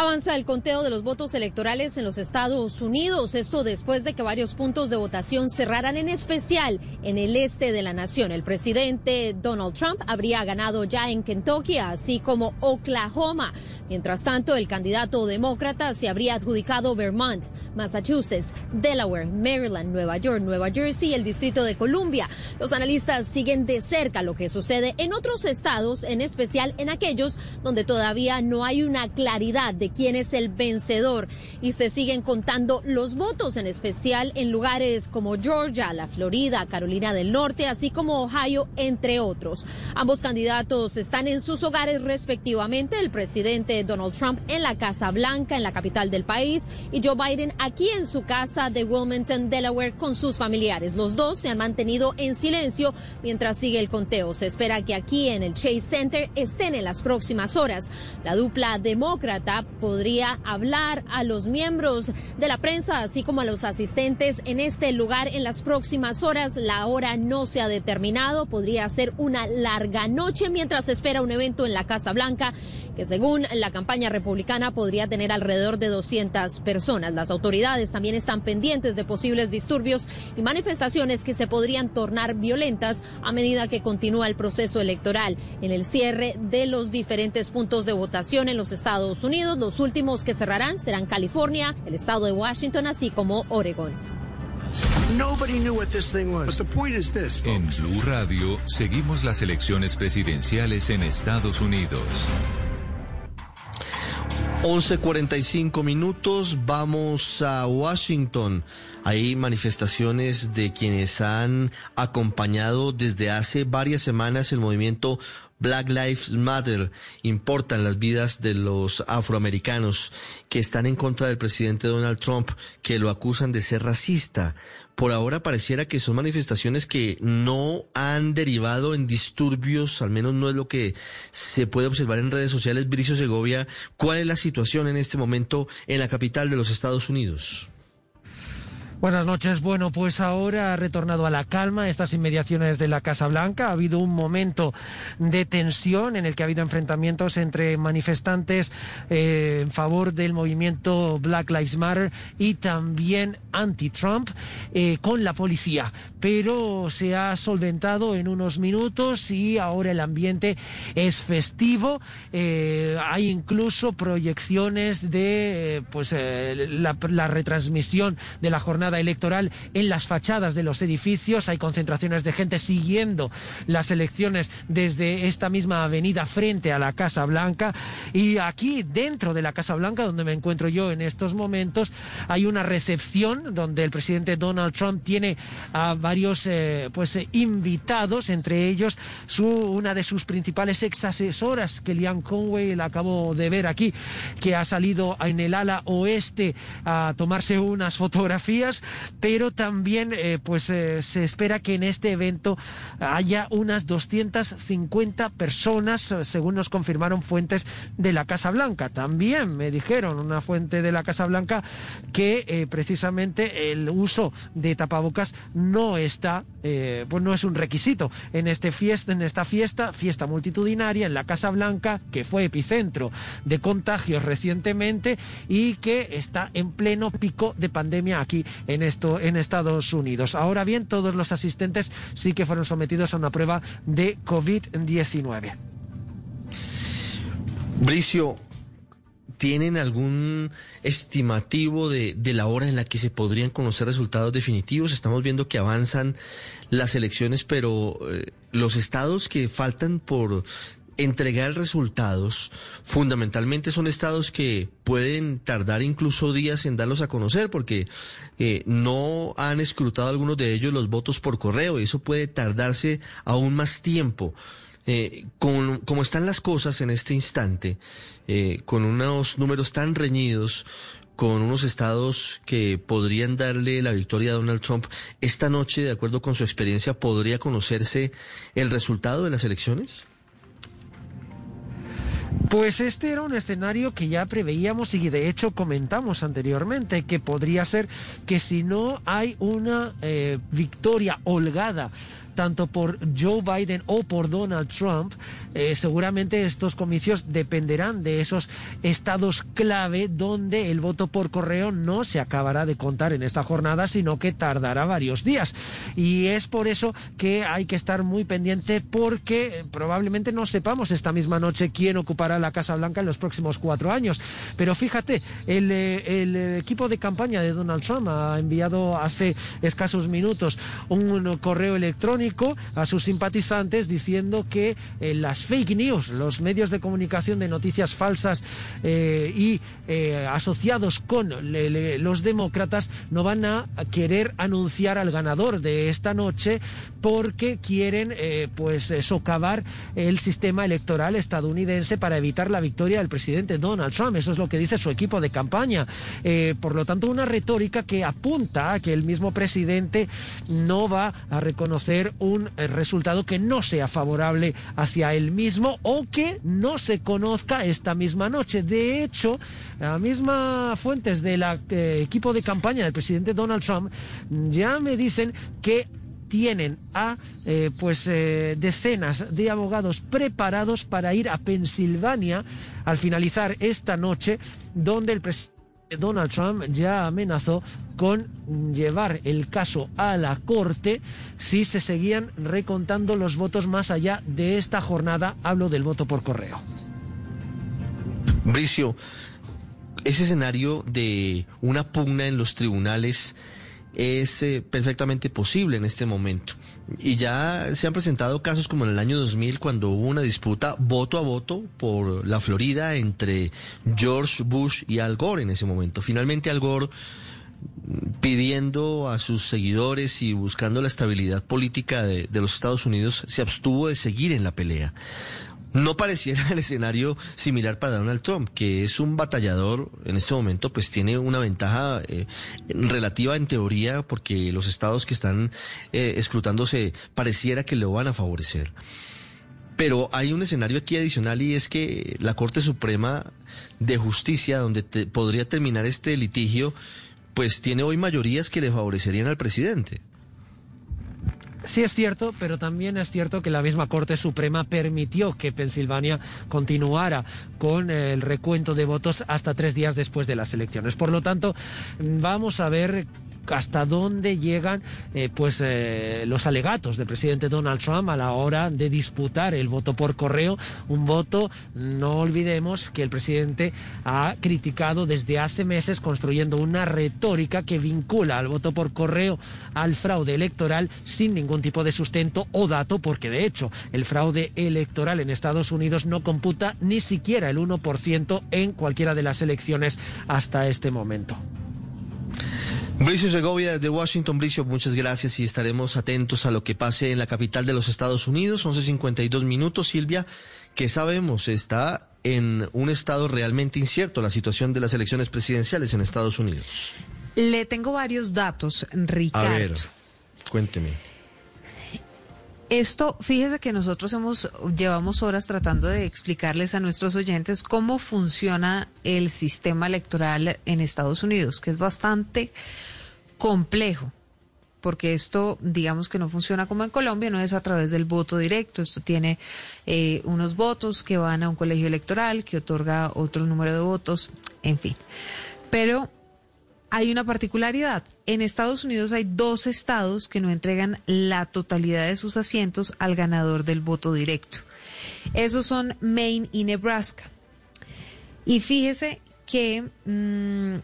Avanza el conteo de los votos electorales en los Estados Unidos, esto después de que varios puntos de votación cerraran en especial en el este de la nación. El presidente Donald Trump habría ganado ya en Kentucky, así como Oklahoma. Mientras tanto, el candidato demócrata se habría adjudicado Vermont, Massachusetts, Delaware, Maryland, Nueva York, Nueva Jersey y el Distrito de Columbia. Los analistas siguen de cerca lo que sucede en otros estados, en especial en aquellos donde todavía no hay una claridad de quién es el vencedor y se siguen contando los votos, en especial en lugares como Georgia, la Florida, Carolina del Norte, así como Ohio, entre otros. Ambos candidatos están en sus hogares respectivamente, el presidente Donald Trump en la Casa Blanca, en la capital del país, y Joe Biden aquí en su casa de Wilmington, Delaware, con sus familiares. Los dos se han mantenido en silencio mientras sigue el conteo. Se espera que aquí en el Chase Center estén en las próximas horas. La dupla demócrata podría hablar a los miembros de la prensa, así como a los asistentes en este lugar en las próximas horas. La hora no se ha determinado, podría ser una larga noche mientras se espera un evento en la Casa Blanca que según la campaña republicana podría tener alrededor de 200 personas. Las autoridades también están pendientes de posibles disturbios y manifestaciones que se podrían tornar violentas a medida que continúa el proceso electoral. En el cierre de los diferentes puntos de votación en los Estados Unidos, los últimos que cerrarán serán California, el estado de Washington, así como Oregon. En Blue Radio seguimos las elecciones presidenciales en Estados Unidos. 11:45 minutos, vamos a Washington. Hay manifestaciones de quienes han acompañado desde hace varias semanas el movimiento Black Lives Matter importan las vidas de los afroamericanos que están en contra del presidente Donald Trump, que lo acusan de ser racista. Por ahora pareciera que son manifestaciones que no han derivado en disturbios, al menos no es lo que se puede observar en redes sociales. Bricio Segovia, ¿cuál es la situación en este momento en la capital de los Estados Unidos? Buenas noches. Bueno, pues ahora ha retornado a la calma estas inmediaciones de la Casa Blanca. Ha habido un momento de tensión en el que ha habido enfrentamientos entre manifestantes eh, en favor del movimiento Black Lives Matter y también anti-Trump eh, con la policía. Pero se ha solventado en unos minutos y ahora el ambiente es festivo. Eh, hay incluso proyecciones de pues la retransmisión de la jornada electoral en las fachadas de los edificios. Hay concentraciones de gente siguiendo las elecciones desde esta misma avenida frente a la Casa Blanca. Y aquí, dentro de la Casa Blanca, donde me encuentro yo en estos momentos, hay una recepción donde el presidente Donald Trump tiene a varios eh, pues eh, invitados, entre ellos su, una de sus principales ex asesoras, Kellyanne Conway, la acabo de ver aquí, que ha salido en el ala oeste a tomarse unas fotografías pero también eh, pues eh, se espera que en este evento haya unas 250 personas, según nos confirmaron fuentes de la Casa Blanca. También me dijeron una fuente de la Casa Blanca que eh, precisamente el uso de tapabocas no está, pues no es un requisito en este fiesta, en esta fiesta, fiesta multitudinaria en la Casa Blanca, que fue epicentro de contagios recientemente y que está en pleno pico de pandemia aquí en, esto, en Estados Unidos. Ahora bien, todos los asistentes sí que fueron sometidos a una prueba de COVID-19. Bricio, ¿tienen algún estimativo de, la hora en la que se podrían conocer resultados definitivos? Estamos viendo que avanzan las elecciones, pero eh, los estados que faltan por entregar resultados fundamentalmente son estados que pueden tardar incluso días en darlos a conocer porque eh, no han escrutado algunos de ellos los votos por correo y eso puede tardarse aún más tiempo. Eh, como están las cosas en este instante, eh, con unos números tan reñidos, con unos estados que podrían darle la victoria a Donald Trump, esta noche, de acuerdo con su experiencia, ¿podría conocerse el resultado de las elecciones? Pues este era un escenario que ya preveíamos y de hecho comentamos anteriormente, que podría ser que si no hay una eh, victoria holgada tanto por Joe Biden o por Donald Trump, eh, seguramente estos comicios dependerán de esos estados clave donde el voto por correo no se acabará de contar en esta jornada, sino que tardará varios días. Y es por eso que hay que estar muy pendiente porque probablemente no sepamos esta misma noche quién ocupará la Casa Blanca en los próximos cuatro años. Pero fíjate, el, eh, el equipo de campaña de Donald Trump ha enviado hace escasos minutos un correo electrónico a sus simpatizantes diciendo que eh, las fake news, los medios de comunicación de noticias falsas eh, y eh, asociados con los demócratas no van a querer anunciar al ganador de esta noche porque quieren pues socavar el sistema electoral estadounidense para evitar la victoria del presidente Donald Trump. Eso es lo que dice su equipo de campaña. por lo tanto, una retórica que apunta a que el mismo presidente no va a reconocer un eh, resultado que no sea favorable hacia él mismo o que no se conozca esta misma noche. De hecho, la misma fuentes del eh, equipo de campaña del presidente Donald Trump ya me dicen que tienen a eh, pues decenas de abogados preparados para ir a Pensilvania al finalizar esta noche donde el presidente Donald Trump ya amenazó con llevar el caso a la Corte si se seguían recontando los votos más allá de esta jornada. Hablo del voto por correo. Bricio, ese escenario de una pugna en los tribunales es eh, perfectamente posible en este momento. Y ya se han presentado casos como en el año 2000 cuando hubo una disputa voto a voto por la Florida entre George Bush y Al Gore en ese momento. Finalmente Al Gore pidiendo a sus seguidores y buscando la estabilidad política de, de los Estados Unidos, se abstuvo de seguir en la pelea no pareciera el escenario similar para Donald Trump, que es un batallador en este momento, pues tiene una ventaja eh, relativa en teoría, porque los estados que están eh, escrutándose pareciera que lo van a favorecer. Pero hay un escenario aquí adicional y es que la Corte Suprema de Justicia, donde podría terminar este litigio, pues tiene hoy mayorías que le favorecerían al presidente. Sí es cierto, pero también es cierto que la misma Corte Suprema permitió que Pensilvania continuara con el recuento de votos hasta tres días después de las elecciones. Por lo tanto, vamos a ver hasta dónde llegan eh, pues eh, los alegatos del presidente Donald Trump a la hora de disputar el voto por correo, un voto, no olvidemos que el presidente ha criticado desde hace meses construyendo una retórica que vincula al voto por correo al fraude electoral sin ningún tipo de sustento o dato, porque de hecho el fraude electoral en Estados Unidos no computa ni siquiera el 1% en cualquiera de las elecciones hasta este momento. Bricio Segovia desde Washington. Bricio, muchas gracias y estaremos atentos a lo que pase en la capital de los Estados Unidos. 11.52 minutos. Silvia, que sabemos está en un estado realmente incierto la situación de las elecciones presidenciales en Estados Unidos. Le tengo varios datos, Ricardo. A ver, cuénteme. Esto, fíjese que nosotros hemos llevamos horas tratando de explicarles a nuestros oyentes cómo funciona el sistema electoral en Estados Unidos, que es bastante complejo, porque esto, digamos que no funciona como en Colombia, no es a través del voto directo, esto tiene eh, unos votos que van a un colegio electoral que otorga otro número de votos, en fin. Pero hay una particularidad. En Estados Unidos hay dos estados que no entregan la totalidad de sus asientos al ganador del voto directo. Esos son Maine y Nebraska. Y fíjese que mm,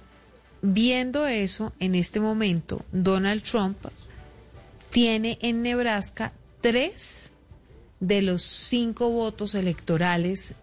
Viendo eso, en este momento, Donald Trump tiene en Nebraska tres de los cinco votos electorales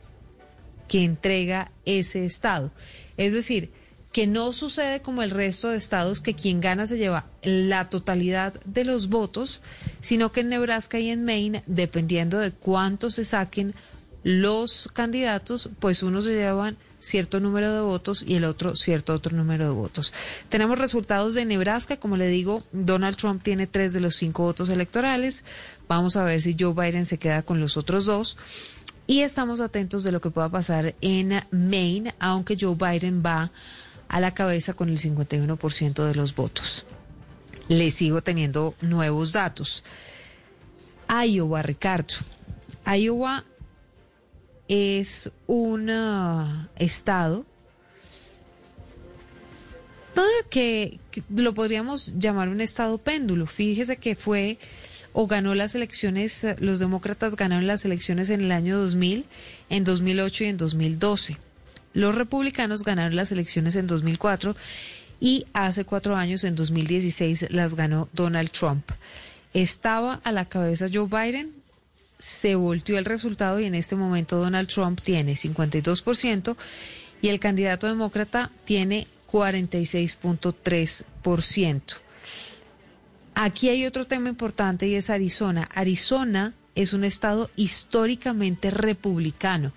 que entrega ese estado. Es decir, que no sucede como el resto de estados que quien gana se lleva la totalidad de los votos, sino que en Nebraska y en Maine, dependiendo de cuántos se saquen los candidatos, pues unos se llevan cierto número de votos y el otro cierto otro número de votos. Tenemos resultados de Nebraska, como le digo, Donald Trump tiene tres de los cinco votos electorales. Vamos a ver si Joe Biden se queda con los otros dos. Y estamos atentos de lo que pueda pasar en Maine, aunque Joe Biden va a la cabeza con el 51% de los votos. Le sigo teniendo nuevos datos. Iowa, Ricardo. Iowa es un ah, estado que, que lo podríamos llamar un estado péndulo. Fíjese que fue o ganó las elecciones, eh, los demócratas ganaron las elecciones en el año 2000, en 2008 y en 2012. Los republicanos ganaron las elecciones en 2004 y hace cuatro años, en 2016, las ganó Donald Trump. Estaba a la cabeza Joe Biden, se volteó el resultado y en este momento Donald Trump tiene 52% y el candidato demócrata tiene 46.3%. Aquí hay otro tema importante y es Arizona. Arizona es un estado históricamente republicano.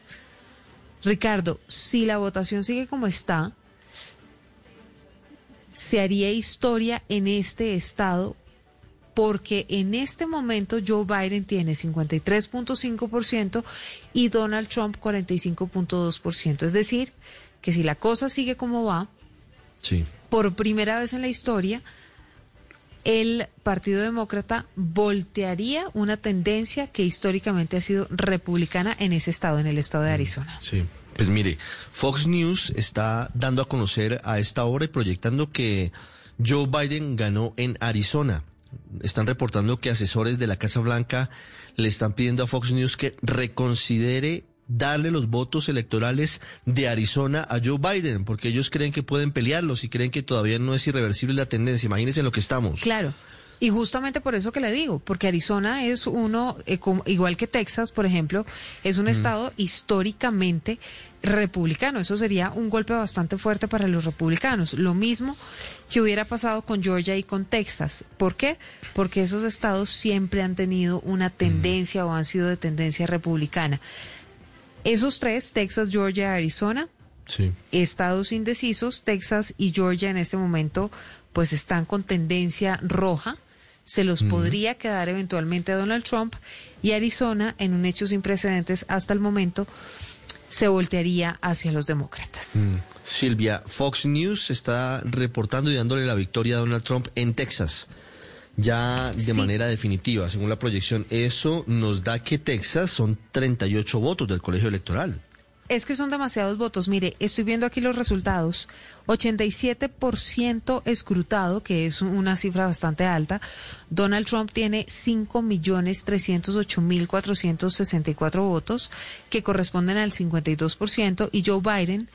Ricardo, si la votación sigue como está, se haría historia en este estado porque en este momento Joe Biden tiene 53.5% y Donald Trump 45.2%. Es decir, que si la cosa sigue como va, sí. por primera vez en la historia, el Partido Demócrata voltearía una tendencia que históricamente ha sido republicana en ese estado, en el estado de Mm, Arizona. Sí. Pues mire, Fox News está dando a conocer a esta hora y proyectando que Joe Biden ganó en Arizona. Están reportando que asesores de la Casa Blanca le están pidiendo a Fox News que reconsidere darle los votos electorales de Arizona a Joe Biden, porque ellos creen que pueden pelearlos y creen que todavía no es irreversible la tendencia. Imagínense en lo que estamos. Claro. Y justamente por eso que le digo, porque Arizona es uno, eh, como- igual que Texas, por ejemplo, es un Mm. estado históricamente republicano. Eso sería un golpe bastante fuerte para los republicanos. Lo mismo que hubiera pasado con Georgia y con Texas. ¿Por qué? Porque esos estados siempre han tenido una tendencia o han sido de tendencia republicana. Esos tres, Texas, Georgia, Arizona, Sí. estados indecisos, Texas y Georgia en este momento pues están con tendencia roja, se los Ujú. podría quedar eventualmente a Donald Trump y Arizona en un hecho sin precedentes hasta el momento se voltearía hacia los demócratas. Mm. Silvia, Fox News está reportando y dándole la victoria a Donald Trump en Texas. Ya de Sí. manera definitiva, según la proyección, eso nos da que Texas son 38 votos del colegio electoral. Es que son demasiados votos. Mire, estoy viendo aquí los resultados. 87% escrutado, que es una cifra bastante alta. Donald Trump tiene 5.308.464 votos, que corresponden al 52%, y Joe Biden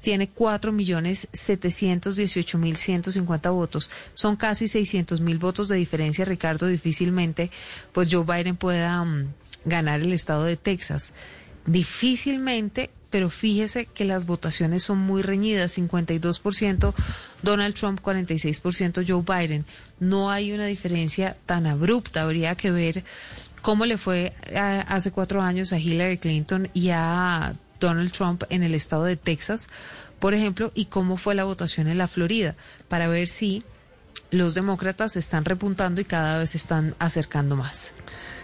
tiene 4.718.150 votos. Son casi 600.000 votos de diferencia, Ricardo. Difícilmente, pues Joe Biden pueda mm, ganar el estado de Texas. Difícilmente, pero fíjese que las votaciones son muy reñidas, 52% Donald Trump, 46% Joe Biden. No hay una diferencia tan abrupta, habría que ver cómo le fue a- hace cuatro años a Hillary Clinton y a Donald Trump en el estado de Texas, por ejemplo, y cómo fue la votación en la Florida, para ver si los demócratas están repuntando y cada vez se están acercando más.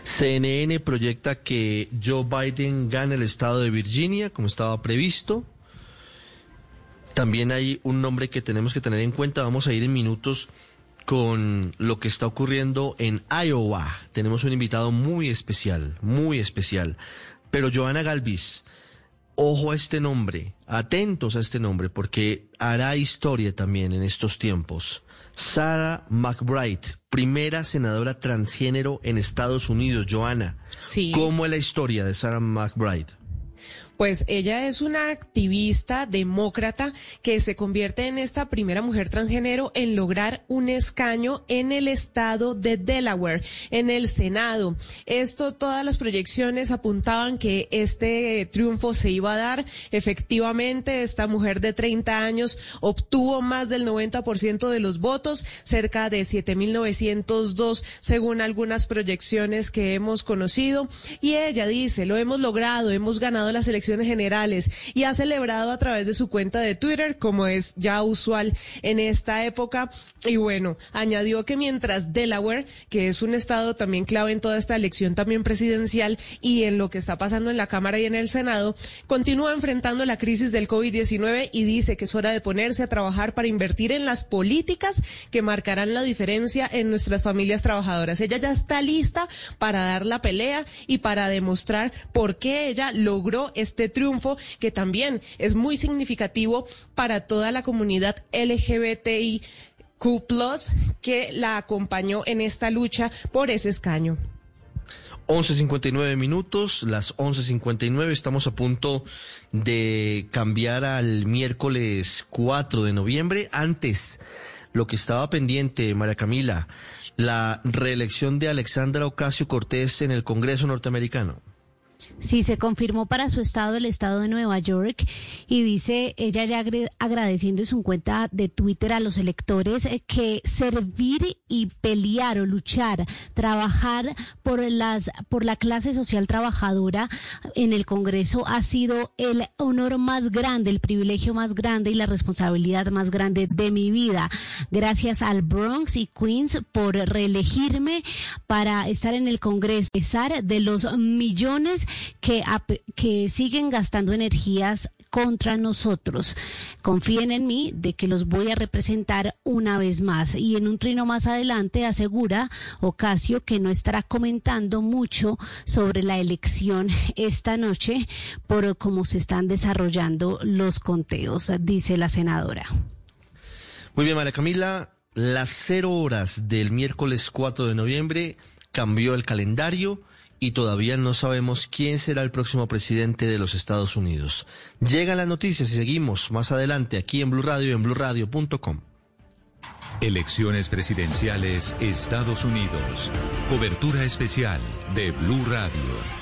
CNN proyecta que Joe Biden gana el estado de Virginia, como estaba previsto. También hay un nombre que tenemos que tener en cuenta. Vamos a ir en minutos con lo que está ocurriendo en Iowa. Tenemos un invitado muy especial, muy especial. Pero Joana Galvis, ojo a este nombre, atentos a este nombre, porque hará historia también en estos tiempos. Sarah McBride, primera senadora transgénero en Estados Unidos. Joana, Sí. ¿cómo es la historia de Sarah McBride? Pues ella es una activista demócrata que se convierte en esta primera mujer transgénero en lograr un escaño en el estado de Delaware, en el Senado. Esto, todas las proyecciones apuntaban que este triunfo se iba a dar. Efectivamente, esta mujer de 30 años obtuvo más del 90% de los votos, cerca de 7.902 según algunas proyecciones que hemos conocido. Y ella dice, lo hemos logrado, hemos ganado las elecciones generales y ha celebrado a través de su cuenta de Twitter, como es ya usual en esta época. Y bueno, añadió que mientras Delaware, que es un estado también clave en toda esta elección también presidencial y en lo que está pasando en la Cámara y en el Senado, continúa enfrentando la crisis del COVID-19 y dice que es hora de ponerse a trabajar para invertir en las políticas que marcarán la diferencia en nuestras familias trabajadoras. Ella ya está lista para dar la pelea y para demostrar por qué ella logró este triunfo que también es muy significativo para toda la comunidad LGBTIQ que la acompañó en esta lucha por ese escaño. 11.59 minutos, las 11.59, estamos a punto de cambiar al miércoles 4 de noviembre. Antes, lo que estaba pendiente, María Camila, la reelección de Alexandra Ocasio Cortés en el Congreso norteamericano. Sí, se confirmó para su estado, el estado de Nueva York, y dice ella ya agradeciendo en su cuenta de Twitter a los electores eh, que servir y pelear o luchar, trabajar por las por la clase social trabajadora en el Congreso ha sido el honor más grande, el privilegio más grande y la responsabilidad más grande de mi vida. Gracias al Bronx y Queens por reelegirme para estar en el Congreso, pesar de los millones que, que siguen gastando energías contra nosotros. Confíen en mí de que los voy a representar una vez más. Y en un trino más adelante asegura Ocasio que no estará comentando mucho sobre la elección esta noche por cómo se están desarrollando los conteos, dice la senadora. Muy bien, María Camila. Las cero horas del miércoles 4 de noviembre cambió el calendario y todavía no sabemos quién será el próximo presidente de los Estados Unidos. Llegan las noticias y seguimos más adelante aquí en Blue Radio y en bluradio.com. Elecciones presidenciales Estados Unidos. Cobertura especial de Blue Radio.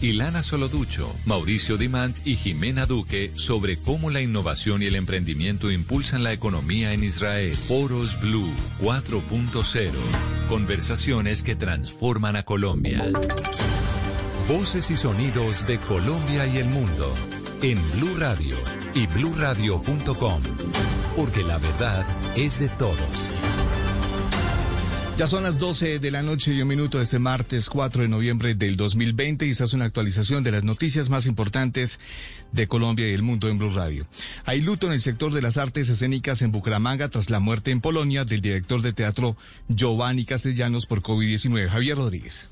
Ilana Soloducho, Mauricio Dimant y Jimena Duque sobre cómo la innovación y el emprendimiento impulsan la economía en Israel. Foros Blue 4.0. Conversaciones que transforman a Colombia. Voces y sonidos de Colombia y el mundo en Blue Radio y bluradio.com. Porque la verdad es de todos. Ya son las 12 de la noche y un minuto de este martes 4 de noviembre del 2020 y esta es una actualización de las noticias más importantes de Colombia y el mundo en Blue Radio. Hay luto en el sector de las artes escénicas en Bucaramanga tras la muerte en Polonia del director de teatro Giovanni Castellanos por COVID-19. Javier Rodríguez.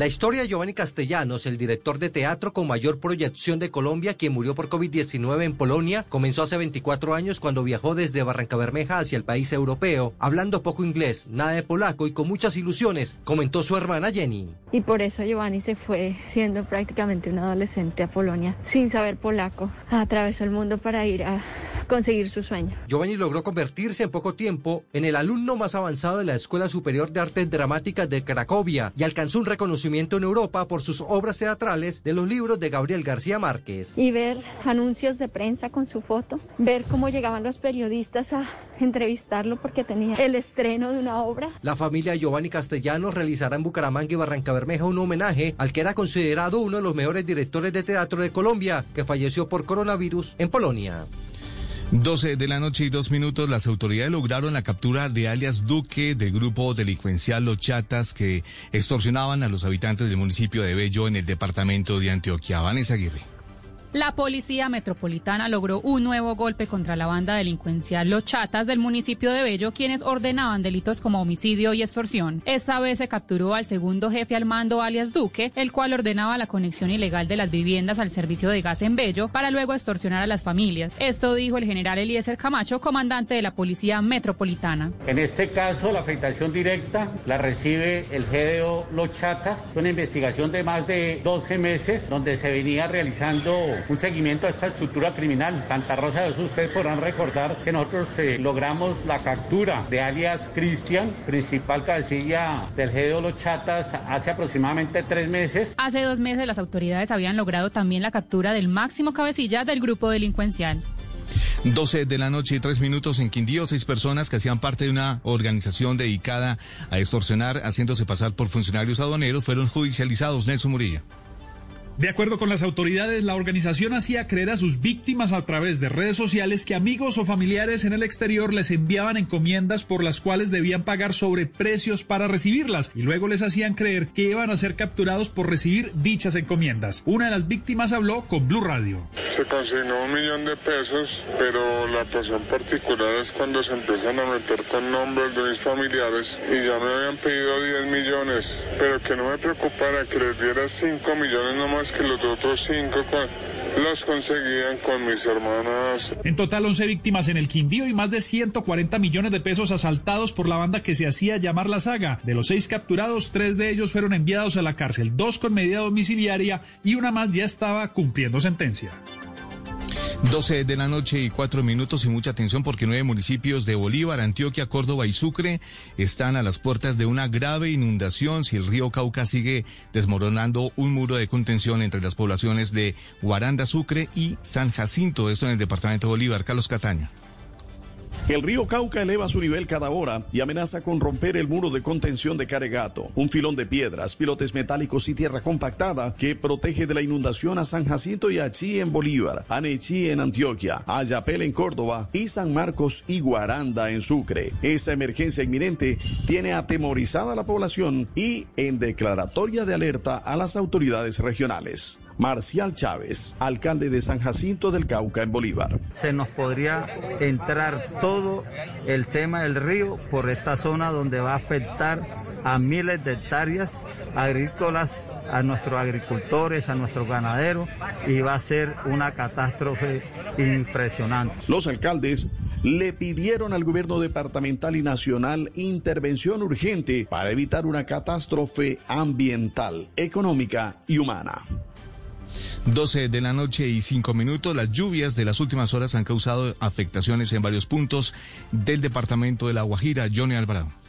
La historia de Giovanni Castellanos, el director de teatro con mayor proyección de Colombia, quien murió por COVID-19 en Polonia, comenzó hace 24 años cuando viajó desde Barranca Bermeja hacia el país europeo, hablando poco inglés, nada de polaco y con muchas ilusiones, comentó su hermana Jenny. Y por eso Giovanni se fue siendo prácticamente un adolescente a Polonia, sin saber polaco. Atravesó el mundo para ir a conseguir su sueño. Giovanni logró convertirse en poco tiempo en el alumno más avanzado de la Escuela Superior de Artes Dramáticas de Cracovia y alcanzó un reconocimiento en Europa por sus obras teatrales de los libros de Gabriel García Márquez. Y ver anuncios de prensa con su foto, ver cómo llegaban los periodistas a entrevistarlo porque tenía el estreno de una obra. La familia Giovanni Castellanos realizará en Bucaramanga y Barranca Bermeja un homenaje al que era considerado uno de los mejores directores de teatro de Colombia, que falleció por coronavirus en Polonia. 12 de la noche y dos minutos, las autoridades lograron la captura de alias Duque del grupo delincuencial Los Chatas que extorsionaban a los habitantes del municipio de Bello en el departamento de Antioquia. Vanessa Aguirre. La policía metropolitana logró un nuevo golpe contra la banda delincuencial Los Chatas del municipio de Bello, quienes ordenaban delitos como homicidio y extorsión. Esta vez se capturó al segundo jefe al mando alias Duque, el cual ordenaba la conexión ilegal de las viviendas al servicio de gas en Bello para luego extorsionar a las familias. Esto dijo el general Eliezer Camacho, comandante de la policía metropolitana. En este caso, la afectación directa la recibe el GDO Los Chatas, una investigación de más de 12 meses donde se venía realizando un seguimiento a esta estructura criminal. Santa Rosa de ustedes podrán recordar que nosotros eh, logramos la captura de alias Cristian, principal cabecilla del G de los Chatas, hace aproximadamente tres meses. Hace dos meses las autoridades habían logrado también la captura del máximo cabecilla del grupo delincuencial. 12 de la noche y tres minutos en Quindío, seis personas que hacían parte de una organización dedicada a extorsionar haciéndose pasar por funcionarios aduaneros fueron judicializados. Nelson Murilla. De acuerdo con las autoridades, la organización hacía creer a sus víctimas a través de redes sociales que amigos o familiares en el exterior les enviaban encomiendas por las cuales debían pagar sobreprecios para recibirlas y luego les hacían creer que iban a ser capturados por recibir dichas encomiendas. Una de las víctimas habló con Blue Radio. Se consignó un millón de pesos, pero la pasión particular es cuando se empiezan a meter con nombres de mis familiares y ya me habían pedido 10 millones, pero que no me preocupara que les diera 5 millones nomás que los otros cinco conseguían con mis hermanas. En total, 11 víctimas en el Quindío y más de 140 millones de pesos asaltados por la banda que se hacía llamar La Saga. De los seis capturados, tres de ellos fueron enviados a la cárcel, dos con medida domiciliaria y una más ya estaba cumpliendo sentencia. 12 de la noche y cuatro minutos y mucha atención porque nueve municipios de Bolívar, Antioquia, Córdoba y Sucre están a las puertas de una grave inundación si el río Cauca sigue desmoronando un muro de contención entre las poblaciones de Guaranda, Sucre y San Jacinto, esto en el departamento de Bolívar. Carlos Cataña. El río Cauca eleva su nivel cada hora y amenaza con romper el muro de contención de Caregato, un filón de piedras, pilotes metálicos y tierra compactada que protege de la inundación a San Jacinto y Achí en Bolívar, Anechí en Antioquia, Ayapel en Córdoba y San Marcos y Guaranda en Sucre. Esa emergencia inminente tiene atemorizada a la población y en declaratoria de alerta a las autoridades regionales. Marcial Chávez, alcalde de San Jacinto del Cauca en Bolívar. Se nos podría entrar todo el tema del río por esta zona donde va a afectar a miles de hectáreas agrícolas, a nuestros agricultores, a nuestros ganaderos y va a ser una catástrofe impresionante. Los alcaldes le pidieron al gobierno departamental y nacional intervención urgente para evitar una catástrofe ambiental, económica y humana. 12 de la noche y 5 minutos. Las lluvias de las últimas horas han causado afectaciones en varios puntos del departamento de La Guajira. Johnny Alvarado.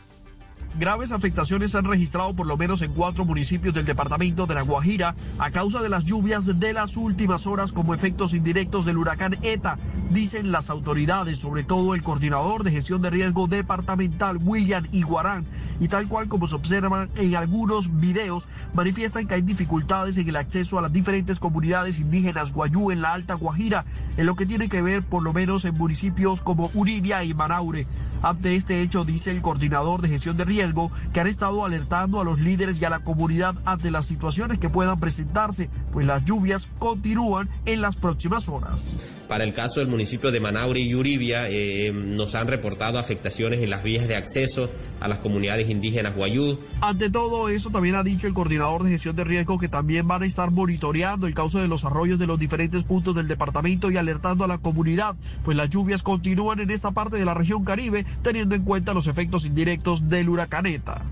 Graves afectaciones se han registrado por lo menos en cuatro municipios del departamento de La Guajira a causa de las lluvias de las últimas horas como efectos indirectos del huracán ETA, dicen las autoridades, sobre todo el coordinador de gestión de riesgo departamental William Iguarán, y tal cual como se observan en algunos videos, manifiestan que hay dificultades en el acceso a las diferentes comunidades indígenas guayú en la Alta Guajira, en lo que tiene que ver por lo menos en municipios como Uribia y Manaure. Ante este hecho, dice el coordinador de gestión de riesgo, que han estado alertando a los líderes y a la comunidad ante las situaciones que puedan presentarse, pues las lluvias continúan en las próximas horas. Para el caso del municipio de Manaure y Uribia, eh, nos han reportado afectaciones en las vías de acceso a las comunidades indígenas guayú. Ante todo eso, también ha dicho el coordinador de gestión de riesgo que también van a estar monitoreando el cauce de los arroyos de los diferentes puntos del departamento y alertando a la comunidad, pues las lluvias continúan en esa parte de la región Caribe teniendo en cuenta los efectos indirectos del huracaneta.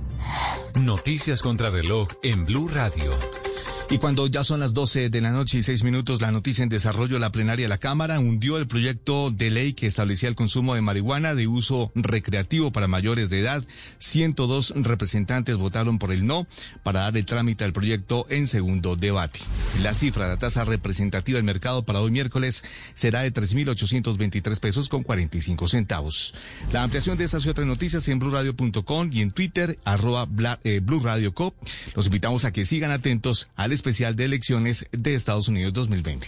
Noticias contra reloj en Blue Radio. Y cuando ya son las 12 de la noche y 6 minutos, la noticia en desarrollo, la plenaria de la Cámara hundió el proyecto de ley que establecía el consumo de marihuana de uso recreativo para mayores de edad. 102 representantes votaron por el no para dar el trámite al proyecto en segundo debate. La cifra de la tasa representativa del mercado para hoy miércoles será de 3.823 pesos con 45 centavos. La ampliación de estas y otras noticias en blurradio.com y en Twitter, arroba eh, Blue. Los invitamos a que sigan atentos al especial de elecciones de Estados Unidos 2020.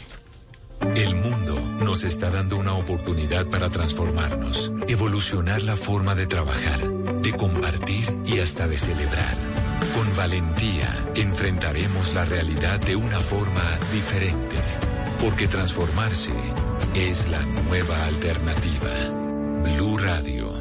El mundo nos está dando una oportunidad para transformarnos, evolucionar la forma de trabajar, de compartir y hasta de celebrar. Con valentía enfrentaremos la realidad de una forma diferente, porque transformarse es la nueva alternativa. Blue Radio.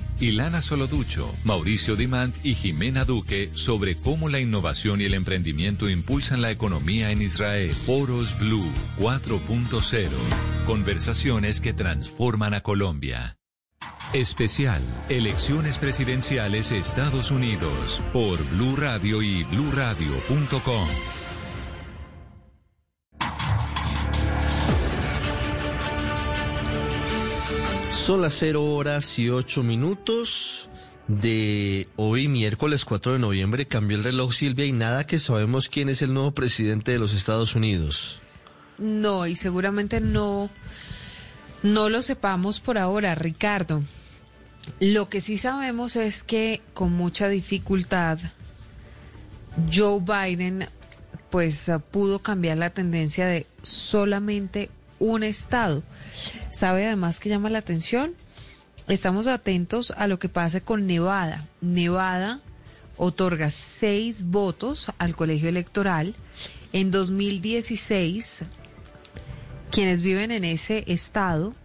Ilana Soloducho, Mauricio Dimant y Jimena Duque sobre cómo la innovación y el emprendimiento impulsan la economía en Israel. Foros Blue 4.0. Conversaciones que transforman a Colombia. Especial Elecciones Presidenciales Estados Unidos por Blue Radio y bluradio.com. Son las 0 horas y 8 minutos de hoy, miércoles 4 de noviembre. Cambió el reloj Silvia y nada que sabemos quién es el nuevo presidente de los Estados Unidos. No, y seguramente no, no lo sepamos por ahora, Ricardo. Lo que sí sabemos es que con mucha dificultad Joe Biden pues pudo cambiar la tendencia de solamente un estado. ¿Sabe además que llama la atención? Estamos atentos a lo que pase con Nevada. Nevada otorga seis votos al colegio electoral. En 2016, quienes viven en ese estado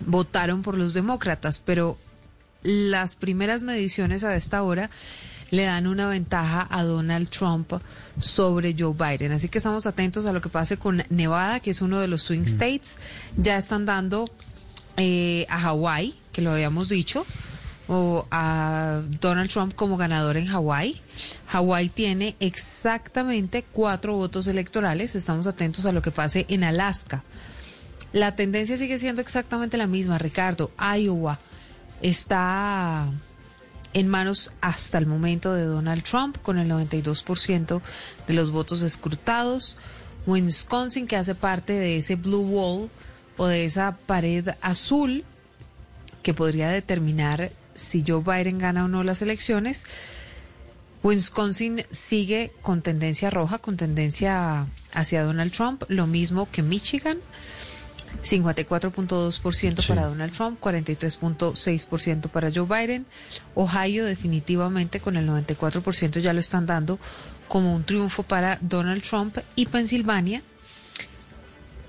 votaron por los demócratas, pero las primeras mediciones a esta hora le dan una ventaja a Donald Trump sobre Joe Biden. Así que estamos atentos a lo que pase con Nevada, que es uno de los swing Mm. states. Ya están dando eh, a Hawái, que lo habíamos dicho, o a Donald Trump como ganador en Hawái. Hawái tiene exactamente cuatro votos electorales. Estamos atentos a lo que pase en Alaska. La tendencia sigue siendo exactamente la misma, Ricardo. Iowa está en manos hasta el momento de Donald Trump con el 92% de los votos escrutados. Wisconsin, que hace parte de ese blue wall o de esa pared azul que podría determinar si Joe Biden gana o no las elecciones. Wisconsin sigue con tendencia roja, con tendencia hacia Donald Trump, lo mismo que Michigan. 54.2% para Donald Trump, 43.6% para Joe Biden. Ohio definitivamente con el 94% ya lo están dando como un triunfo para Donald Trump y Pensilvania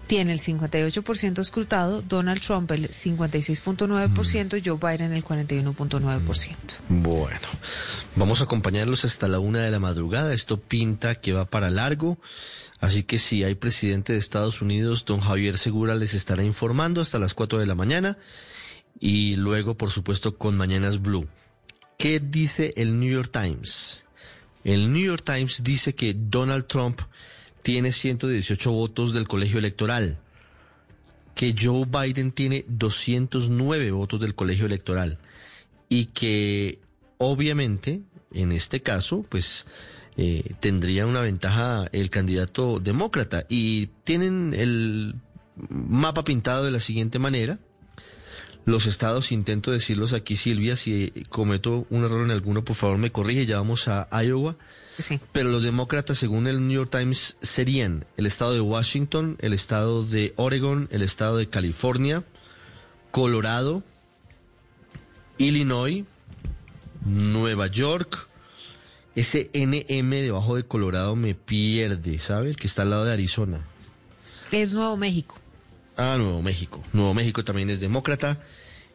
tiene el 58% escrutado, Donald Trump el 56.9%, Joe Biden el 41.9%. Bueno, vamos a acompañarlos hasta la una de la madrugada. Esto pinta que va para largo. Así que si hay presidente de Estados Unidos, don Javier Segura les estará informando hasta las 4 de la mañana. Y luego, por supuesto, con Mañanas Blue. ¿Qué dice el New York Times? El New York Times dice que Donald Trump tiene 118 votos del colegio electoral, que Joe Biden tiene 209 votos del colegio electoral y que obviamente en este caso pues eh, tendría una ventaja el candidato demócrata y tienen el mapa pintado de la siguiente manera. Los estados, intento decirlos aquí, Silvia, si cometo un error en alguno, por favor me corrige, ya vamos a Iowa. Sí. Pero los demócratas, según el New York Times, serían el estado de Washington, el estado de Oregon, el estado de California, Colorado, Illinois, Nueva York. Ese NM debajo de Colorado me pierde, ¿sabe? El que está al lado de Arizona. Es Nuevo México. Ah, Nuevo México. Nuevo México también es demócrata.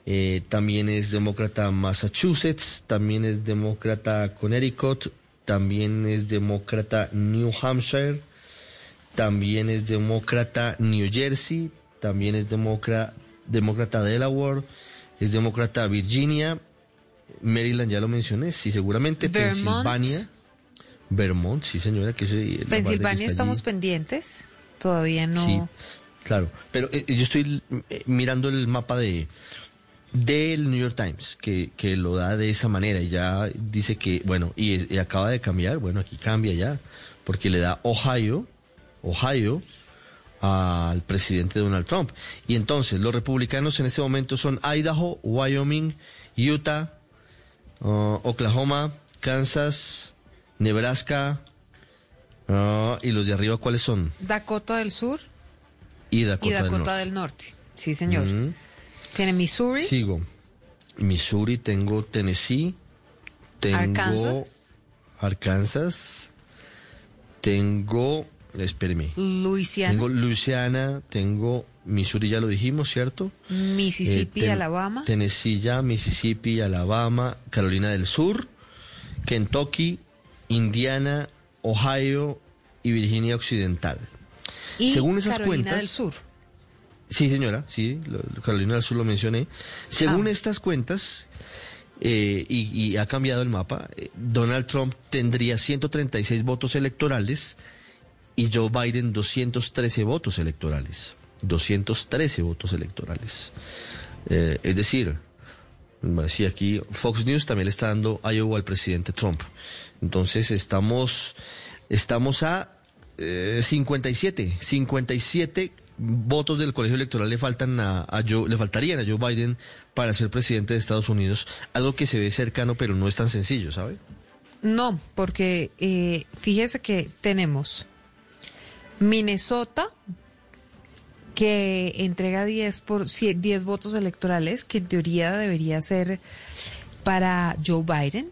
Eh, también es demócrata Massachusetts. También es demócrata Connecticut. También es demócrata New Hampshire. También es demócrata New Jersey. También es demócrata, demócrata Delaware. Es demócrata Virginia. Maryland ya lo mencioné, sí, seguramente. Vermont. Pensilvania. Vermont, sí, señora, que la Pensilvania estamos pendientes. Todavía no. Sí, claro. Pero eh, yo estoy eh, mirando el mapa de del New York Times, que, que lo da de esa manera y ya dice que, bueno, y, acaba de cambiar, bueno, aquí cambia ya, porque le da Ohio, Ohio al presidente Donald Trump. Y entonces los republicanos en este momento son Idaho, Wyoming, Utah, uh, Oklahoma, Kansas, Nebraska, uh, y los de arriba, ¿cuáles son? Dakota del Sur Y Dakota, y Dakota del del Norte. Sí, señor. Mm. Tiene Missouri. Sigo. Missouri, tengo Tennessee, tengo Arkansas. Arkansas, tengo, espéreme, Luisiana. tengo Luisiana, tengo Missouri ya lo dijimos, ¿cierto? Mississippi, Eh, ten- Alabama. Tennessee ya, Mississippi, Alabama, Carolina del Sur, Kentucky, Indiana, Ohio y Virginia Occidental. Y Según esas Carolina cuentas, del Sur. Sí, señora, sí, Carolina del Sur lo mencioné. Según estas cuentas, eh, y, y ha cambiado el mapa, eh, Donald Trump tendría 136 votos electorales y Joe Biden 213 votos electorales. 213 votos electorales. Eh, es decir, sí, aquí Fox News también le está dando Iowa al presidente Trump. Entonces estamos, estamos a eh, 57, 57 votos del colegio electoral le faltan a, Joe, le faltarían a Joe Biden para ser presidente de Estados Unidos, algo que se ve cercano pero no es tan sencillo, ¿sabe? No, porque eh, fíjese que tenemos Minnesota, que entrega 10, por, cie- 10 votos electorales, que en teoría debería ser para Joe Biden.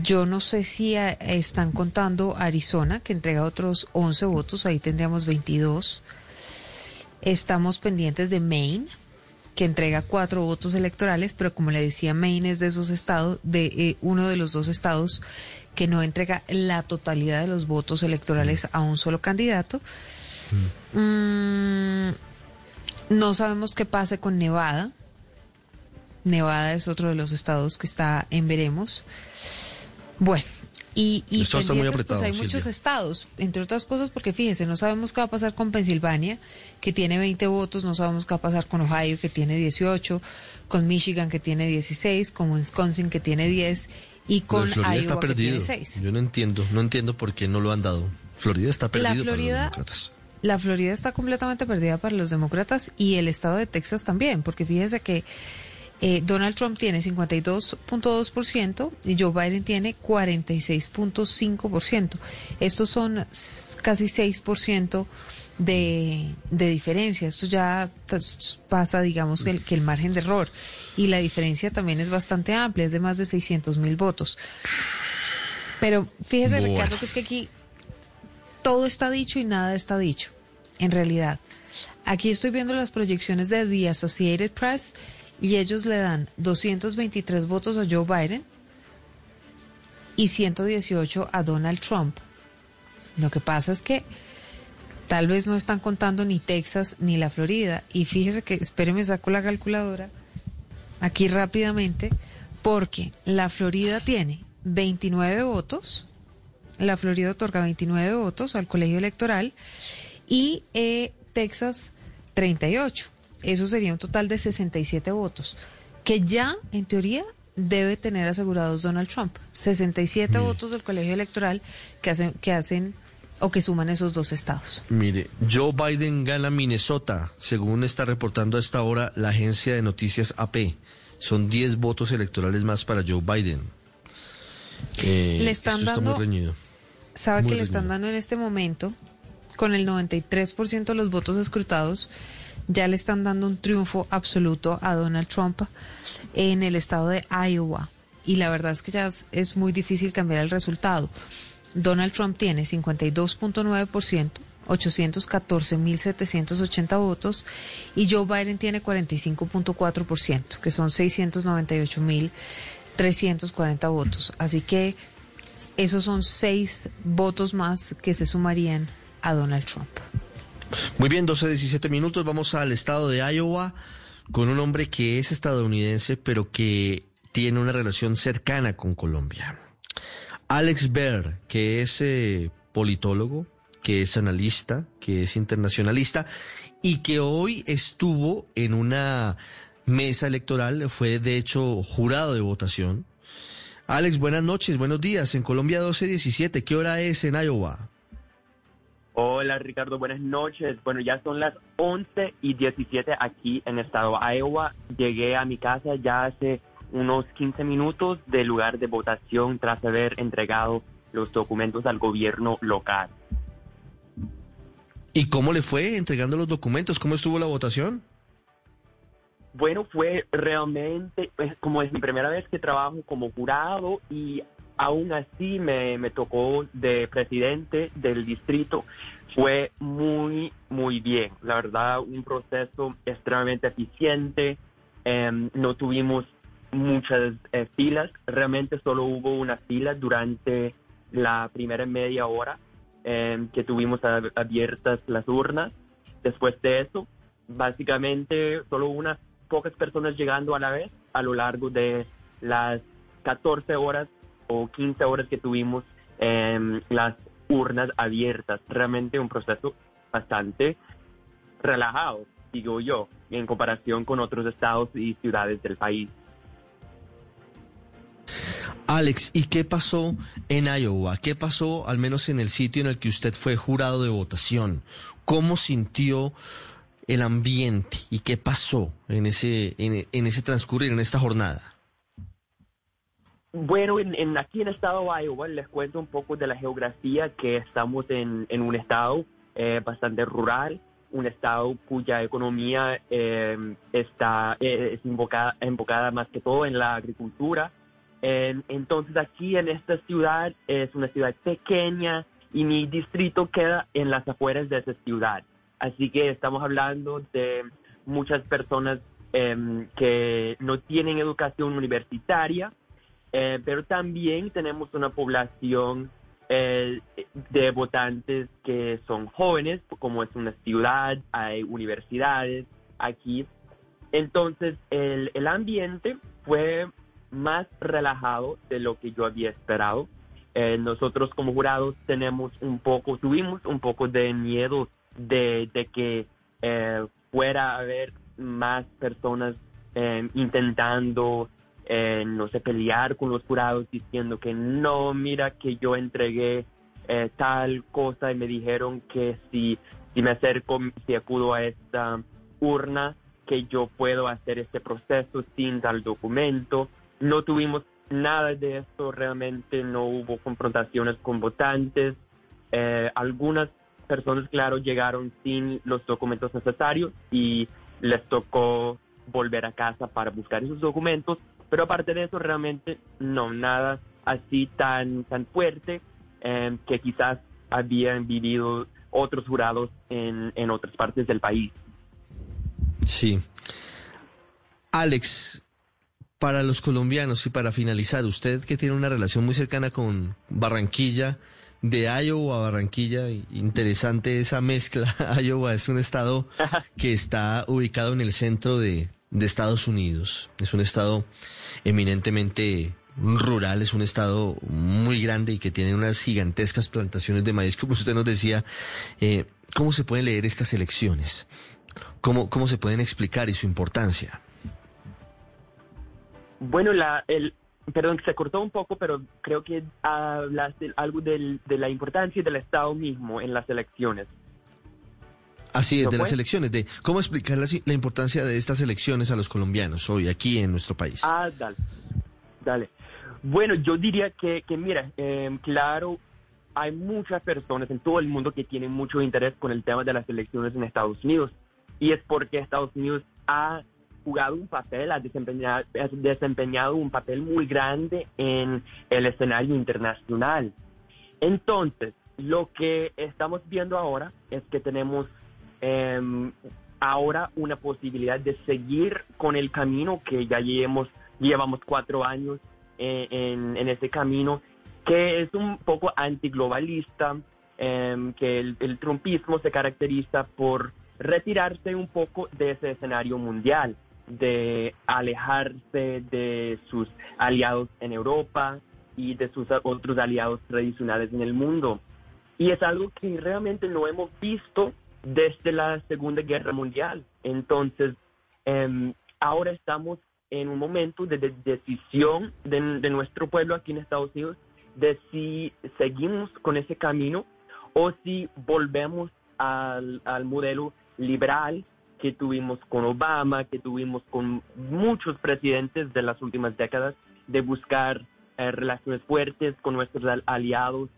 Yo no sé si eh, están contando Arizona, que entrega otros 11 votos, ahí tendríamos 22. Estamos pendientes de Maine, que entrega cuatro votos electorales, pero como le decía, Maine es de esos estados, de eh, uno de los dos estados que no entrega la totalidad de los votos electorales a un solo candidato. Mm, no sabemos qué pase con Nevada. Nevada es otro de los estados que está en veremos. Bueno, y, y Esto está muy pendientes, apretado, pues hay Silvia. muchos estados, entre otras cosas porque fíjese, no sabemos qué va a pasar con Pensilvania, que tiene 20 votos, no sabemos qué va a pasar con Ohio, que tiene 18, con Michigan, que tiene 16, con Wisconsin, que tiene 10, y con Florida Iowa, está que tiene perdido. 6. Yo no entiendo, no entiendo por qué no lo han dado. Florida está perdido para los demócratas. La Florida está completamente perdida para los demócratas y el estado de Texas también, porque fíjese que eh, Donald Trump tiene 52.2% y Joe Biden tiene 46.5%. Estos son casi 6% de, de diferencia. Esto ya tas- pasa, digamos, que el, que el margen de error. Y la diferencia también es bastante amplia, es de más de 600 mil votos. Pero fíjese, Bueno. Ricardo, que es que aquí todo está dicho y nada está dicho, en realidad. Aquí estoy viendo las proyecciones de The Associated Press y ellos le dan 223 votos a Joe Biden y 118 a Donald Trump. Lo que pasa es que tal vez no están contando ni Texas ni la Florida. Y fíjese que, espéreme, saco la calculadora aquí rápidamente, porque la Florida tiene 29 votos, la Florida otorga 29 votos al colegio electoral y eh, Texas 38. Eso sería un total de 67 votos, que ya en teoría debe tener asegurados Donald Trump. 67 votos del colegio electoral que hacen, que hacen o que suman esos dos estados. Mire, Joe Biden gana Minnesota, según está reportando a esta hora la agencia de noticias AP. Son 10 votos electorales más para Joe Biden. Eh, Le están dando- sabe Muy que le están dando en este momento, con el 93% de los votos escrutados, ya le están dando un triunfo absoluto a Donald Trump en el estado de Iowa. Y la verdad es que ya es, muy difícil cambiar el resultado. Donald Trump tiene 52.9%. 814.780 votos y Joe Biden tiene 45.4%, que son 698.340 votos. Así que esos son seis votos más que se sumarían a Donald Trump. Muy bien, 12, 17 minutos. Vamos al estado de Iowa con un hombre que es estadounidense, pero que tiene una relación cercana con Colombia. Alex Baer, que es eh, politólogo, que es analista, que es internacionalista y que hoy estuvo en una mesa electoral, fue de hecho jurado de votación. Alex, buenas noches, buenos días. En Colombia 12-17, ¿qué hora es en Iowa? Hola Ricardo, buenas noches. Bueno, ya son las 11 y 17 aquí en estado Iowa. Llegué a mi casa ya hace unos 15 minutos del lugar de votación tras haber entregado los documentos al gobierno local. ¿Y cómo le fue entregando los documentos? ¿Cómo estuvo la votación? Bueno, fue realmente, pues, como es mi primera vez que trabajo como jurado y aún así me, tocó de presidente del distrito. Fue muy, muy bien. La verdad, un proceso extremadamente eficiente. Em, no tuvimos muchas eh, filas. Realmente solo hubo una fila durante la primera media hora em, que tuvimos abiertas las urnas. Después de eso, básicamente solo unas pocas personas llegando a la vez a lo largo de las 14 horas o 15 horas que tuvimos en las urnas abiertas. Realmente un proceso bastante relajado, digo yo, en comparación con otros estados y ciudades del país. Alex, ¿y qué pasó en Iowa? ¿Qué pasó al menos en el sitio en el que usted fue jurado de votación? ¿Cómo sintió el ambiente y qué pasó en ese, en, ese transcurrir, en esta jornada? Bueno, en, aquí en el estado de Iowa les cuento un poco de la geografía que estamos en, un estado eh, bastante rural, un estado cuya economía eh, está eh, invocada más que todo en la agricultura. entonces aquí en esta ciudad es una ciudad pequeña y mi distrito queda en las afueras de esa ciudad. Así que estamos hablando de muchas personas em, que no tienen educación universitaria, eh, pero también tenemos una población eh, de votantes que son jóvenes, como es una ciudad, hay universidades aquí. Entonces, el, el ambiente fue más relajado de lo que yo había esperado. Eh, nosotros como jurados tenemos un poco, tuvimos un poco de miedo de, que eh, fuera a haber más personas intentando, eh, no sé, pelear con los jurados diciendo que no, mira que yo entregué tal cosa y me dijeron que si, si me acerco, si acudo a esta urna, que yo puedo hacer este proceso sin tal documento. No tuvimos nada de esto, realmente no hubo confrontaciones con votantes. algunas personas, claro, llegaron sin los documentos necesarios y les tocó volver a casa para buscar esos documentos, pero aparte de eso, realmente no, nada así tan, tan fuerte em, que quizás habían vivido otros jurados en, en otras partes del país. Sí. Alex, para los colombianos y para finalizar, usted que tiene una relación muy cercana con Barranquilla, de Iowa a Barranquilla. Interesante esa mezcla. Iowa es un estado que está ubicado en el centro de, Estados Unidos. Es un estado eminentemente rural, es un estado muy grande y que tiene unas gigantescas plantaciones de maíz, como usted nos decía. Eh, ¿Cómo se pueden leer estas elecciones? ¿Cómo, ¿Cómo se pueden explicar y su importancia? Bueno, la, el, Perdón, se cortó un poco, pero creo que hablaste algo de la importancia del Estado mismo en las elecciones. Así es, de las elecciones, de cómo explicar la, importancia de estas elecciones a los colombianos hoy aquí en nuestro país. Ah, dale, dale. Bueno, yo diría que, que mira, em, claro, hay muchas personas en todo el mundo que tienen mucho interés con el tema de las elecciones en Estados Unidos. Y es porque Estados Unidos ha jugado un papel, ha desempeñado, desempeñado un papel muy grande en el escenario internacional. Entonces, lo que estamos viendo ahora es que tenemos em, ahora una posibilidad de seguir con el camino que ya llevamos, llevamos cuatro años eh, en, en, ese camino, que es un poco antiglobalista, eh, que el, el trumpismo se caracteriza por retirarse un poco de ese escenario mundial de alejarse de sus aliados en Europa y de sus otros aliados tradicionales en el mundo. Y es algo que realmente no hemos visto desde la Segunda Guerra Mundial. Entonces, em, ahora estamos en un momento de, decisión de, nuestro pueblo aquí en Estados Unidos de si seguimos con ese camino o si volvemos al, modelo liberal que tuvimos con Obama, que tuvimos con muchos presidentes de las últimas décadas, de buscar eh, relaciones fuertes con nuestros aliados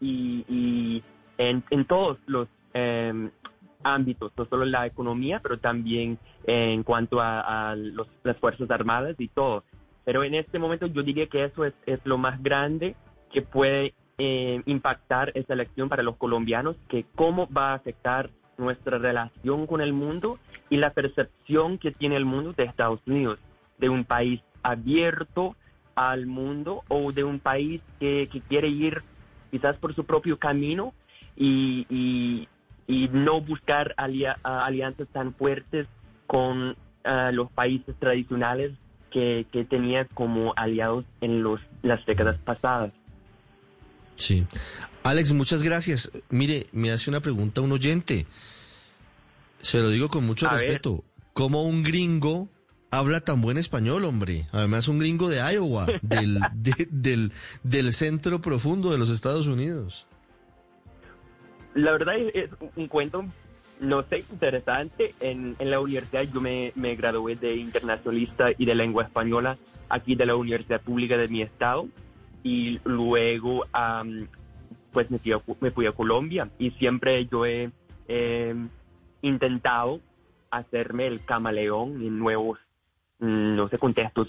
y, en, todos los em, ámbitos, no solo la economía, pero también en cuanto a, las Fuerzas Armadas y todo. Pero en este momento yo diría que eso es, lo más grande que puede eh, impactar esa elección para los colombianos, que cómo va a afectar nuestra relación con el mundo y la percepción que tiene el mundo de Estados Unidos, de un país abierto al mundo o de un país que, quiere ir quizás por su propio camino y, no buscar alianzas tan fuertes con ah, los países tradicionales que, tenía como aliados en los, las décadas pasadas. Sí. Alex, muchas gracias. Mire, me hace una pregunta un oyente. Se lo digo con mucho respeto. ¿Cómo un gringo habla tan buen español, hombre? Además, un gringo de Iowa, del, del, del centro profundo de los Estados Unidos. La verdad es, un cuento, no sé, interesante. En, en la universidad yo me, me gradué de internacionalista y de lengua española aquí de la Universidad Pública de mi estado y luego pues me fui, a, Colombia y siempre yo he intentado hacerme el camaleón en nuevos, mm, no sé, contextos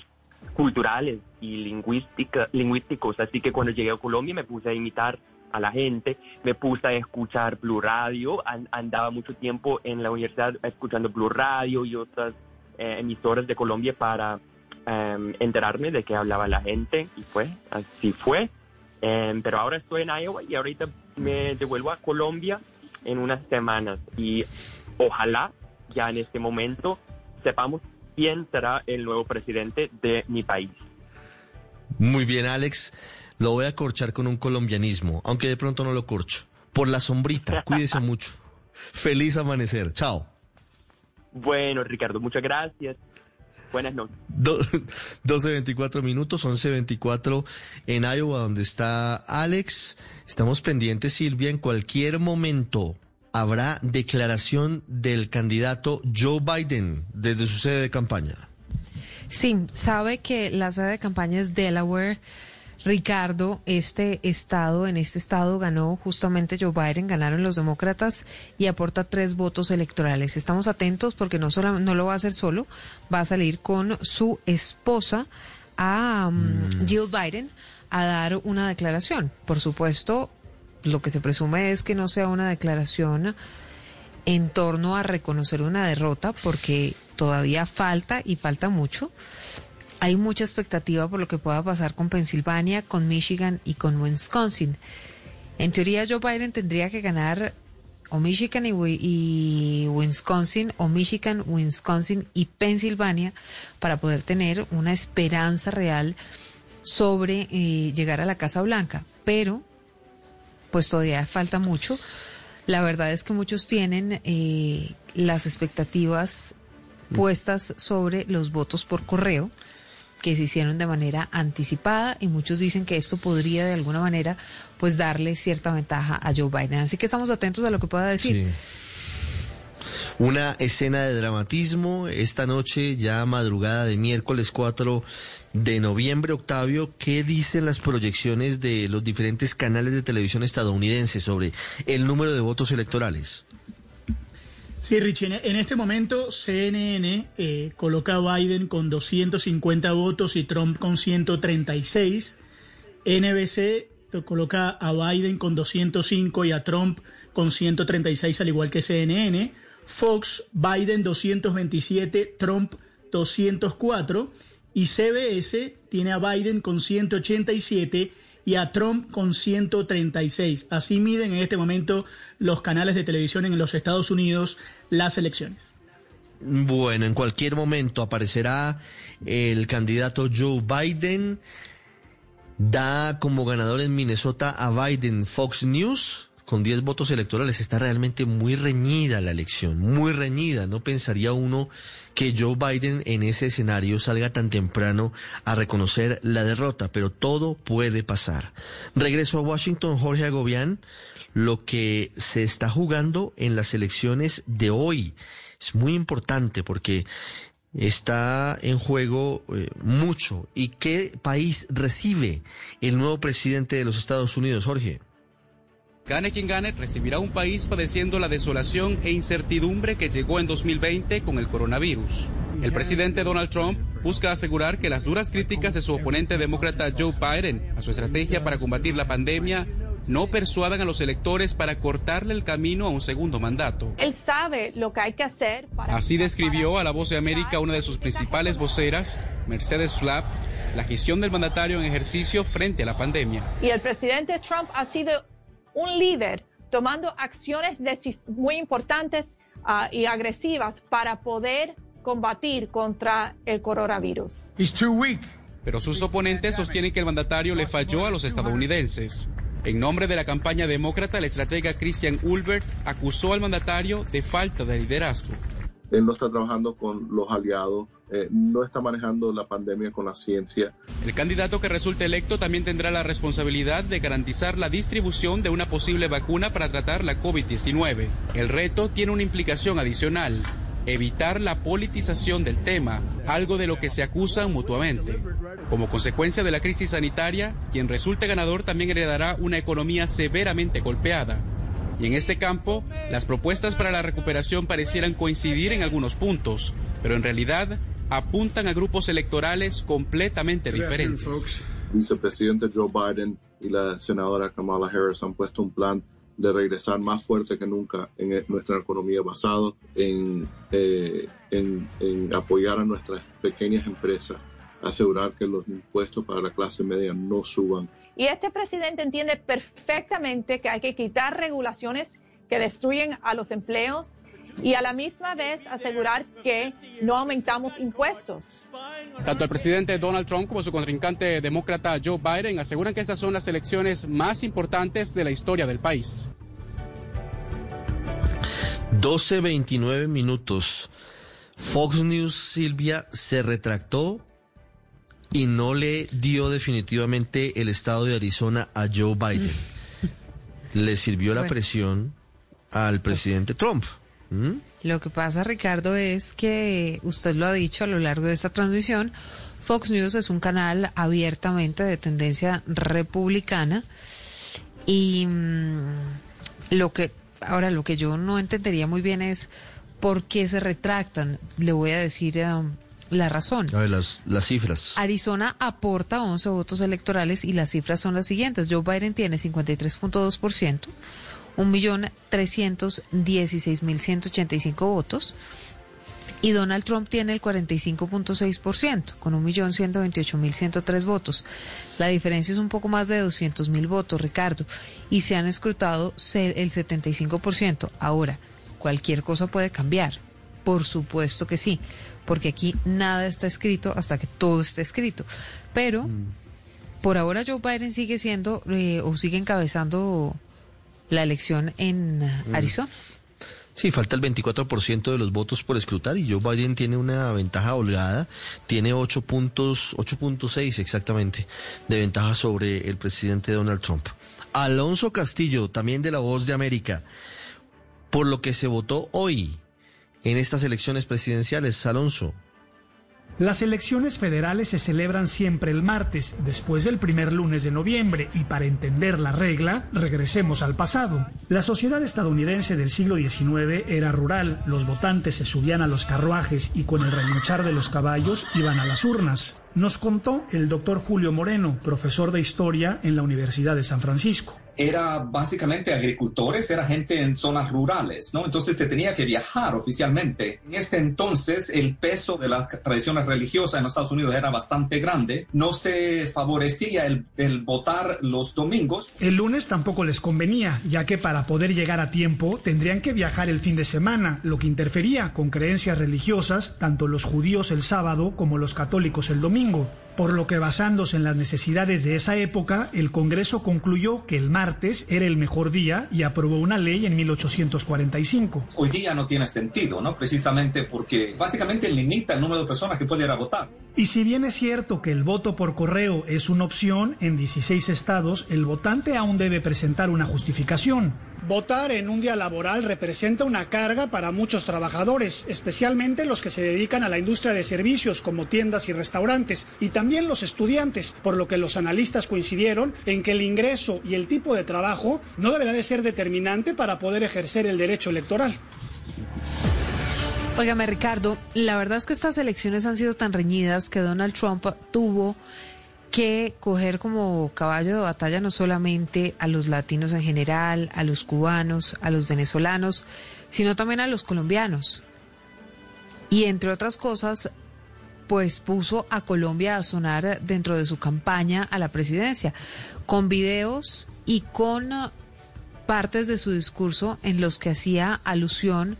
culturales y lingüística, lingüísticos. Así que cuando llegué a Colombia me puse a imitar a la gente, me puse a escuchar Blue Radio, andaba mucho tiempo en la universidad escuchando Blue Radio y otras eh, emisoras de Colombia para Em, enterarme de qué hablaba la gente y fue, así fue. Em, pero ahora estoy en Iowa y ahorita me devuelvo a Colombia en unas semanas y ojalá ya en este momento sepamos quién será el nuevo presidente de mi país. Muy bien, Alex. Lo voy a corchar con un colombianismo, aunque de pronto no lo corcho. Por la sombrita, cuídese mucho. Feliz amanecer. Chao. Bueno, Ricardo, muchas gracias. Buenas noches. 12.24 minutos, 11.24 en Iowa, donde está Alex. Estamos pendientes, Silvia, en cualquier momento habrá declaración del candidato Joe Biden desde su sede de campaña. Sí, sabe que la sede de campaña es Delaware. Ricardo, este estado, en este estado ganó justamente Joe Biden, ganaron los demócratas y aporta tres votos electorales. Estamos atentos porque no, solo, no lo va a hacer solo, va a salir con su esposa a um, mm. Jill Biden a dar una declaración. Por supuesto, lo que se presume es que no sea una declaración en torno a reconocer una derrota porque todavía falta y falta mucho hay mucha expectativa por lo que pueda pasar con Pensilvania, con Michigan y con Wisconsin. En teoría, Joe Biden tendría que ganar o Michigan y, Wisconsin, o Michigan, Wisconsin y Pensilvania para poder tener una esperanza real sobre eh, llegar a la Casa Blanca. Pero, pues todavía falta mucho. La verdad es que muchos tienen eh, las expectativas puestas sobre los votos por correo que se hicieron de manera anticipada y muchos dicen que esto podría de alguna manera pues darle cierta ventaja a Joe Biden. Así que estamos atentos a lo que pueda decir. Una escena de dramatismo esta noche, ya madrugada de miércoles 4 de noviembre, Octavio, ¿qué dicen las proyecciones de los diferentes canales de televisión estadounidenses sobre el número de votos electorales? Sí, Richie, en este momento CNN eh, coloca a Biden con 250 votos y Trump con 136. NBC coloca a Biden con 205 y a Trump con 136, al igual que CNN. Fox, Biden 227, Trump 204. Y CBS tiene a Biden con 187 y a Trump con 136. Así miden en este momento los canales de televisión en los Estados Unidos las elecciones. Bueno, en cualquier momento aparecerá el candidato Joe Biden. Da como ganador en Minnesota a Biden Fox News con 10 votos electorales. Está realmente muy reñida la elección, muy reñida. No pensaría uno que Joe Biden en ese escenario salga tan temprano a reconocer la derrota, pero todo puede pasar. Regreso a Washington, Jorge Agobián, lo que se está jugando en las elecciones de hoy es muy importante porque está en juego eh, mucho. ¿Y qué país recibe el nuevo presidente de los Estados Unidos, Jorge? Gane quien gane, recibirá un país padeciendo la desolación e incertidumbre que llegó en 2020 con el coronavirus. El presidente Donald Trump busca asegurar que las duras críticas de su oponente demócrata Joe Biden a su estrategia para combatir la pandemia no persuadan a los electores para cortarle el camino a un segundo mandato. Él sabe lo que hay que hacer para... Así describió a la Voz de América una de sus principales voceras, Mercedes Flapp, la gestión del mandatario en ejercicio frente a la pandemia. Y el presidente Trump ha sido un líder tomando acciones muy importantes uh, y agresivas para poder combatir contra el coronavirus. Pero sus oponentes sostienen que el mandatario le falló a los estadounidenses. En nombre de la campaña demócrata, el estratega Christian Ulbert acusó al mandatario de falta de liderazgo. Él no está trabajando con los aliados, eh, no está manejando la pandemia con la ciencia. El candidato que resulte electo también tendrá la responsabilidad de garantizar la distribución de una posible vacuna para tratar la COVID-19. El reto tiene una implicación adicional evitar la politización del tema, algo de lo que se acusan mutuamente. Como consecuencia de la crisis sanitaria, quien resulte ganador también heredará una economía severamente golpeada. Y en este campo, las propuestas para la recuperación parecieran coincidir en algunos puntos, pero en realidad apuntan a grupos electorales completamente diferentes. Vicepresidente Joe Biden y la senadora Kamala Harris han puesto un plan de regresar más fuerte que nunca en e, nuestra economía basado en, eh, en, en, apoyar a nuestras pequeñas empresas, asegurar que los impuestos para la clase media no suban. Y este presidente entiende perfectamente que hay que quitar regulaciones que destruyen a los empleos y a la misma vez asegurar que no aumentamos impuestos. Tanto el presidente Donald Trump como su contrincante demócrata Joe Biden aseguran que estas son las elecciones más importantes de la historia del país. 12.29 minutos. Fox News, Silvia, se retractó y no le dio definitivamente el estado de Arizona a Joe Biden. le sirvió la presión al presidente Trump. ¿Mm? Lo que pasa, Ricardo, es que usted lo ha dicho a lo largo de esta transmisión, Fox News es un canal abiertamente de tendencia republicana y mm, lo que ahora lo que yo no entendería muy bien es por qué se retractan. Le voy a decir um, la razón. A ver, las, las cifras. Arizona aporta 11 votos electorales y las cifras son las siguientes. Joe Biden tiene 53.2%. 1.316.185 votos. Y Donald Trump tiene el 45.6%, con 1.128.103 votos. La diferencia es un poco más de 200.000 votos, Ricardo. Y se han escrutado el 75%. Ahora, cualquier cosa puede cambiar. Por supuesto que sí, porque aquí nada está escrito hasta que todo esté escrito. Pero, mm. por ahora Joe Biden sigue siendo eh, o sigue encabezando la elección en mm. Arizona. Sí, falta el 24% de los votos por escrutar y Joe Biden tiene una ventaja holgada, tiene 8 puntos, 8.6 exactamente de ventaja sobre el presidente Donald Trump. Alonso Castillo, también de La Voz de América, por lo que se votó hoy en estas elecciones presidenciales, Alonso. Las elecciones federales se celebran siempre el martes, después del primer lunes de noviembre, y para entender la regla, regresemos al pasado. La sociedad estadounidense del siglo XIX era rural, los votantes se subían a los carruajes y con el relinchar de los caballos iban a las urnas. Nos contó el doctor Julio Moreno, profesor de historia en la Universidad de San Francisco era básicamente agricultores, era gente en zonas rurales, ¿no? Entonces se tenía que viajar oficialmente. En ese entonces el peso de las tradiciones religiosas en los Estados Unidos era bastante grande. No se favorecía el, el votar los domingos. El lunes tampoco les convenía, ya que para poder llegar a tiempo tendrían que viajar el fin de semana, lo que interfería con creencias religiosas, tanto los judíos el sábado como los católicos el domingo por lo que basándose en las necesidades de esa época, el Congreso concluyó que el martes era el mejor día y aprobó una ley en 1845. Hoy día no tiene sentido, ¿no? Precisamente porque básicamente limita el número de personas que pueden ir a votar. Y si bien es cierto que el voto por correo es una opción, en 16 estados el votante aún debe presentar una justificación. Votar en un día laboral representa una carga para muchos trabajadores, especialmente los que se dedican a la industria de servicios como tiendas y restaurantes, y también los estudiantes, por lo que los analistas coincidieron en que el ingreso y el tipo de trabajo no deberá de ser determinante para poder ejercer el derecho electoral. Óigame, Ricardo, la verdad es que estas elecciones han sido tan reñidas que Donald Trump tuvo que coger como caballo de batalla no solamente a los latinos en general, a los cubanos, a los venezolanos, sino también a los colombianos. Y entre otras cosas, pues puso a Colombia a sonar dentro de su campaña a la presidencia, con videos y con partes de su discurso en los que hacía alusión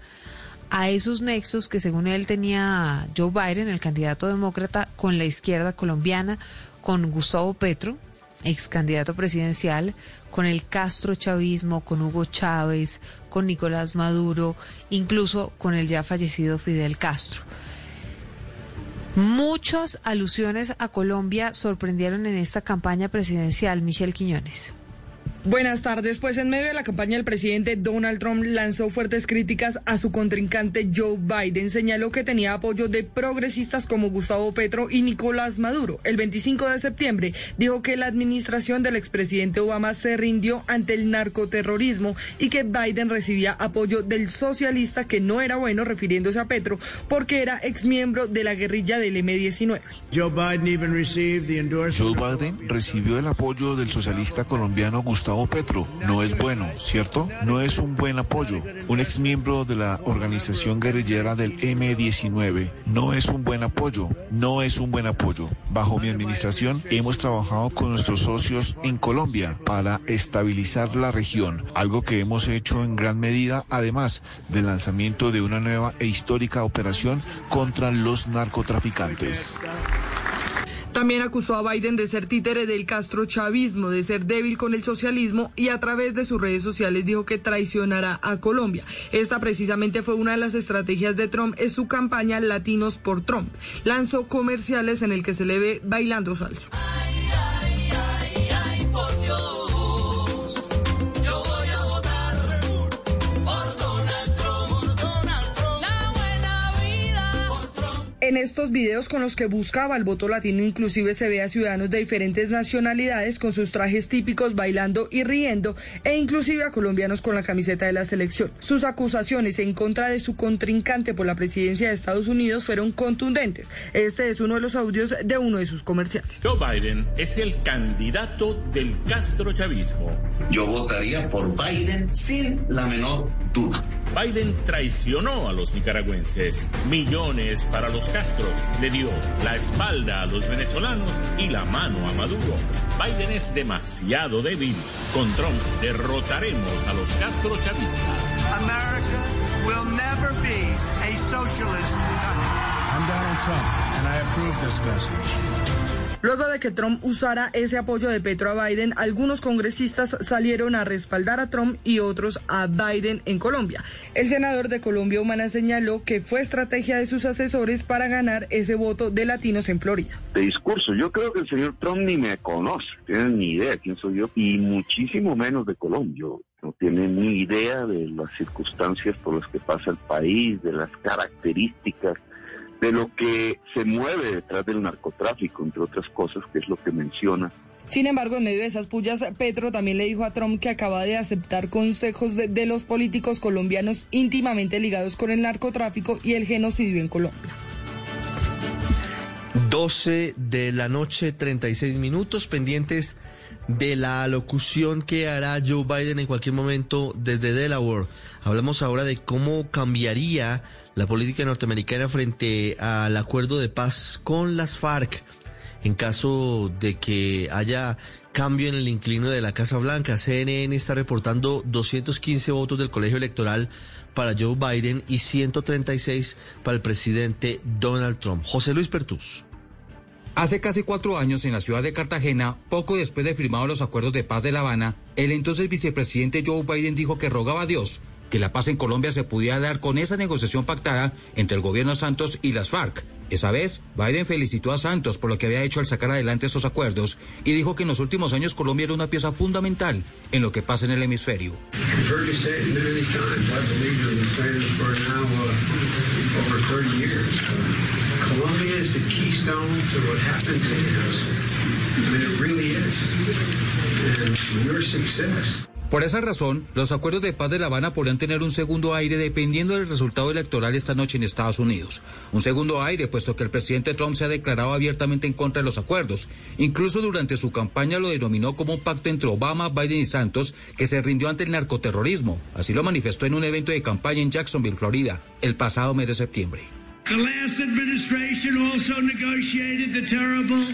a esos nexos que según él tenía Joe Biden, el candidato demócrata, con la izquierda colombiana, con Gustavo Petro, ex candidato presidencial, con el Castro chavismo, con Hugo Chávez, con Nicolás Maduro, incluso con el ya fallecido Fidel Castro. Muchas alusiones a Colombia sorprendieron en esta campaña presidencial, Michelle Quiñones. Buenas tardes. Pues en medio de la campaña, el presidente Donald Trump lanzó fuertes críticas a su contrincante Joe Biden. Señaló que tenía apoyo de progresistas como Gustavo Petro y Nicolás Maduro. El 25 de septiembre dijo que la administración del expresidente Obama se rindió ante el narcoterrorismo y que Biden recibía apoyo del socialista que no era bueno, refiriéndose a Petro, porque era exmiembro de la guerrilla del M-19. Joe Biden recibió el apoyo del socialista colombiano Gustavo Petro. No es bueno, ¿cierto? No es un buen apoyo. Un ex miembro de la organización guerrillera del M-19 no es un buen apoyo. No es un buen apoyo. Bajo mi administración hemos trabajado con nuestros socios en Colombia para estabilizar la región, algo que hemos hecho en gran medida además del lanzamiento de una nueva e histórica operación contra los narcotraficantes. También acusó a Biden de ser títere del castrochavismo, de ser débil con el socialismo y a través de sus redes sociales dijo que traicionará a Colombia. Esta precisamente fue una de las estrategias de Trump en su campaña Latinos por Trump. Lanzó comerciales en el que se le ve bailando salsa. En estos videos con los que buscaba el voto latino inclusive se ve a ciudadanos de diferentes nacionalidades con sus trajes típicos bailando y riendo e inclusive a colombianos con la camiseta de la selección. Sus acusaciones en contra de su contrincante por la presidencia de Estados Unidos fueron contundentes. Este es uno de los audios de uno de sus comerciales. Joe Biden es el candidato del Castro chavismo. Yo votaría por Biden sin la menor duda. Biden traicionó a los nicaragüenses. Millones para los Castro le dio la espalda a los venezolanos y la mano a Maduro. Biden es demasiado débil. Con Trump derrotaremos a los Castro chavistas. America will never be a socialist country. I'm Donald Trump and I approve this message. Luego de que Trump usara ese apoyo de Petro a Biden, algunos congresistas salieron a respaldar a Trump y otros a Biden en Colombia. El senador de Colombia Humana señaló que fue estrategia de sus asesores para ganar ese voto de latinos en Florida. De discurso, yo creo que el señor Trump ni me conoce, tiene ni idea quién soy yo y muchísimo menos de Colombia no tiene ni idea de las circunstancias por las que pasa el país, de las características de lo que se mueve detrás del narcotráfico, entre otras cosas, que es lo que menciona. Sin embargo, en medio de esas pullas, Petro también le dijo a Trump que acaba de aceptar consejos de, de los políticos colombianos íntimamente ligados con el narcotráfico y el genocidio en Colombia. 12 de la noche, 36 minutos pendientes de la locución que hará Joe Biden en cualquier momento desde Delaware. Hablamos ahora de cómo cambiaría la política norteamericana frente al acuerdo de paz con las FARC en caso de que haya cambio en el inclino de la Casa Blanca. CNN está reportando 215 votos del colegio electoral para Joe Biden y 136 para el presidente Donald Trump. José Luis Pertus. Hace casi cuatro años, en la ciudad de Cartagena, poco después de firmar los acuerdos de paz de La Habana, el entonces vicepresidente Joe Biden dijo que rogaba a Dios que la paz en Colombia se pudiera dar con esa negociación pactada entre el gobierno Santos y las FARC. Esa vez, Biden felicitó a Santos por lo que había hecho al sacar adelante esos acuerdos y dijo que en los últimos años Colombia era una pieza fundamental en lo que pasa en el hemisferio. Por esa razón, los acuerdos de paz de La Habana podrían tener un segundo aire dependiendo del resultado electoral esta noche en Estados Unidos. Un segundo aire, puesto que el presidente Trump se ha declarado abiertamente en contra de los acuerdos. Incluso durante su campaña lo denominó como un pacto entre Obama, Biden y Santos que se rindió ante el narcoterrorismo. Así lo manifestó en un evento de campaña en Jacksonville, Florida, el pasado mes de septiembre. The last administration also negotiated the terrible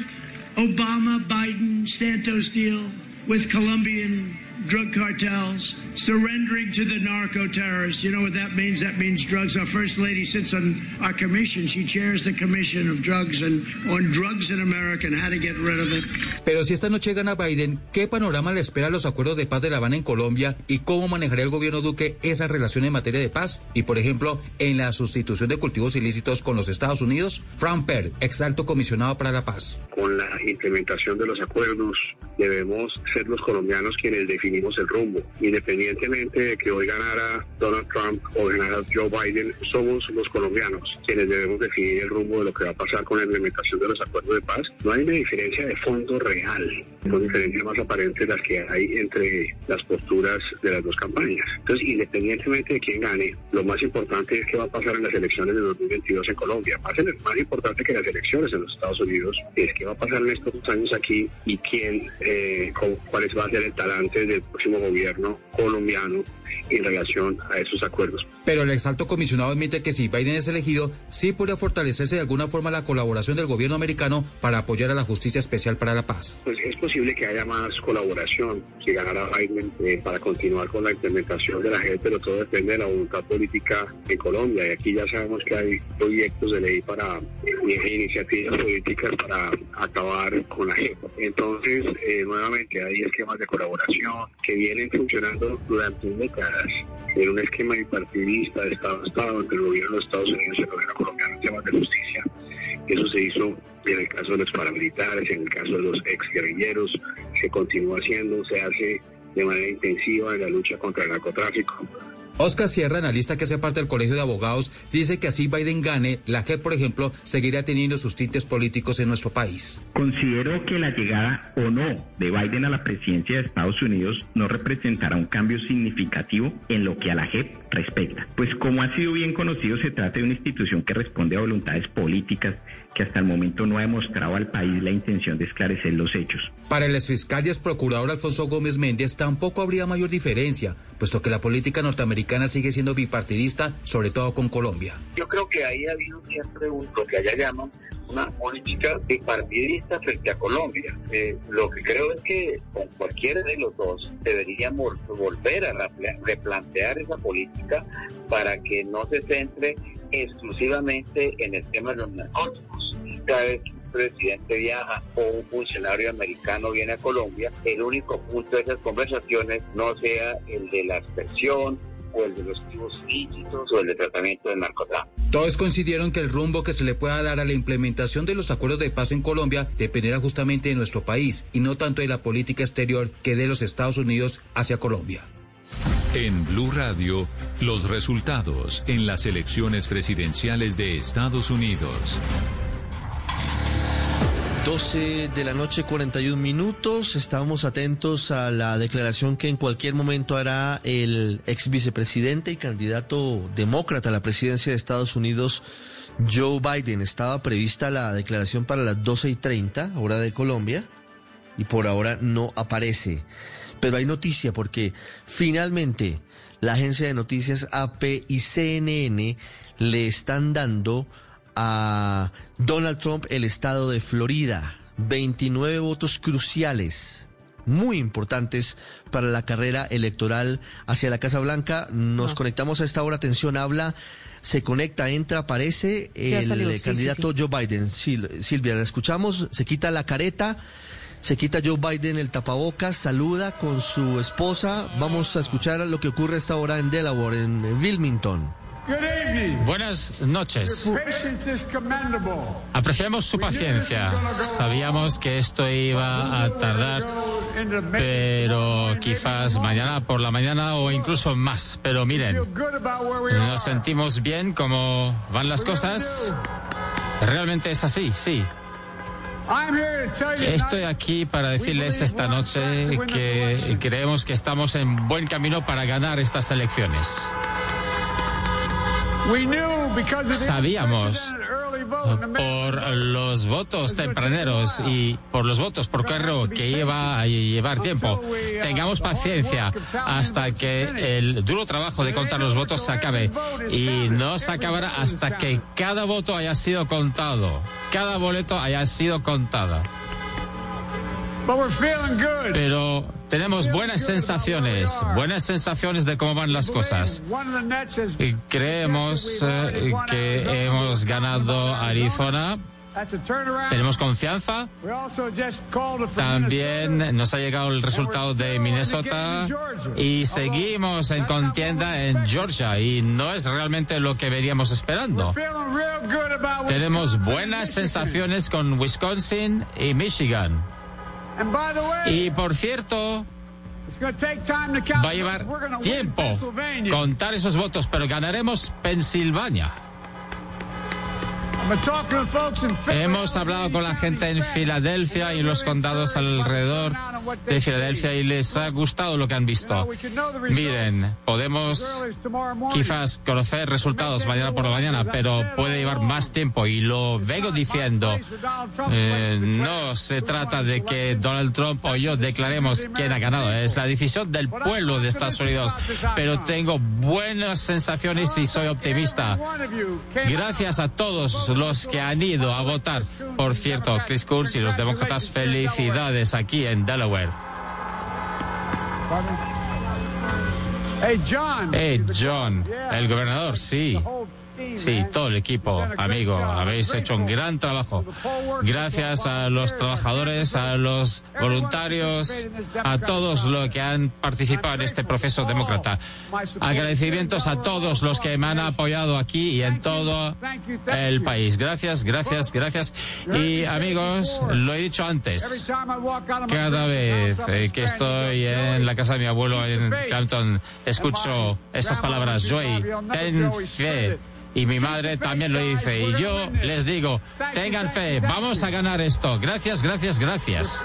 Obama Biden Santos deal Colombian drug cartels surrendering to the narco terrorists. You know what that means? That means drugs. Our first lady sits on our commission. She chairs the commission of drugs and on drugs in America and how to get rid of it. Pero si esta noche gana Biden, ¿qué panorama le espera a los acuerdos de paz de La Habana en Colombia y cómo manejaría el gobierno Duque esa relación en materia de paz y, por ejemplo, en la sustitución de cultivos ilícitos con los Estados Unidos? Frank Per, ex alto comisionado para la paz. Con la implementación de los acuerdos debemos ser los colombianos quienes definimos el rumbo, independientemente de que hoy ganara Donald Trump o ganara Joe Biden, somos los colombianos quienes debemos definir el rumbo de lo que va a pasar con la implementación de los acuerdos de paz. No hay una diferencia de fondo real, son diferencias más aparentes las que hay entre las posturas de las dos campañas. Entonces, independientemente de quién gane, lo más importante es qué va a pasar en las elecciones de 2022 en Colombia. Más, más importante que las elecciones en los Estados Unidos es qué va a pasar en estos años aquí y quién eh, con, cuál va a ser el talante del próximo gobierno colombiano en relación a esos acuerdos. Pero el exalto comisionado admite que si Biden es elegido, sí podría fortalecerse de alguna forma la colaboración del gobierno americano para apoyar a la justicia especial para la paz. Pues es posible que haya más colaboración si ganara Biden eh, para continuar con la implementación de la JEP, pero todo depende de la voluntad política en Colombia. Y aquí ya sabemos que hay proyectos de ley para eh, iniciativas políticas para acabar con la JEP. Entonces, eh, nuevamente hay esquemas de colaboración que vienen funcionando durante en un esquema bipartidista de Estado a Estado entre el gobierno de Estados Unidos y el gobierno colombiano en temas de justicia. Eso se hizo en el caso de los paramilitares, en el caso de los ex guerrilleros, se continúa haciendo, se hace de manera intensiva en la lucha contra el narcotráfico. Oscar Sierra, analista que hace parte del Colegio de Abogados, dice que así Biden gane, la JEP, por ejemplo, seguirá teniendo sus tintes políticos en nuestro país. Considero que la llegada o no de Biden a la presidencia de Estados Unidos no representará un cambio significativo en lo que a la JEP respecta. Pues como ha sido bien conocido, se trata de una institución que responde a voluntades políticas que hasta el momento no ha demostrado al país la intención de esclarecer los hechos. Para el exfiscal y exprocurador Alfonso Gómez Méndez tampoco habría mayor diferencia, puesto que la política norteamericana sigue siendo bipartidista, sobre todo con Colombia. Yo creo que ahí ha habido siempre un, lo que allá llaman una política bipartidista frente a Colombia. Eh, lo que creo es que con cualquiera de los dos deberíamos volver a replantear esa política para que no se centre exclusivamente en el tema de los narcóticos. Cada vez que un presidente viaja o un funcionario americano viene a Colombia, el único punto de esas conversaciones no sea el de la aspersión o el de los activos ilícitos o el de tratamiento del narcotráfico. Todos coincidieron que el rumbo que se le pueda dar a la implementación de los acuerdos de paz en Colombia dependerá justamente de nuestro país y no tanto de la política exterior que de los Estados Unidos hacia Colombia. En Blue Radio, los resultados en las elecciones presidenciales de Estados Unidos. 12 de la noche, 41 minutos. Estábamos atentos a la declaración que en cualquier momento hará el ex vicepresidente y candidato demócrata a la presidencia de Estados Unidos, Joe Biden. Estaba prevista la declaración para las 12 y 30, hora de Colombia, y por ahora no aparece. Pero hay noticia porque finalmente la agencia de noticias AP y CNN le están dando a Donald Trump el estado de Florida. 29 votos cruciales, muy importantes para la carrera electoral hacia la Casa Blanca. Nos conectamos a esta hora. Atención, habla. Se conecta, entra, aparece el candidato Joe Biden. Silvia, la escuchamos. Se quita la careta. Se quita Joe Biden el tapabocas, saluda con su esposa. Vamos a escuchar lo que ocurre a esta hora en Delaware, en Wilmington. Buenas noches. Apreciamos su paciencia. Sabíamos que esto iba a tardar, pero quizás mañana por la mañana o incluso más. Pero miren, nos sentimos bien como van las cosas. Realmente es así, sí. Estoy aquí para decirles esta noche que creemos que estamos en buen camino para ganar estas elecciones. Sabíamos por los votos tempraneros y por los votos por carro que iba a llevar tiempo. Tengamos paciencia hasta que el duro trabajo de contar los votos se acabe y no se acabará hasta que cada voto haya sido contado, cada boleto haya sido contado. Pero tenemos buenas sensaciones, buenas sensaciones de cómo van las cosas. Y creemos eh, que hemos ganado Arizona. Tenemos confianza. También nos ha llegado el resultado de Minnesota y seguimos en contienda en Georgia y no es realmente lo que veníamos esperando. Tenemos buenas sensaciones con Wisconsin y Michigan. Y por cierto, va a llevar tiempo contar esos votos, pero ganaremos Pensilvania. Hemos hablado con la gente en Filadelfia y los condados alrededor de Filadelfia y les ha gustado lo que han visto. Miren, podemos quizás conocer resultados mañana por la mañana, pero puede llevar más tiempo y lo vengo diciendo. Eh, no se trata de que Donald Trump o yo declaremos quién ha ganado, es la decisión del pueblo de Estados Unidos, pero tengo buenas sensaciones y soy optimista. Gracias a todos los que han ido a votar. Por cierto, Chris Kurz y los demócratas, felicidades aquí en Delaware. Hey John. Hey John, el gobernador, sí. Sí, todo el equipo, amigo, habéis hecho un gran trabajo. Gracias a los trabajadores, a los voluntarios, a todos los que han participado en este proceso demócrata. Agradecimientos a todos los que me han apoyado aquí y en todo el país. Gracias, gracias, gracias. Y amigos, lo he dicho antes, cada vez eh, que estoy en la casa de mi abuelo en Campton, escucho esas palabras, Joy, ten fe y mi madre también lo dice. Y yo les digo, tengan fe, vamos a ganar esto. Gracias, gracias, gracias.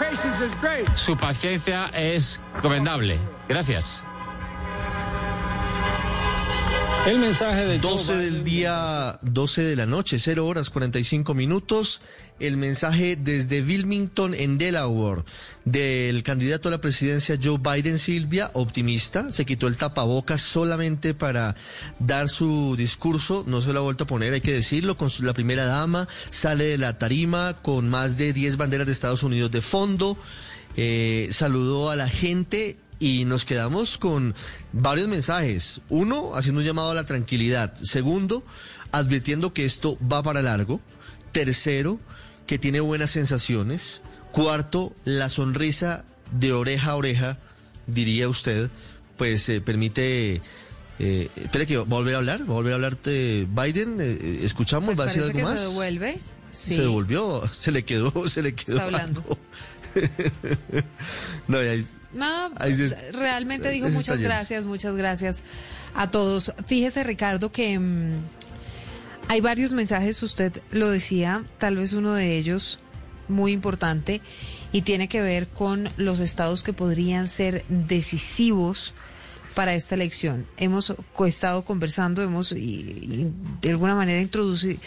Su paciencia es comendable. Gracias. El mensaje de 12 del día, 12 de la noche, 0 horas 45 minutos. El mensaje desde Wilmington, en Delaware, del candidato a la presidencia Joe Biden Silvia, optimista. Se quitó el tapabocas solamente para dar su discurso. No se lo ha vuelto a poner, hay que decirlo. Con la primera dama sale de la tarima con más de 10 banderas de Estados Unidos de fondo. Eh, saludó a la gente y nos quedamos con varios mensajes. Uno, haciendo un llamado a la tranquilidad. Segundo, advirtiendo que esto va para largo. Tercero, que tiene buenas sensaciones. Cuarto, la sonrisa de oreja a oreja, diría usted, pues eh, permite... Eh, espere que va a volver a hablar, va a volver a hablar de Biden. Eh, escuchamos, pues va a decir algo que más. Se devuelve. Sí. Se devolvió, se le quedó, se le quedó. Está hablando. no, ya, no, realmente dijo muchas gracias, muchas gracias a todos. Fíjese, Ricardo, que mmm, hay varios mensajes, usted lo decía, tal vez uno de ellos muy importante y tiene que ver con los estados que podrían ser decisivos para esta elección. Hemos estado conversando, hemos y, y de alguna manera introducido,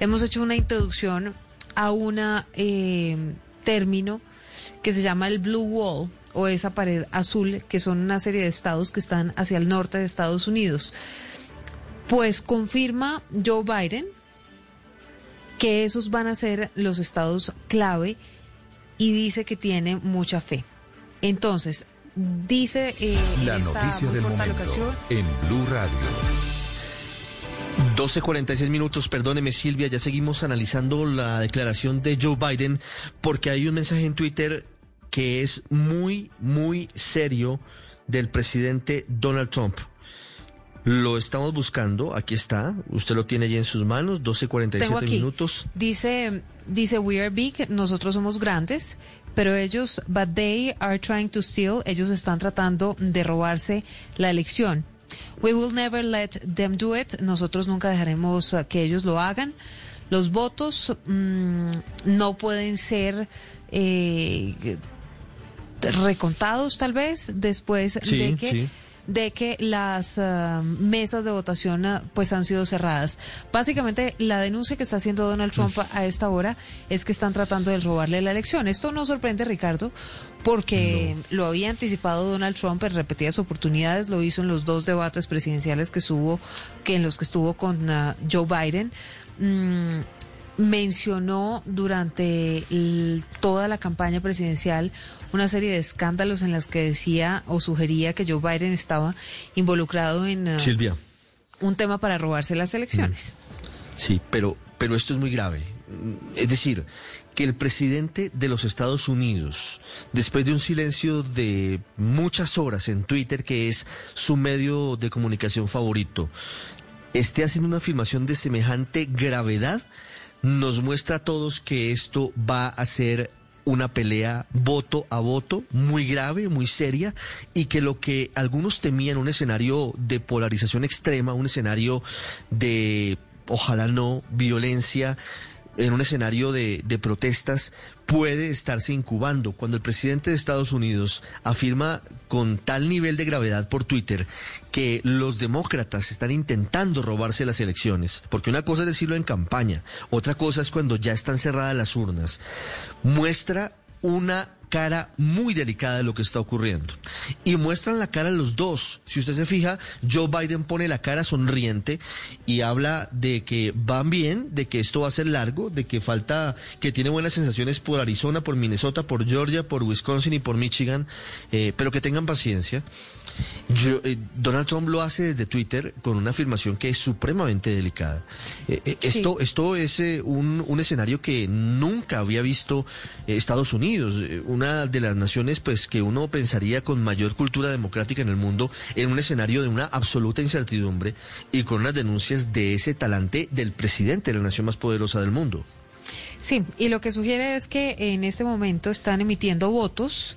hemos hecho una introducción a un eh, término que se llama el Blue Wall o esa pared azul, que son una serie de estados que están hacia el norte de Estados Unidos. Pues confirma Joe Biden que esos van a ser los estados clave y dice que tiene mucha fe. Entonces, dice eh, la noticia del momento ocasión, en Blue Radio. 12.46 minutos, perdóneme Silvia, ya seguimos analizando la declaración de Joe Biden porque hay un mensaje en Twitter que es muy, muy serio del presidente Donald Trump. Lo estamos buscando, aquí está, usted lo tiene ya en sus manos, 12.47 minutos. Dice, dice, we are big, nosotros somos grandes, pero ellos, but they are trying to steal, ellos están tratando de robarse la elección. We will never let them do it, nosotros nunca dejaremos que ellos lo hagan. Los votos mm, no pueden ser eh, recontados tal vez después de que de que las ah, mesas de votación ah, pues han sido cerradas. Básicamente la denuncia que está haciendo Donald Trump a esta hora es que están tratando de robarle la elección. Esto no sorprende Ricardo porque lo había anticipado Donald Trump en repetidas oportunidades, lo hizo en los dos debates presidenciales que estuvo que en los que estuvo con ah, Joe Biden. Mm, mencionó durante toda la campaña presidencial una serie de escándalos en las que decía o sugería que Joe Biden estaba involucrado en uh, Silvia. un tema para robarse las elecciones. Mm. Sí, pero, pero esto es muy grave. Es decir, que el presidente de los Estados Unidos, después de un silencio de muchas horas en Twitter, que es su medio de comunicación favorito, esté haciendo una afirmación de semejante gravedad, nos muestra a todos que esto va a ser una pelea voto a voto muy grave, muy seria, y que lo que algunos temían, un escenario de polarización extrema, un escenario de, ojalá no, violencia, en un escenario de, protestas puede estarse incubando. Cuando el presidente de Estados Unidos afirma con tal nivel de gravedad por Twitter que los demócratas están intentando robarse las elecciones, porque una cosa es decirlo en campaña, otra cosa es cuando ya están cerradas las urnas, muestra una cara muy delicada de lo que está ocurriendo. Y muestran la cara los dos. Si usted se fija, Joe Biden pone la cara sonriente y habla de que van bien, de que esto va a ser largo, de que falta, que tiene buenas sensaciones por Arizona, por Minnesota, por Georgia, por Wisconsin y por Michigan, eh, pero que tengan paciencia. Yo, eh, Donald Trump lo hace desde Twitter con una afirmación que es supremamente delicada. Eh, eh, esto, esto es un, un, escenario que nunca había visto Estados Unidos, una de las naciones pues que uno pensaría con mayor cultura democrática en el mundo, en un escenario de una absoluta incertidumbre y con unas denuncias de ese talante del presidente de la nación más poderosa del mundo. Sí, y lo que sugiere es que en este momento están emitiendo votos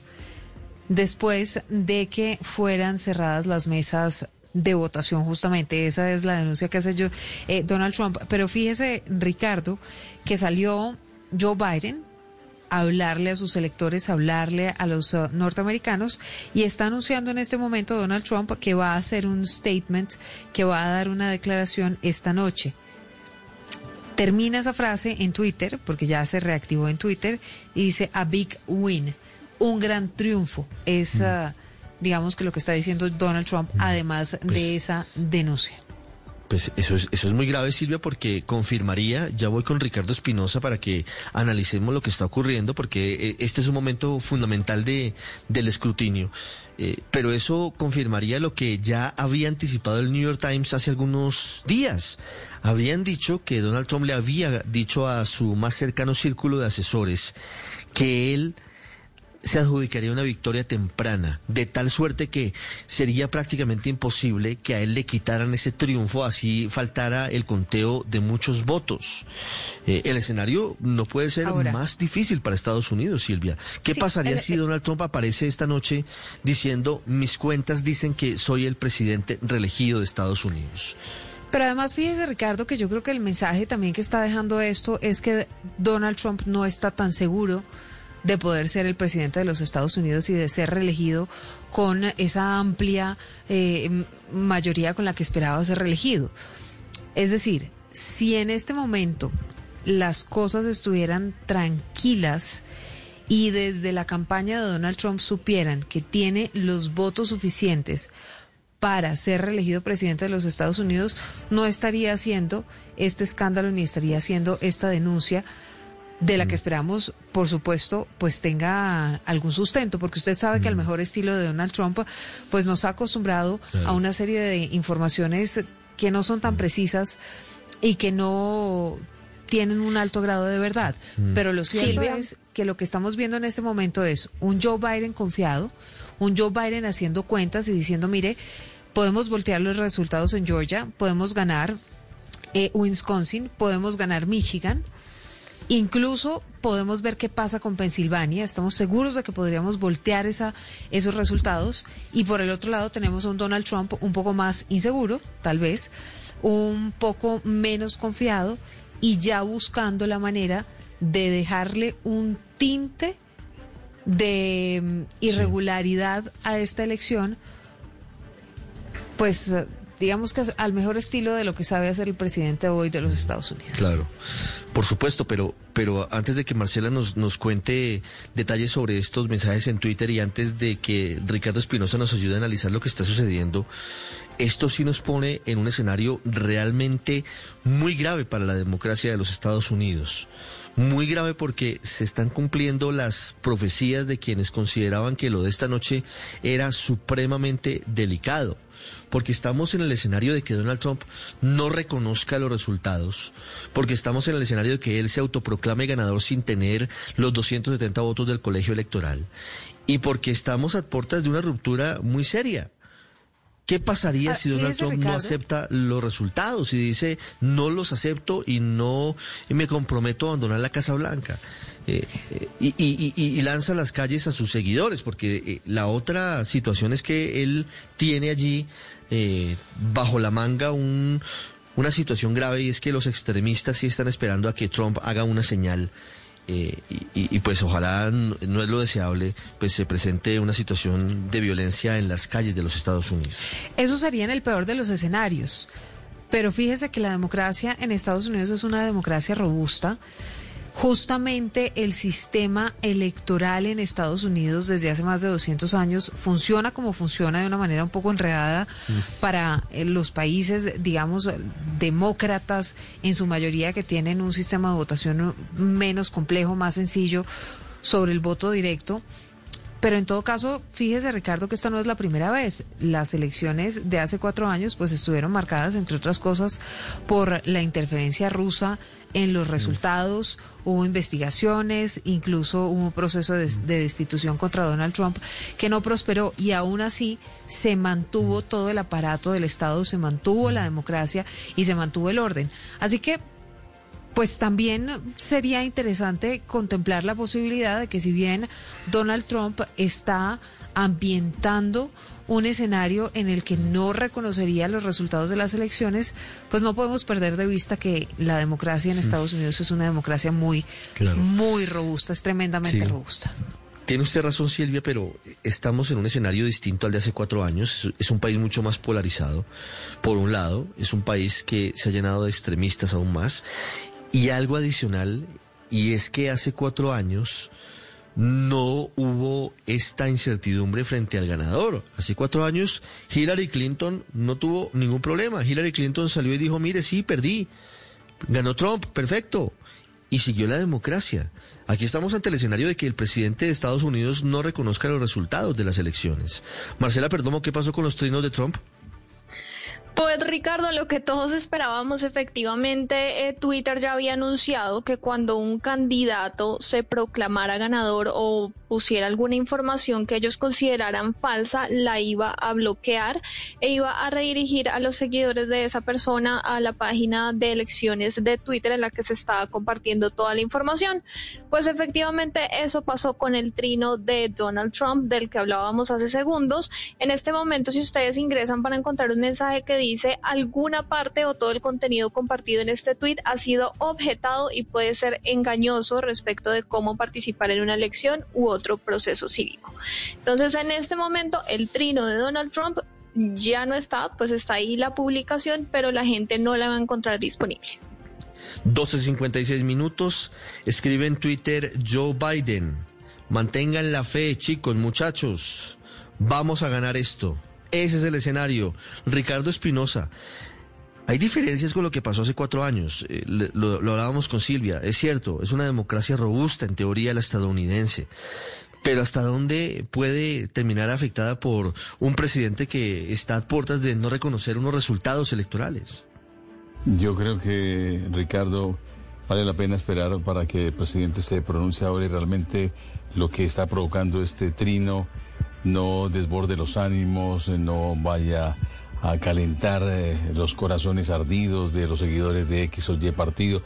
después de que fueran cerradas las mesas de votación justamente. Esa es la denuncia que hace yo, eh, Donald Trump. Pero fíjese, Ricardo, que salió Joe Biden a hablarle a sus electores, a hablarle a los uh, norteamericanos y está anunciando en este momento Donald Trump que va a hacer un statement, que va a dar una declaración esta noche. Termina esa frase en Twitter, porque ya se reactivó en Twitter, y dice a big win un gran triunfo. Es, mm. digamos que lo que está diciendo Donald Trump, mm. además de pues esa denuncia. Pues eso es, eso es muy grave, Silvia, porque confirmaría, ya voy con Ricardo Espinosa para que analicemos lo que está ocurriendo, porque eh, este es un momento fundamental de, del escrutinio. Eh, pero eso confirmaría lo que ya había anticipado el New York Times hace algunos días. Habían dicho que Donald Trump le había dicho a su más cercano círculo de asesores que él se adjudicaría una victoria temprana, de tal suerte que sería prácticamente imposible que a él le quitaran ese triunfo, así faltara el conteo de muchos votos. Eh, el escenario no puede ser más difícil para Estados Unidos, Silvia. ¿Qué pasaría si Donald Trump aparece esta noche diciendo, mis cuentas dicen que soy el presidente reelegido de Estados Unidos? Pero además, fíjese, Ricardo, que yo creo que el mensaje también que está dejando esto es que Donald Trump no está tan seguro de poder ser el presidente de los Estados Unidos y de ser reelegido con esa amplia eh, mayoría con la que esperaba ser reelegido. Es decir, si en este momento las cosas estuvieran tranquilas y desde la campaña de Donald Trump supieran que tiene los votos suficientes para ser reelegido presidente de los Estados Unidos, no estaría haciendo este escándalo ni estaría haciendo esta denuncia de la que esperamos, por supuesto, pues tenga algún sustento, porque usted sabe que al mm. mejor estilo de Donald Trump, pues nos ha acostumbrado a una serie de informaciones que no son tan mm. precisas y que no tienen un alto grado de verdad. Pero lo cierto es que lo que estamos viendo en este momento es un Joe Biden confiado, un Joe Biden haciendo cuentas y diciendo, mire, podemos voltear los resultados en Georgia, podemos ganar eh, Wisconsin, podemos ganar Michigan Incluso podemos ver qué pasa con Pensilvania. Estamos seguros de que podríamos voltear esa, esos resultados. Y por el otro lado tenemos a un Donald Trump un poco más inseguro, tal vez, un poco menos confiado y ya buscando la manera de dejarle un tinte de mm, irregularidad a esta elección, pues digamos que al mejor estilo de lo que sabe hacer el presidente hoy de los Estados Unidos. Claro, por supuesto, pero, pero antes de que Marcela nos, nos cuente detalles sobre estos mensajes en Twitter y antes de que Ricardo Espinosa nos ayude a analizar lo que está sucediendo, esto sí nos pone en un escenario realmente muy grave para la democracia de los Estados Unidos. Muy grave porque se están cumpliendo las profecías de quienes consideraban que lo de esta noche era supremamente delicado porque estamos en el escenario de que Donald Trump no reconozca los resultados, porque estamos en el escenario de que él se autoproclame ganador sin tener los 270 votos del colegio electoral, y porque estamos a puertas de una ruptura muy seria. ¿Qué pasaría ah, si Donald Trump no acepta los resultados y dice no los acepto y no me comprometo a abandonar la Casa Blanca? Eh, eh, y, lanza a las calles a sus seguidores, porque eh, la otra situación es que él tiene allí bajo la manga un, una situación grave y es que los extremistas sí están esperando a que Trump haga una señal. y, pues ojalá no, es lo deseable, pues se presente una situación de violencia en las calles de los Estados Unidos. Eso sería en el peor de los escenarios. Pero fíjese que la democracia en Estados Unidos es una democracia robusta Justamente el sistema electoral en Estados Unidos desde hace más de 200 años funciona como funciona de una manera un poco enredada mm. para eh, los países, digamos, demócratas, en su mayoría que tienen un sistema de votación menos complejo, más sencillo sobre el voto directo. Pero en todo caso, fíjese Ricardo que esta no es la primera vez. Las elecciones de hace cuatro años pues estuvieron marcadas, entre otras cosas, por la interferencia rusa en los resultados, hubo investigaciones, incluso hubo un proceso de, destitución contra Donald Trump que no prosperó y aún así se mantuvo todo el aparato del Estado, se mantuvo la democracia y se mantuvo el orden. Así que pues también sería interesante contemplar la posibilidad de que si bien Donald Trump está ambientando un escenario en el que no reconocería los resultados de las elecciones, pues no podemos perder de vista que la democracia en Estados Unidos es una democracia muy, muy robusta, es tremendamente robusta. Tiene usted razón, Silvia, pero estamos en un escenario distinto al de hace cuatro años. Es un país mucho más polarizado. Por un lado, es un país que se ha llenado de extremistas aún más. Y algo adicional, y es que hace cuatro años no hubo esta incertidumbre frente al ganador. Hace cuatro años Hillary Clinton no tuvo ningún problema. Hillary Clinton salió y dijo, mire, sí, perdí. Ganó Trump, perfecto. Y siguió la democracia. Aquí estamos ante el escenario de que el presidente de Estados Unidos no reconozca los resultados de las elecciones. Marcela Perdomo, ¿qué pasó con los trinos de Trump? Pues Ricardo, lo que todos esperábamos efectivamente, eh, Twitter ya había anunciado que cuando un candidato se proclamara ganador o pusiera alguna información que ellos consideraran falsa, la iba a bloquear e iba a redirigir a los seguidores de esa persona a la página de elecciones de Twitter en la que se estaba compartiendo toda la información. Pues efectivamente eso pasó con el trino de Donald Trump del que hablábamos hace segundos. En este momento, si ustedes ingresan para encontrar un mensaje que dice alguna parte o todo el contenido compartido en este tweet ha sido objetado y puede ser engañoso respecto de cómo participar en una elección u otro proceso cívico. Entonces, en este momento, el trino de Donald Trump ya no está, pues está ahí la publicación, pero la gente no la va a encontrar disponible. 12.56 minutos, escribe en Twitter Joe Biden, mantengan la fe chicos, muchachos, vamos a ganar esto. Ese es el escenario. Ricardo Espinosa. Hay diferencias con lo que pasó hace cuatro años. Eh, lo, hablábamos con Silvia. Es cierto, es una democracia robusta, en teoría, la estadounidense. Pero ¿hasta dónde puede terminar afectada por un presidente que está a puertas de no reconocer unos resultados electorales? Yo creo que, Ricardo, vale la pena esperar para que el presidente se pronuncie ahora y realmente lo que está provocando este trino no desborde los ánimos, no vaya a calentar eh, los corazones ardidos de los seguidores de X o Y partido.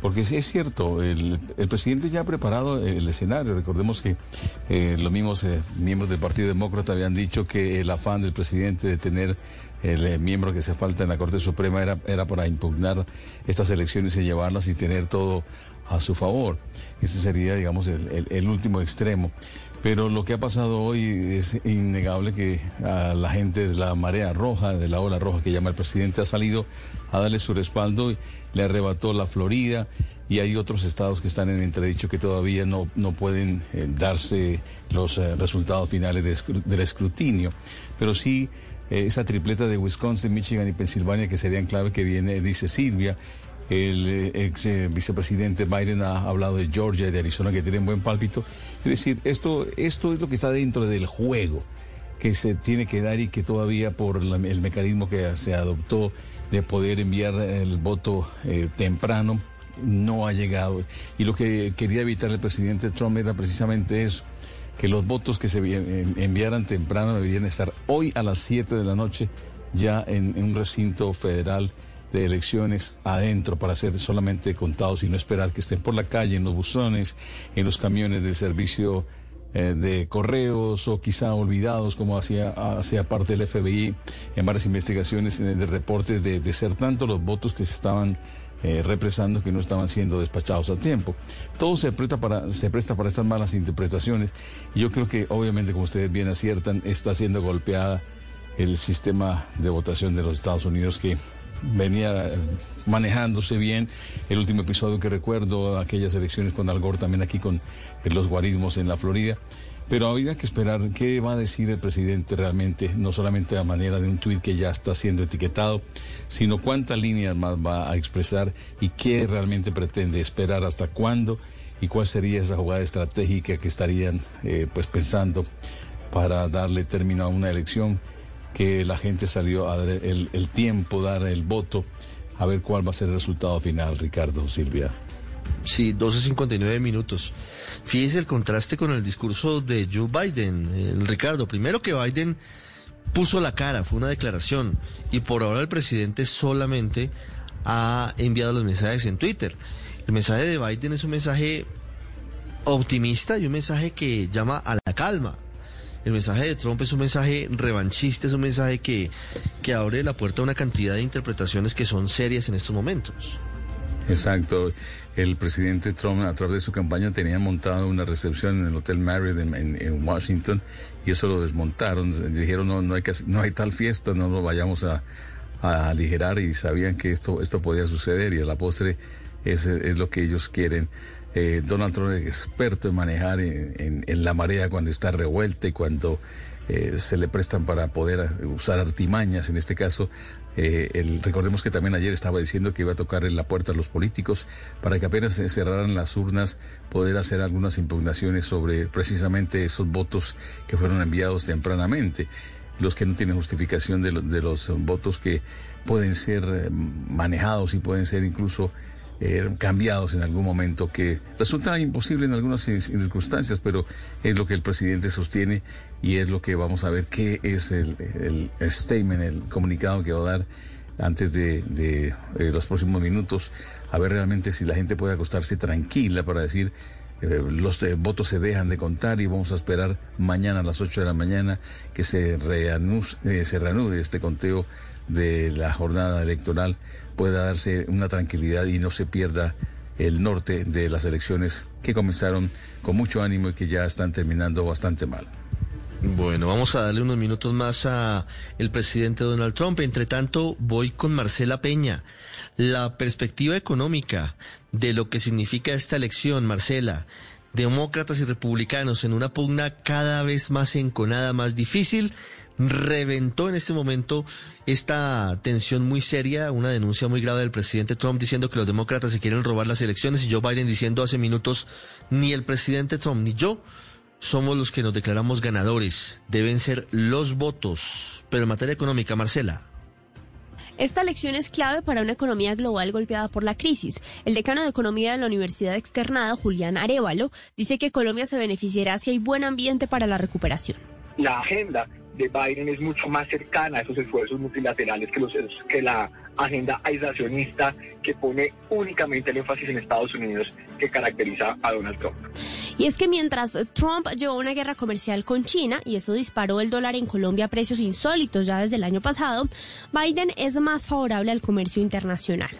Porque sí es cierto, el, presidente ya ha preparado el escenario. Recordemos que eh, los mismos eh, miembros del Partido Demócrata habían dicho que el afán del presidente de tener el miembro que se falta en la Corte Suprema era, era para impugnar estas elecciones y llevarlas y tener todo a su favor. Ese sería, digamos, el último extremo. Pero lo que ha pasado hoy es innegable que a la gente de la marea roja, de la ola roja que llama el presidente, ha salido a darle su respaldo, y le arrebató la Florida y hay otros estados que están en entredicho que todavía no, no pueden eh, darse los eh, resultados finales del escrutinio. Pero sí eh, esa tripleta de Wisconsin, Michigan y Pensilvania que serían clave que viene, dice Silvia, el eh, ex eh, vicepresidente Biden ha hablado de Georgia y de Arizona que tienen buen pálpito. Es decir, esto, esto es lo que está dentro del juego que se tiene que dar y que todavía por el mecanismo que se adoptó de poder enviar el voto eh, temprano no ha llegado. Y lo que quería evitar el presidente Trump era precisamente eso, que los votos que se enviaran temprano deberían estar hoy a las 7 de la noche ya en un recinto federal de elecciones adentro para ser solamente contados y no esperar que estén por la calle, en los buzones, en los camiones del servicio eh, de correos o quizá olvidados como hacía, hacía parte del FBI en varias investigaciones de reportes de, de ser tanto los votos que se estaban eh, represando que no estaban siendo despachados a tiempo. Todo se presta para, se presta para estas malas interpretaciones y yo creo que obviamente como ustedes bien aciertan está siendo golpeada el sistema de votación de los Estados Unidos que venía manejándose bien. El último episodio que recuerdo, aquellas elecciones con Al Gore, también aquí con los guarismos en la Florida. Pero habría que esperar qué va a decir el presidente realmente, no solamente a manera de un tuit que ya está siendo etiquetado, sino cuántas líneas más va a expresar y qué realmente pretende esperar, hasta cuándo y cuál sería esa jugada estratégica que estarían eh, pues pensando para darle término a una elección que la gente salió a dar el, tiempo, dar el voto, a ver cuál va a ser el resultado final, Ricardo, Silvia. Sí, 12.59 minutos. Fíjese el contraste con el discurso de Joe Biden, eh, Ricardo. Primero que Biden puso la cara, fue una declaración, y por ahora el presidente solamente ha enviado los mensajes en Twitter. El mensaje de Biden es un mensaje optimista y un mensaje que llama a la calma. El mensaje de Trump es un mensaje revanchista, es un mensaje que, que abre la puerta a una cantidad de interpretaciones que son serias en estos momentos. Exacto. El presidente Trump, a través de su campaña, tenía montado una recepción en el Hotel Marriott en, Washington y eso lo desmontaron. Dijeron, no, no, hay, tal fiesta, no lo vayamos a, a aligerar y sabían que esto, esto podía suceder y a la postre es, es lo que ellos quieren. Eh, Donald Trump es experto en manejar en, la marea cuando está revuelta y cuando eh, se le prestan para poder usar artimañas. En este caso, eh, recordemos que también ayer estaba diciendo que iba a tocar en la puerta a los políticos para que apenas se cerraran las urnas, poder hacer algunas impugnaciones sobre precisamente esos votos que fueron enviados tempranamente los que no tienen justificación de, de los votos que pueden ser manejados y pueden ser incluso eh, cambiados en algún momento, que resulta imposible en algunas circunstancias, pero es lo que el presidente sostiene y es lo que vamos a ver qué es el, statement, el comunicado que va a dar antes de, eh, los próximos minutos, a ver realmente si la gente puede acostarse tranquila para decir eh, los votos se dejan de contar y vamos a esperar mañana a las 8 de la mañana que se, se reanude este conteo de la jornada electoral pueda darse una tranquilidad y no se pierda el norte de las elecciones que comenzaron con mucho ánimo y que ya están terminando bastante mal. Bueno, vamos a darle unos minutos más a el presidente Donald Trump. Entre tanto, voy con Marcela Peña. La perspectiva económica de lo que significa esta elección, Marcela, demócratas y republicanos en una pugna cada vez más enconada, más difícil reventó en este momento esta tensión muy seria, una denuncia muy grave del presidente Trump diciendo que los demócratas se quieren robar las elecciones y Joe Biden diciendo hace minutos ni el presidente Trump ni yo somos los que nos declaramos ganadores, deben ser los votos. Pero en materia económica, Marcela. Esta elección es clave para una economía global golpeada por la crisis. El decano de Economía de la Universidad Externada, Julián Arevalo, dice que Colombia se beneficiará si hay buen ambiente para la recuperación. La agenda de Biden es mucho más cercana a esos esfuerzos multilaterales que, los, que la agenda aislacionista que pone únicamente el énfasis en Estados Unidos que caracteriza a Donald Trump. Y es que mientras Trump llevó una guerra comercial con China y eso disparó el dólar en Colombia a precios insólitos ya desde el año pasado, Biden es más favorable al comercio internacional.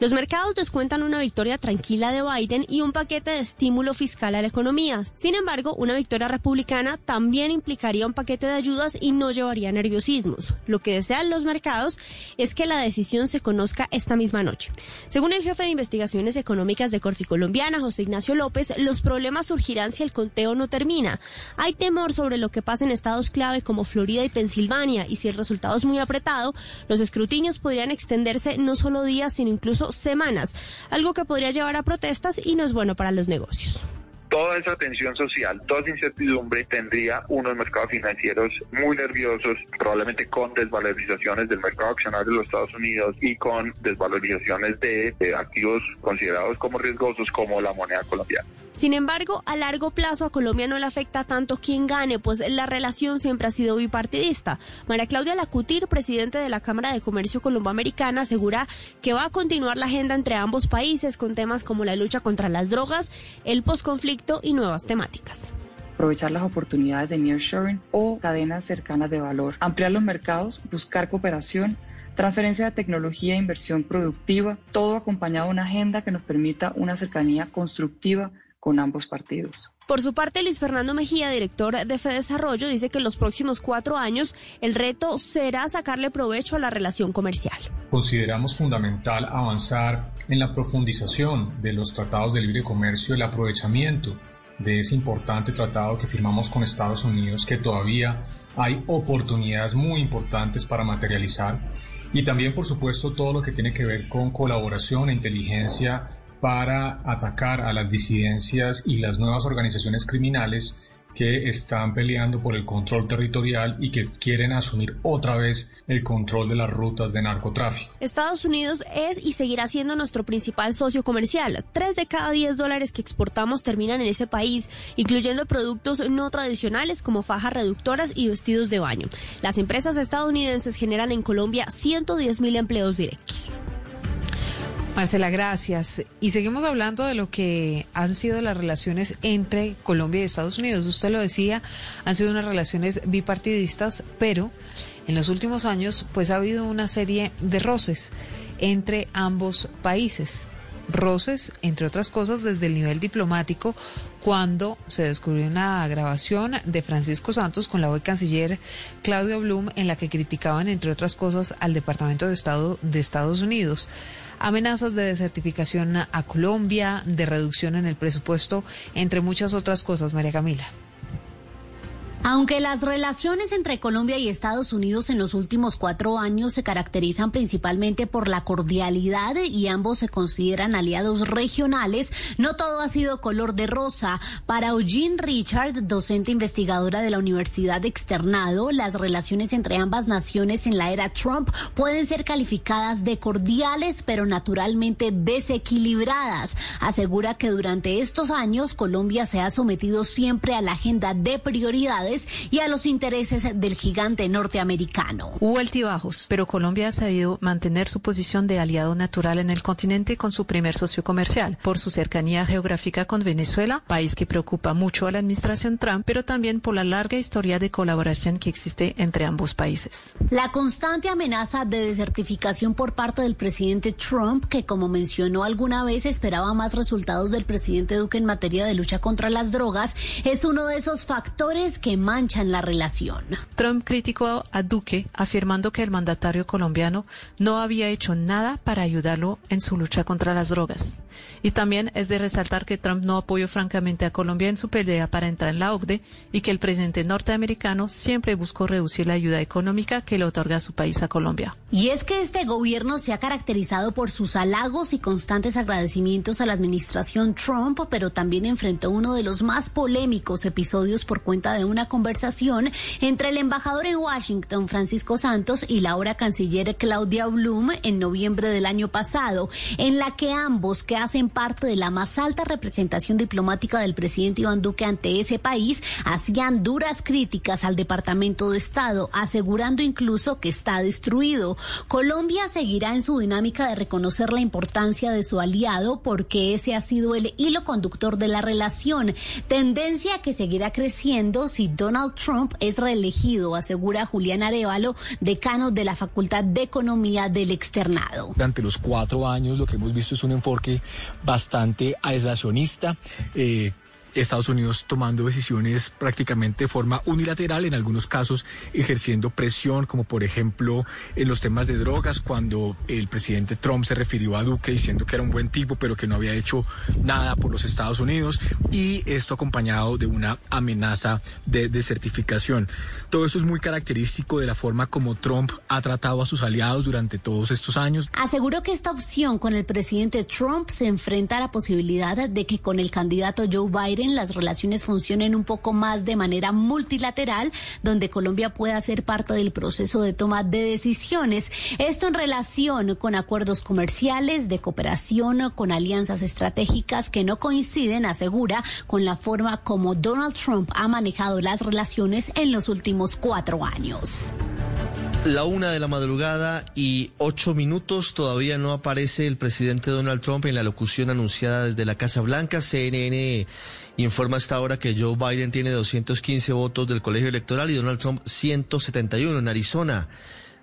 Los mercados descuentan una victoria tranquila de Biden y un paquete de estímulo fiscal a la economía. Sin embargo, una victoria republicana también implicaría un paquete de ayudas y no llevaría nerviosismos. Lo que desean los mercados es que la decisión se conozca esta misma noche. Según el jefe de investigaciones económicas de Corfi Colombiana, José Ignacio López, los problemas surgieron si el conteo no termina. Hay temor sobre lo que pasa en estados clave como Florida y Pensilvania y si el resultado es muy apretado, los escrutinios podrían extenderse no solo días, sino incluso semanas, algo que podría llevar a protestas y no es bueno para los negocios toda esa tensión social, toda esa incertidumbre tendría unos mercados financieros muy nerviosos, probablemente con desvalorizaciones del mercado accionario de los Estados Unidos y con desvalorizaciones de, activos considerados como riesgosos como la moneda colombiana. Sin embargo, a largo plazo a Colombia no le afecta tanto quien gane, pues la relación siempre ha sido bipartidista. María Claudia Lacutir, presidente de la Cámara de Comercio Colomboamericana, asegura que va a continuar la agenda entre ambos países con temas como la lucha contra las drogas, el posconflicto y nuevas temáticas. Aprovechar las oportunidades de nearshoring o cadenas cercanas de valor, ampliar los mercados, buscar cooperación, transferencia de tecnología e inversión productiva, todo acompañado de una agenda que nos permita una cercanía constructiva con ambos partidos. Por su parte, Luis Fernando Mejía, director de Desarrollo, dice que en los próximos cuatro años el reto será sacarle provecho a la relación comercial. Consideramos fundamental avanzar en la profundización de los tratados de libre comercio, el aprovechamiento de ese importante tratado que firmamos con Estados Unidos, que todavía hay oportunidades muy importantes para materializar. Y también, por supuesto, todo lo que tiene que ver con colaboración e inteligencia para atacar a las disidencias y las nuevas organizaciones criminales que están peleando por el control territorial y que quieren asumir otra vez el control de las rutas de narcotráfico. Estados Unidos es y seguirá siendo nuestro principal socio comercial. Tres de cada diez dólares que exportamos terminan en ese país, incluyendo productos no tradicionales como fajas reductoras y vestidos de baño. Las empresas estadounidenses generan en Colombia 110 mil empleos directos. Marcela, gracias. Y seguimos hablando de lo que han sido las relaciones entre Colombia y Estados Unidos. Usted lo decía, han sido unas relaciones bipartidistas, pero en los últimos años pues ha habido una serie de roces entre ambos países. Roces, entre otras cosas, desde el nivel diplomático, cuando se descubrió una grabación de Francisco Santos con la hoy canciller Claudio Blum en la que criticaban, entre otras cosas, al Departamento de Estado de Estados Unidos amenazas de desertificación a Colombia, de reducción en el presupuesto, entre muchas otras cosas, María Camila. Aunque las relaciones entre Colombia y Estados Unidos en los últimos cuatro años se caracterizan principalmente por la cordialidad y ambos se consideran aliados regionales, no todo ha sido color de rosa. Para Eugene Richard, docente investigadora de la Universidad de Externado, las relaciones entre ambas naciones en la era Trump pueden ser calificadas de cordiales, pero naturalmente desequilibradas. Asegura que durante estos años Colombia se ha sometido siempre a la agenda de prioridades y a los intereses del gigante norteamericano. Hubo altibajos, pero Colombia ha sabido mantener su posición de aliado natural en el continente con su primer socio comercial, por su cercanía geográfica con Venezuela, país que preocupa mucho a la administración Trump, pero también por la larga historia de colaboración que existe entre ambos países. La constante amenaza de desertificación por parte del presidente Trump, que como mencionó alguna vez esperaba más resultados del presidente Duque en materia de lucha contra las drogas, es uno de esos factores que manchan la relación. Trump criticó a Duque afirmando que el mandatario colombiano no había hecho nada para ayudarlo en su lucha contra las drogas. Y también es de resaltar que Trump no apoyó francamente a Colombia en su pelea para entrar en la OCDE y que el presidente norteamericano siempre buscó reducir la ayuda económica que le otorga su país a Colombia. Y es que este gobierno se ha caracterizado por sus halagos y constantes agradecimientos a la administración Trump, pero también enfrentó uno de los más polémicos episodios por cuenta de una conversación entre el embajador en Washington, Francisco Santos, y la ahora canciller Claudia Blum en noviembre del año pasado, en la que ambos, que hacen parte de la más alta representación diplomática del presidente Iván Duque ante ese país, hacían duras críticas al Departamento de Estado, asegurando incluso que está destruido. Colombia seguirá en su dinámica de reconocer la importancia de su aliado porque ese ha sido el hilo conductor de la relación, tendencia que seguirá creciendo si Donald Trump es reelegido, asegura Julián Arevalo, decano de la Facultad de Economía del Externado. Durante los cuatro años lo que hemos visto es un enfoque bastante aislacionista. Eh, Estados Unidos tomando decisiones prácticamente de forma unilateral, en algunos casos ejerciendo presión, como por ejemplo en los temas de drogas, cuando el presidente Trump se refirió a Duque diciendo que era un buen tipo, pero que no había hecho nada por los Estados Unidos, y esto acompañado de una amenaza de desertificación. Todo eso es muy característico de la forma como Trump ha tratado a sus aliados durante todos estos años. Aseguró que esta opción con el presidente Trump se enfrenta a la posibilidad de que con el candidato Joe Biden las relaciones funcionen un poco más de manera multilateral, donde Colombia pueda ser parte del proceso de toma de decisiones. Esto en relación con acuerdos comerciales, de cooperación, con alianzas estratégicas que no coinciden, asegura, con la forma como Donald Trump ha manejado las relaciones en los últimos cuatro años. La una de la madrugada y ocho minutos todavía no aparece el presidente Donald Trump en la locución anunciada desde la Casa Blanca. CNN informa hasta ahora que Joe Biden tiene 215 votos del colegio electoral y Donald Trump 171 en Arizona.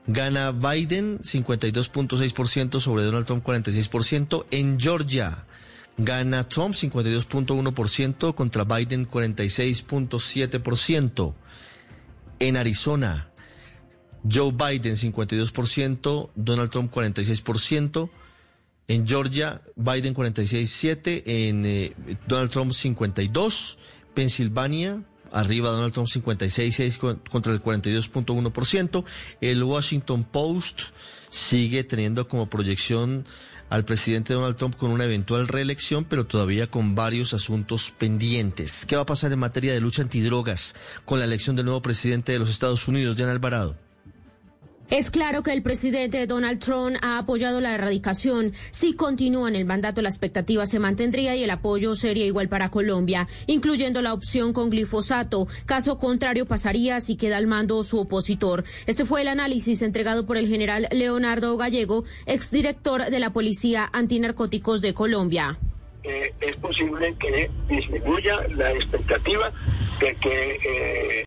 Gana Biden 52.6% sobre Donald Trump 46%. En Georgia gana Trump 52.1% contra Biden 46.7%. En Arizona Joe Biden 52%, Donald Trump 46%, en Georgia Biden 46.7, en eh, Donald Trump 52, Pensilvania arriba Donald Trump 56.6 contra el 42.1%, el Washington Post sigue teniendo como proyección al presidente Donald Trump con una eventual reelección, pero todavía con varios asuntos pendientes. ¿Qué va a pasar en materia de lucha antidrogas con la elección del nuevo presidente de los Estados Unidos, Jan Alvarado? Es claro que el presidente Donald Trump ha apoyado la erradicación. Si continúa en el mandato, la expectativa se mantendría y el apoyo sería igual para Colombia, incluyendo la opción con glifosato. Caso contrario, pasaría si queda al mando su opositor. Este fue el análisis entregado por el general Leonardo Gallego, exdirector de la Policía Antinarcóticos de Colombia. Eh, es posible que disminuya la expectativa de que eh,